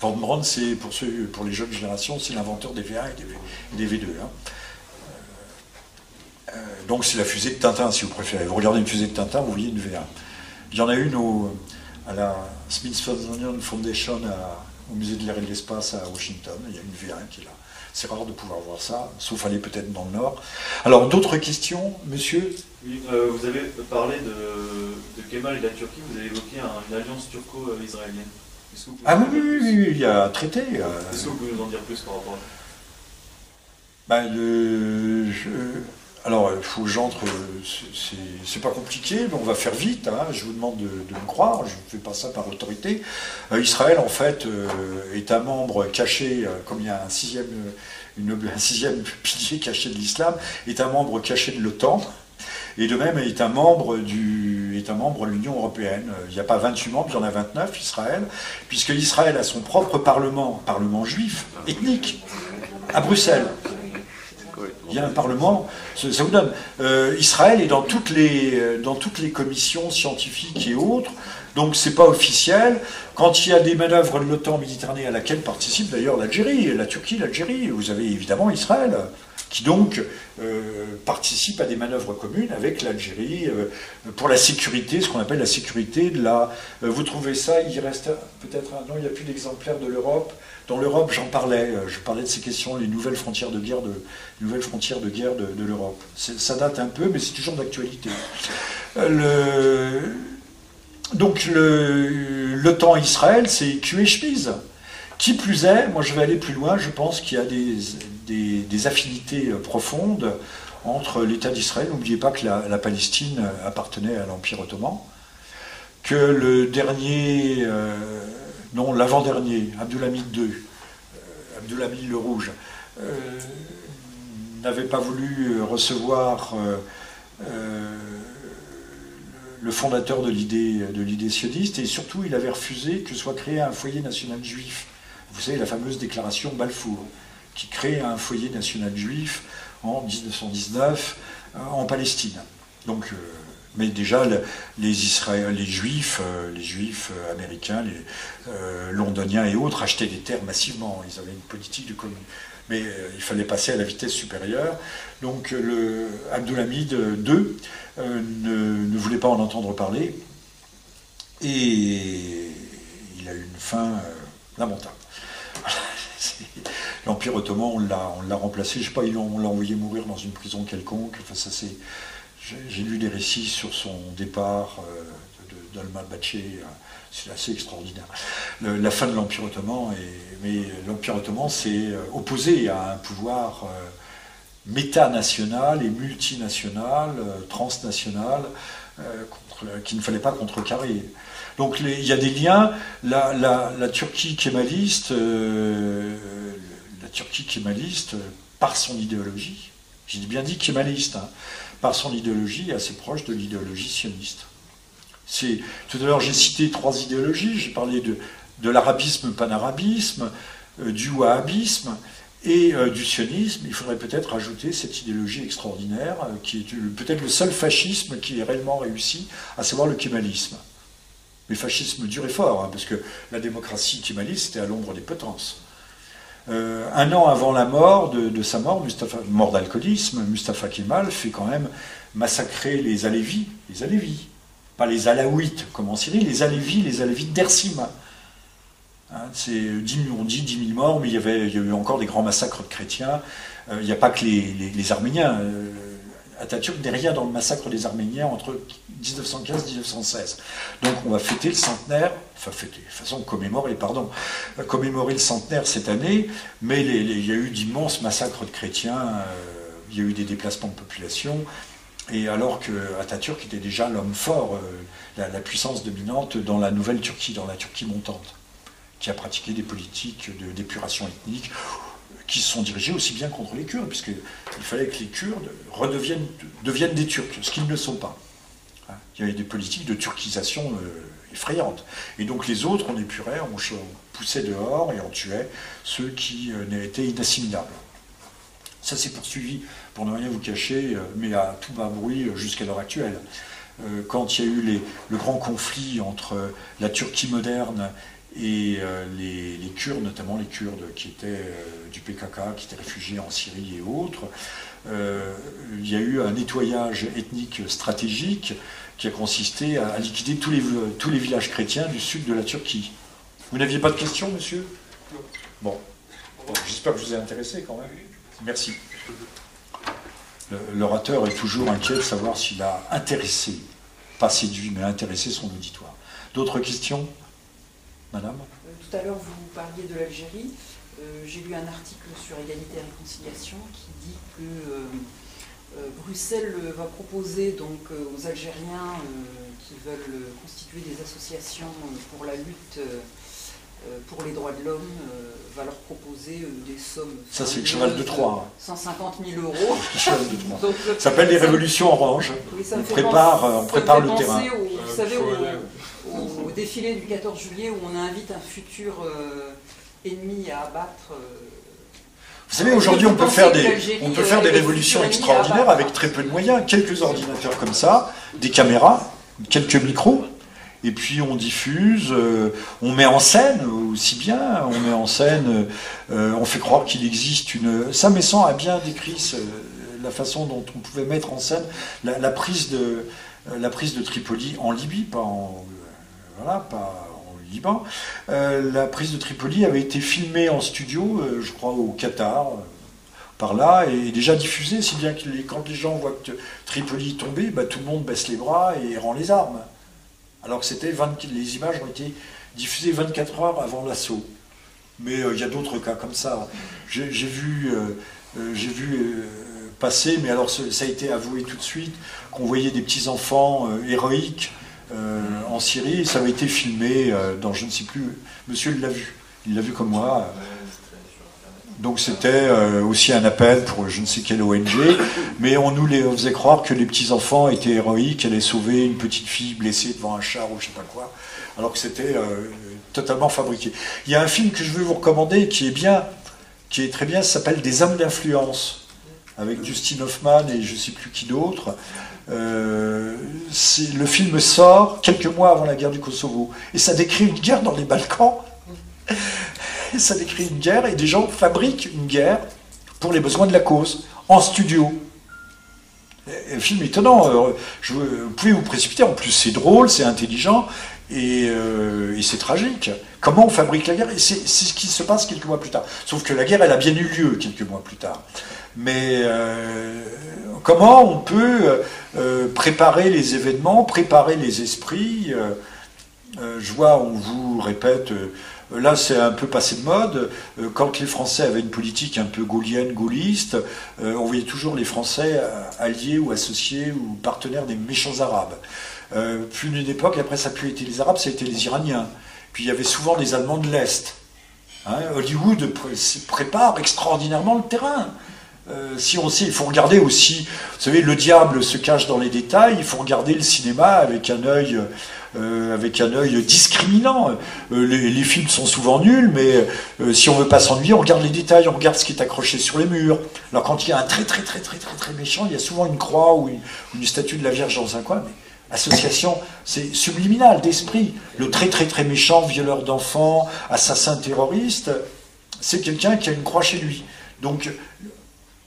Van Braun, c'est pour, ceux, pour les jeunes générations, c'est l'inventeur des V1 et des, V, 2 donc c'est la fusée de Tintin, si vous préférez. Vous regardez une fusée de Tintin, vous voyez une V1. Il y en a une au- à la Smithsonian Foundation à- au musée de l'air et de l'espace à Washington. Il y a une V1 qui est là. C'est rare de pouvoir voir ça, sauf aller peut-être dans le nord. Alors d'autres questions, monsieur? Oui, euh, vous avez parlé de, de Kemal et de la Turquie, vous avez évoqué un- une alliance turco-israélienne. Pouvez Ah oui, oui, oui, il y a un traité. euh, Est-ce que vous pouvez nous en dire plus par rapport à ça? Ben, le- je- alors, il faut que j'entre, euh, c'est- pas compliqué, mais on va faire vite. hein, je vous demande de, me croire, je ne fais pas ça par autorité. Euh, Israël, en fait, euh, est un membre caché, euh, comme il y a un sixième, euh, pilier caché de l'islam, est un membre caché de l'OTAN. Et de même est un membre, du, un membre de l'Union européenne. Euh, Il n'y a pas 28 membres, il y en a 29, Israël, puisque Israël a son propre parlement, parlement juif, ethnique, à Bruxelles. Il y a un parlement, ça vous donne. Euh, Israël est dans toutes, les, euh, dans toutes les commissions scientifiques et autres, donc c'est pas officiel. Quand il y a des manœuvres de l'OTAN Méditerranée à laquelle participe d'ailleurs l'Algérie, la Turquie, l'Algérie, vous avez évidemment Israël, qui donc euh, participe à des manœuvres communes avec l'Algérie pour la sécurité, ce qu'on appelle la sécurité de la. vous trouvez ça Il reste peut-être un. Non, il n'y a plus d'exemplaires de l'Europe. Dans l'Europe, j'en parlais. euh, Je parlais de ces questions, les nouvelles frontières de guerre de, les nouvelles frontières de guerre de, l'Europe. Ça date un peu, mais c'est toujours d'actualité. Euh, le- donc le, l'OTAN Israël, c'est cul. Qui plus est, moi je vais aller plus loin, je pense qu'il y a des, affinités euh, profondes entre l'État d'Israël. N'oubliez pas que la, Palestine appartenait à l'Empire ottoman, que le dernier, non l'avant-dernier, Abdulhamid II, euh, Abdulhamid le Rouge, euh, n'avait pas voulu recevoir euh, euh, le fondateur de l'idée de l'idée sioniste et surtout il avait refusé que soit créé un foyer national juif. Vous savez la fameuse déclaration Balfour qui crée un foyer national juif en 1919 euh, en Palestine. Donc mais déjà, le- les, Israéliens, les Juifs, euh, les Juifs euh, américains, les euh, Londoniens et autres achetaient des terres massivement. Ils avaient une politique de commune. Mais il fallait passer à la vitesse supérieure. Donc le Abdulhamid II ne, ne voulait pas en entendre parler. Et il a eu une fin lamentable. L'Empire ottoman, on l'a, remplacé. Je sais pas, on l'a envoyé mourir dans une prison quelconque. Enfin, ça c'est. J'ai, lu des récits sur son départ euh, d'Alma-Baché. euh, C'est assez extraordinaire. La fin de l'Empire ottoman, mais l'Empire ottoman s'est euh, opposé à un pouvoir euh, métanational et multinational, euh, transnational, euh, qu'il ne fallait pas contrecarrer. Donc il y a des liens. La, Turquie kémaliste, euh, la Turquie kémaliste, euh, par son idéologie, j'ai bien dit kémaliste, par son idéologie, assez proche de l'idéologie sioniste. Tout à l'heure, j'ai cité trois idéologies. J'ai parlé de, l'arabisme, panarabisme, euh, du wahhabisme et euh, du sionisme. Il faudrait peut-être ajouter cette idéologie extraordinaire, euh, qui est peut-être le seul fascisme qui est réellement réussi, à savoir le kémalisme. Mais fascisme dur et fort, hein, parce que la démocratie kémaliste était à l'ombre des potences. Euh, un an avant la mort de, sa mort, Mustafa, mort d'alcoolisme, Mustafa Kemal fait quand même massacrer les Alévis, les Alévis, pas les Alaouites comme en Syrie, les Alévis, les Alévites d'Ersim. Hein, c'est 10 000, on dit 10 000 morts, mais il y, avait, a eu encore des grands massacres de chrétiens. Euh, il n'y a pas que les, Arméniens. Euh, Atatürk n'est rien dans le massacre des Arméniens entre 1915 et 1916. Donc on va fêter le centenaire, enfin fêter, de façon commémorer, pardon, commémorer le centenaire cette année, mais il y a eu d'immenses massacres de chrétiens, euh, il y a eu des déplacements de population, et alors que Atatürk était déjà l'homme fort, euh, la, puissance dominante dans la nouvelle Turquie, dans la Turquie montante, qui a pratiqué des politiques d'épuration ethnique qui se sont dirigées aussi bien contre les Kurdes, puisqu'il fallait que les Kurdes redeviennent, deviennent des Turcs, ce qu'ils ne sont pas. Hein. Il y avait des politiques de turquisation euh, effrayantes. Et donc les autres, on épurait, on, poussait dehors et on tuait ceux qui euh, étaient inassimilables. Ça s'est poursuivi, pour ne rien vous cacher, euh, mais à tout bas bruit jusqu'à l'heure actuelle. Quand il y a eu le grand conflit entre la Turquie moderne et euh, les, Kurdes, notamment les Kurdes qui étaient euh, du PKK, qui étaient réfugiés en Syrie et autres, euh, il y a eu un nettoyage ethnique stratégique qui a consisté à, liquider tous les, tous les villages chrétiens du sud de la Turquie. Vous n'aviez pas de questions, monsieur? Bon. Bon, J'espère que je vous ai intéressé quand même. Merci. L'orateur est toujours inquiet de savoir s'il a intéressé, pas séduit, mais intéressé son auditoire. D'autres questions? Madame Euh, Tout à l'heure, vous parliez de l'Algérie. Euh, J'ai lu un article sur égalité et réconciliation qui dit que euh, Bruxelles va proposer donc aux Algériens qui veulent constituer des associations pour la lutte pour les droits de l'homme, euh, va leur proposer euh, des sommes. Ça, c'est le cheval de Troie. 150 000 euros. Le cheval de Troie. Donc, Ça s'appelle les révolutions oranges. Oui, On prépare, penser- euh, on prépare le terrain. au- vous Euh, savez, au, au- au défilé du 14 juillet où on invite un futur euh, ennemi à abattre. euh, Vous savez, aujourd'hui, on peut faire des, on peut euh, faire des révolutions extraordinaires avec très peu de moyens, quelques ordinateurs comme ça, des caméras, quelques micros, et puis on diffuse, euh, on met en scène aussi bien, on met en scène, euh, on fait croire qu'il existe une. Ça, Messan a bien décrit la façon dont on pouvait mettre en scène la, prise de Tripoli en Libye, pas en euh, Liban. La prise de Tripoli avait été filmée en studio, je crois au Qatar, par là, et déjà diffusée, si bien que quand les gens voient que Tripoli est tombé, bah, tout le monde baisse les bras et rend les armes. Alors que c'était 20 les images ont été diffusées 24 heures avant l'assaut. Mais euh, il y a d'autres cas comme ça. J'ai vu, euh, euh, j'ai vu euh, passer, mais alors ça a été avoué tout de suite, qu'on voyait des petits enfants euh, héroïques euh, en Syrie, ça avait été filmé euh, dans je ne sais plus. Monsieur l'a vu, il l'a vu comme moi. Donc c'était euh, aussi un appel pour je ne sais quelle ONG, mais on nous les, faisait croire que les petits enfants étaient héroïques, allaient sauver une petite fille blessée devant un char ou je sais pas quoi, alors que c'était euh, totalement fabriqué. Il y a un film que je veux vous recommander qui est bien, qui est très bien, s'appelle Des hommes d'influence, avec Justin Hoffman et je sais plus qui d'autre. Euh, le film sort quelques mois avant la guerre du Kosovo et ça décrit une guerre dans les Balkans. Ça décrit une guerre et des gens fabriquent une guerre pour les besoins de la cause en studio. Un film étonnant. euh, je- vous pouvez vous précipiter. En plus, c'est drôle, c'est intelligent et, euh, c'est tragique. Comment on fabrique la guerre? C'est ce qui se passe quelques mois plus tard. Sauf que la guerre, elle a bien eu lieu quelques mois plus tard. Mais euh, comment on peut préparer les événements, préparer les esprits? Je vois, on vous répète. Euh, Là, c'est un peu passé de mode. Euh, Quand les Français avaient une politique un peu gaulienne, gaulliste, euh, on voyait toujours les Français alliés ou associés ou partenaires des méchants Arabes. Plus d'une époque, après, ça n'a plus été les Arabes, ça a été les Iraniens. Puis il y avait souvent des Allemands de l'Est. Hein, Hollywood pré- prépare extraordinairement le terrain. Il faut regarder aussi, vous savez, le diable se cache dans les détails, il faut regarder le cinéma avec un œil, euh, avec un œil discriminant. Euh, les, films sont souvent nuls, mais euh, si on veut pas s'ennuyer, on regarde les détails, on regarde ce qui est accroché sur les murs. Alors quand il y a un très très très très très très méchant, il y a souvent une croix ou une, statue de la Vierge dans un coin. Mais association, c'est subliminal d'esprit. Le très très très méchant, violeur d'enfants, assassin terroriste, c'est quelqu'un qui a une croix chez lui. Donc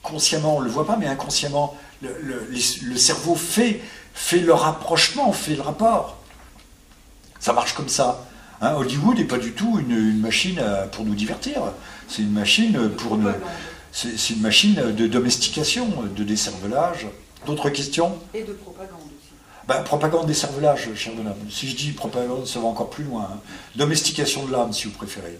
consciemment, on le voit pas, mais inconsciemment, le, cerveau fait le rapprochement, fait le rapport. Ça marche comme ça. Hein, Hollywood n'est pas du tout une, une machine à- pour nous divertir. C'est une machine pour nous. c'est une machine de domestication, de décervelage. D'autres questions? Et de propagande aussi. ben, Propagande décervelage, cher bonhomme. Si je dis propagande, ça va encore plus loin. hein. Domestication de l'âme, si vous préférez.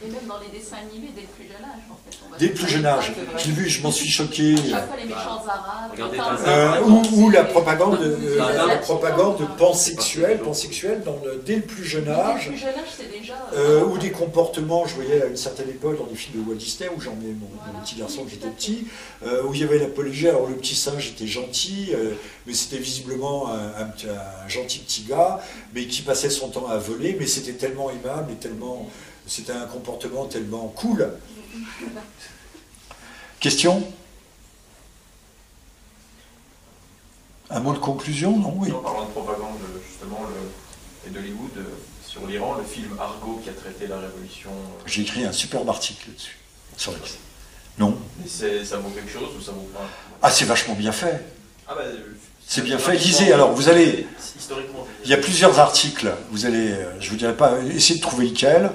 Et même dans les dessins animés dès le plus jeune âge, en fait. on va Dès le plus jeune âge, l'ai vu, je m'en suis choqué. Chaque fois les méchants arabes. Regardez. Euh, ou, ou la propagande, euh, la la propagande pansexuelle, pansexuelle dans le- dès le plus jeune Dès le âge. plus jeune âge, c'est déjà. Euh, ou des comportements, je voyais à une certaine époque dans des films de Walt Disney, où j'emmenais mon, mon Voilà. petit garçon qui était petit, euh, où il y avait l'apologie, alors le petit singe était gentil, euh, mais c'était visiblement un, un petit- un gentil petit gars, mais qui passait son temps à voler, mais c'était tellement aimable et tellement... C'était un comportement tellement cool. Question? Un mot de conclusion, non? Oui. En parlant de propagande, justement, le, et d'Hollywood, euh, sur l'Iran, le film Argo qui a traité la révolution. euh, J'ai écrit un superbe article là-dessus. Sur les- Non et ça vaut quelque chose ou ça vaut pas? Ah, c'est vachement bien fait. Ah bah, euh, C'est bien fait. Lisez, alors, vous allez- Historiquement, Il y a plusieurs articles. Vous allez, je vous dirai pas, essayez de trouver lequel,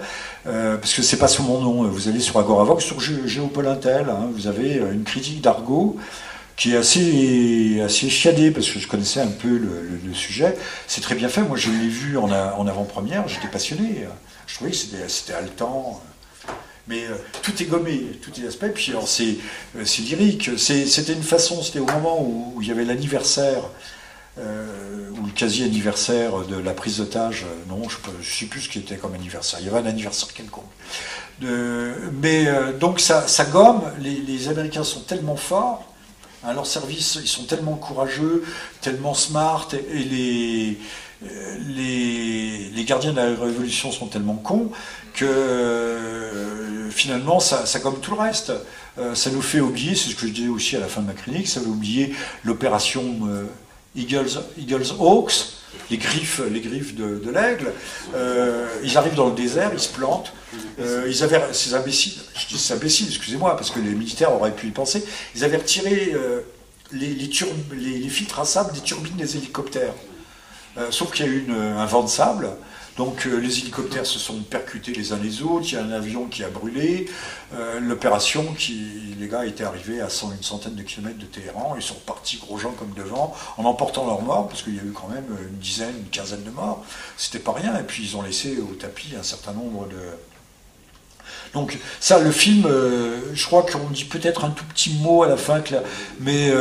euh, parce que c'est pas sous mon nom. Vous allez sur Agoravox, sur Gé- Géopolintel, hein, vous avez euh, une critique d'Argo qui est assez, assez chiadée, parce que je connaissais un peu le, sujet. C'est très bien fait. Moi, je l'ai vu en, en avant-première. J'étais passionné. Je trouvais que c'était, haletant. Mais euh, tout est gommé, tout est aspect. Puis c'est, euh, lyrique. C'était une façon. C'était au moment où il y avait l'anniversaire euh, ou le quasi-anniversaire de la prise d'otage, euh, non, je ne sais plus ce qui était comme anniversaire, il y avait un anniversaire quelconque. Mais euh, donc ça, gomme, les, Américains sont tellement forts, à leur service, ils sont tellement courageux, tellement smart, et, euh, les, les gardiens de la révolution sont tellement cons que finalement ça, ça gomme tout le reste. Ça nous fait oublier, c'est ce que je disais aussi à la fin de ma clinique, ça fait oublier l'opération Eagles, Eagles Hawks, les griffes, les griffes de, l'aigle. Euh, ils arrivent dans le désert, ils se plantent. Euh, ils avaient, ces imbéciles, ces imbéciles, excusez-moi, parce que les militaires auraient pu y penser, ils avaient retiré euh, les, filtres à sable des turbines des hélicoptères. Sauf qu'il y a eu un vent de sable, donc euh, les hélicoptères se sont percutés les uns les autres, il y a un avion qui a brûlé, euh, l'opération, qui, les gars étaient arrivés à 100, une centaine de kilomètres de Téhéran, ils sont repartis gros gens comme devant, en emportant leurs morts, parce qu'il y a eu quand même une dizaine, une quinzaine de morts, c'était pas rien, et puis ils ont laissé au tapis un certain nombre de... Donc ça, le film, euh, je crois qu'on dit peut-être un tout petit mot à la fin, que mais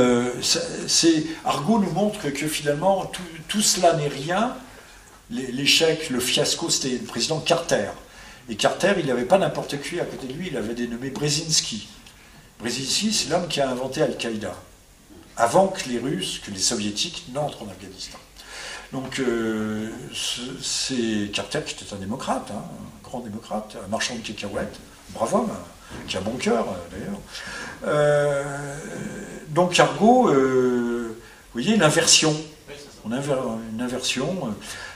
Argo nous montre que, finalement tout cela n'est rien. L'é- L'échec, le fiasco, c'était le président Carter. Et Carter, il n'avait pas n'importe qui à côté de lui, il avait dénommé Brzezinski. Brzezinski, c'est l'homme qui a inventé Al-Qaïda, avant que les Russes, que les Soviétiques n'entrent en Afghanistan. Donc euh, ce- c'est Carter qui était un démocrate, hein, un grand démocrate, un marchand de cacahuètes, bravo homme, hein, qui a bon cœur euh, d'ailleurs. Euh, donc Argo, euh, vous voyez l'inversion, on a une inversion.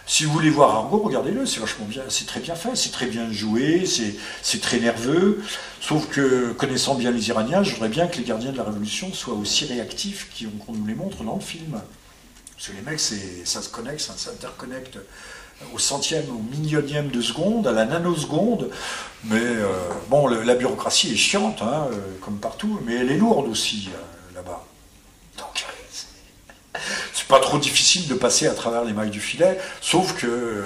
Si vous voulez voir Argo, regardez-le, c'est vachement bien, c'est très bien fait, c'est très bien joué, c'est très nerveux. Sauf que, connaissant bien les Iraniens, je voudrais bien que les gardiens de la Révolution soient aussi réactifs qu'on nous les montre dans le film. Parce que les mecs, ça se connecte, ça s'interconnecte au centième, au millionième de seconde, à la nanoseconde. Mais euh, bon, la bureaucratie est chiante, hein, euh, comme partout, mais elle est lourde aussi euh, là-bas. Donc, pas trop difficile de passer à travers les mailles du filet, sauf que,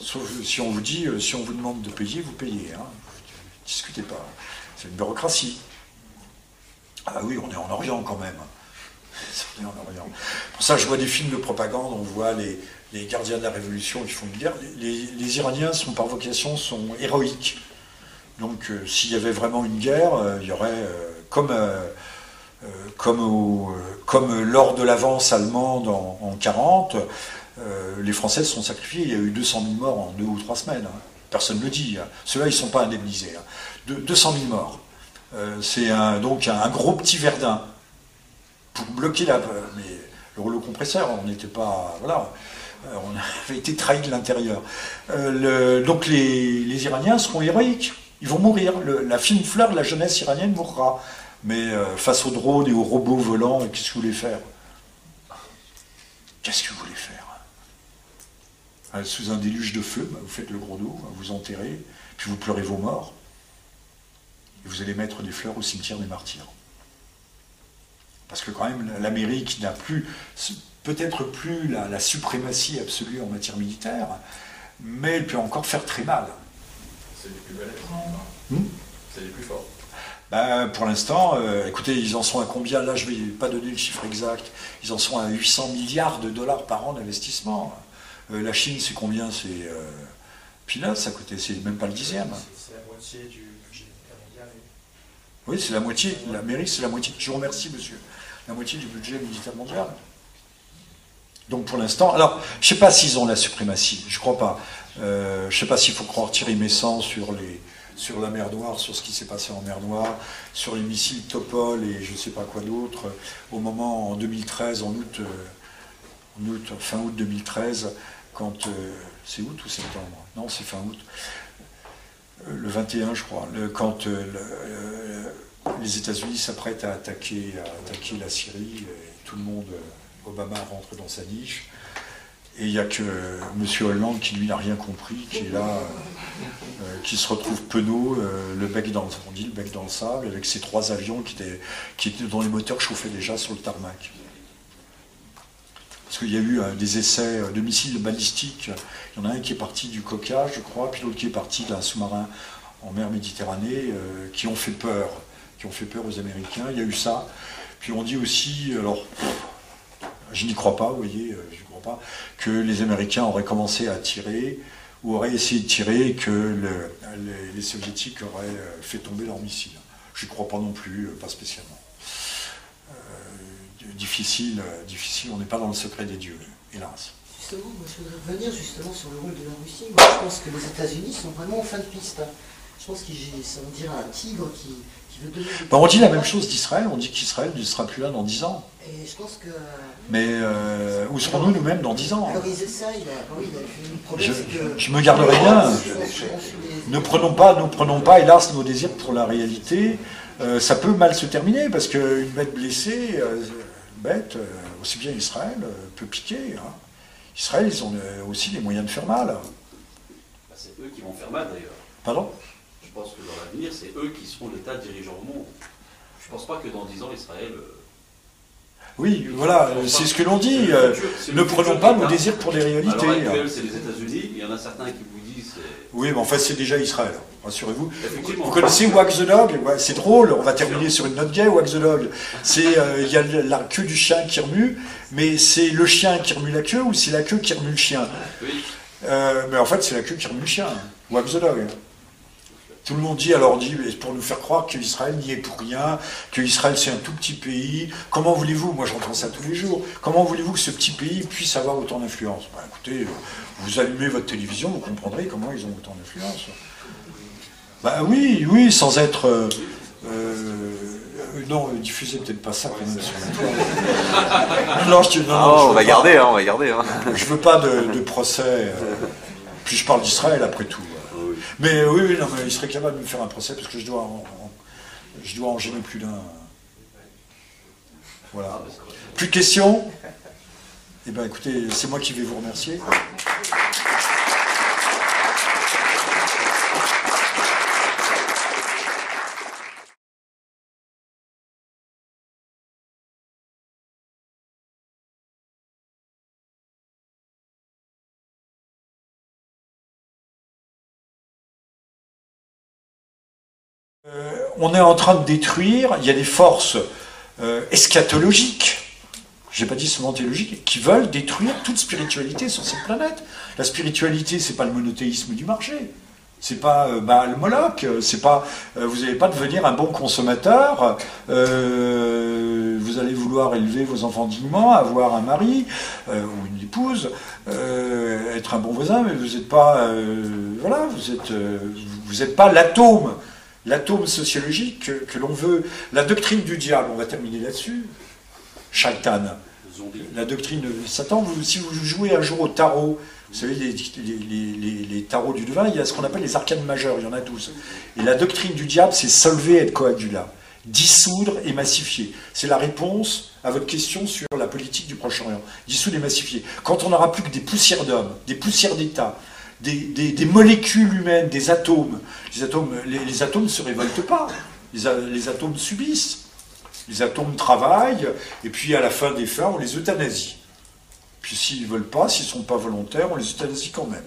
sauf si on vous dit, euh, si on vous demande de payer, vous payez. Hein. Discutez pas. C'est une bureaucratie. Ah oui, on est en Orient quand même. On est en Orient. Pour ça, je vois des films de propagande, on voit les, les gardiens de la Révolution qui font une guerre. Les, Iraniens, sont, par vocation, sont héroïques. Donc, euh, s'il y avait vraiment une guerre, euh, il y aurait, comme, comme, au- euh, comme lors de l'avance allemande en, en 40, euh, les Français se sont sacrifiés. Il y a eu 200 000 morts en deux ou trois semaines. hein. Personne ne le dit. hein. Ceux-là, ils ne sont pas indemnisés. hein. De- 200 000 morts. Euh, C'est donc un gros petit Verdun pour bloquer la. Mais le rouleau compresseur, on n'était pas. Voilà. Euh, On avait été trahi de l'intérieur. Euh, donc les, Iraniens seront héroïques. Ils vont mourir. La fine fleur de la jeunesse iranienne mourra. Mais euh, face aux drones et aux robots volants, qu'est-ce que vous voulez faire? Qu'est-ce que vous voulez faire? Euh, Sous un déluge de feu, bah, vous faites le gros dos, vous enterrez, puis vous pleurez vos morts. Et vous allez mettre des fleurs au cimetière des martyrs. Parce que quand même, l'Amérique n'a plus, peut-être plus la, la suprématie absolue en matière militaire, mais elle peut encore faire très mal. C'est les plus balèzes. Hmm? C'est les plus forts. Ben, pour l'instant, euh, écoutez, ils en sont à combien? Là, je ne vais pas donner le chiffre exact. Ils en sont à 800 milliards de dollars par an d'investissement. Euh, la Chine, c'est combien? C'est euh, peanuts à côté, c'est même pas le dixième. C'est la moitié du budget mondial. Oui, c'est la moitié. La mairie, c'est la moitié. Je vous remercie, monsieur. La moitié du budget militaire mondial. Donc pour l'instant, alors je ne sais pas s'ils ont la suprématie, je ne crois pas. Euh, je ne sais pas s'il faut croire Thierry Messant sur, les, sur la mer Noire, sur ce qui s'est passé en mer Noire, sur les missiles Topol et je ne sais pas quoi d'autre. Au moment, en 2013, en août, euh, en août fin août 2013, quand... euh, c'est août ou septembre? Non, c'est fin août. Euh, le 21, je crois, quand euh, le- euh, les États-Unis s'apprêtent à attaquer, la Syrie, tout le monde, euh, Obama rentre dans sa niche, et il n'y a que euh, M. Hollande qui lui n'a rien compris, qui est là, euh, euh, qui se retrouve penaud, le bec dans, le bec dans le sable, avec ses trois avions qui étaient, qui étaient, dont les moteurs chauffaient déjà sur le tarmac. Parce qu'il y a eu des essais de missiles balistiques. Il y en a un qui est parti du Caucase, je crois, puis l'autre qui est parti d'un sous-marin en mer Méditerranée, qui ont fait peur, qui ont fait peur aux Américains. Il y a eu ça. Puis on dit aussi, alors, je n'y crois pas, vous voyez, euh, je ne crois pas, que les Américains auraient commencé à tirer, ou auraient essayé de tirer, et que le- les, Soviétiques auraient euh, fait tomber leurs missiles. Je n'y crois pas non plus, euh, pas spécialement. Difficile, difficile, on n'est pas dans le secret des dieux, hélas. Justement, moi, je voudrais revenir justement sur le rôle de la Russie. Moi, je pense que les États-Unis sont vraiment en fin de piste. hein. Je pense qu'ils ça on dirait un tigre qui, Bah, on dit la même chose d'Israël, on dit qu'Israël ne sera plus là dans 10 ans. Et je pense que. Mais euh, où serons-nous nous-mêmes dans 10 ans Alors ils essayent. là. Oui, le le problème, Je- c'est que. je me garderai bien. Ne prenons pas, ne prenons pas, hélas, nos désirs pour la réalité. Euh, ça peut mal se terminer parce qu'une bête blessée, euh, une bête, euh, aussi bien Israël, euh, peut piquer. hein. Israël, ils ont euh, aussi les moyens de faire mal. Bah, c'est eux qui vont faire mal d'ailleurs. Pardon? Pense que dans l'avenir, c'est eux qui seront l'État dirigeant au monde. Je pense pas que dans 10 ans, Israël. euh, Oui, voilà, euh, c'est ce que l'on dit. euh, futur- ne prenons pas nos désirs pour les À réalités. c'est les États-Unis. Il y en a certains qui vous disent. Oui, mais en fait, c'est déjà Israël, rassurez-vous. Vous connaissez Wag the Dog? Ouais, C'est drôle, on va terminer sur une note gay, Wag the Dog. C'est, euh, il y a la queue du chien qui remue, mais c'est le chien qui remue la queue ou c'est la queue qui remue le chien? Oui. Euh, Mais en fait, c'est la queue qui remue le chien. Wag the Dog. Tout le monde dit, alors dit, mais pour nous faire croire qu'Israël n'y est pour rien, que Israël c'est un tout petit pays. Comment voulez-vous, moi j'entends ça tous les jours, comment voulez-vous que ce petit pays puisse avoir autant d'influence? Bah, Écoutez, euh, vous allumez votre télévision, vous comprendrez comment ils ont autant d'influence. Bah oui, oui, sans être... euh, euh, non, diffusez peut-être pas ça quand même sur la toile. Non, je, te- non, non, Oh, je on va garder, hein, on va garder. Hein. Je veux pas de, de procès. euh, puis je parle d'Israël après tout. Mais oui, oui, non, mais il serait capable de me faire un procès parce que je dois en, en- je dois en plus d'un. Voilà. Plus de questions? Eh bien écoutez, c'est moi qui vais vous remercier. On est en train de détruire, il y a des forces euh, eschatologiques, j'ai pas dit seulement théologiques, qui veulent détruire toute spiritualité sur cette planète. La spiritualité, c'est pas le monothéisme du marché. C'est pas euh, Baal Moloch, euh, pas euh, vous n'allez pas devenir un bon consommateur, vous allez vouloir élever vos enfants dignement, avoir un mari ou une épouse, être un bon voisin, mais vous n'êtes pas voilà, vous êtes vous n'êtes pas l'atome, l'atome sociologique que, que l'on veut. La doctrine du diable, on va terminer là-dessus. Shaitan. La doctrine de Satan, vous- si vous jouez un jour au tarot, vous savez, les, les- les- les- les tarots du devin, il y a ce qu'on appelle les arcanes majeures, il y en a 12. Et la doctrine du diable, c'est solver et coagula, dissoudre et massifier. C'est la réponse à votre question sur la politique du Proche-Orient. Dissoudre et massifier. Quand on n'aura plus que des poussières d'hommes, des poussières d'État, des, molécules humaines, des atomes, les atomes ne se révoltent pas, les, les atomes subissent. Les atomes travaillent, et puis à la fin des fins, on les euthanasie. Puis s'ils ne veulent pas, s'ils ne sont pas volontaires, on les euthanasie quand même.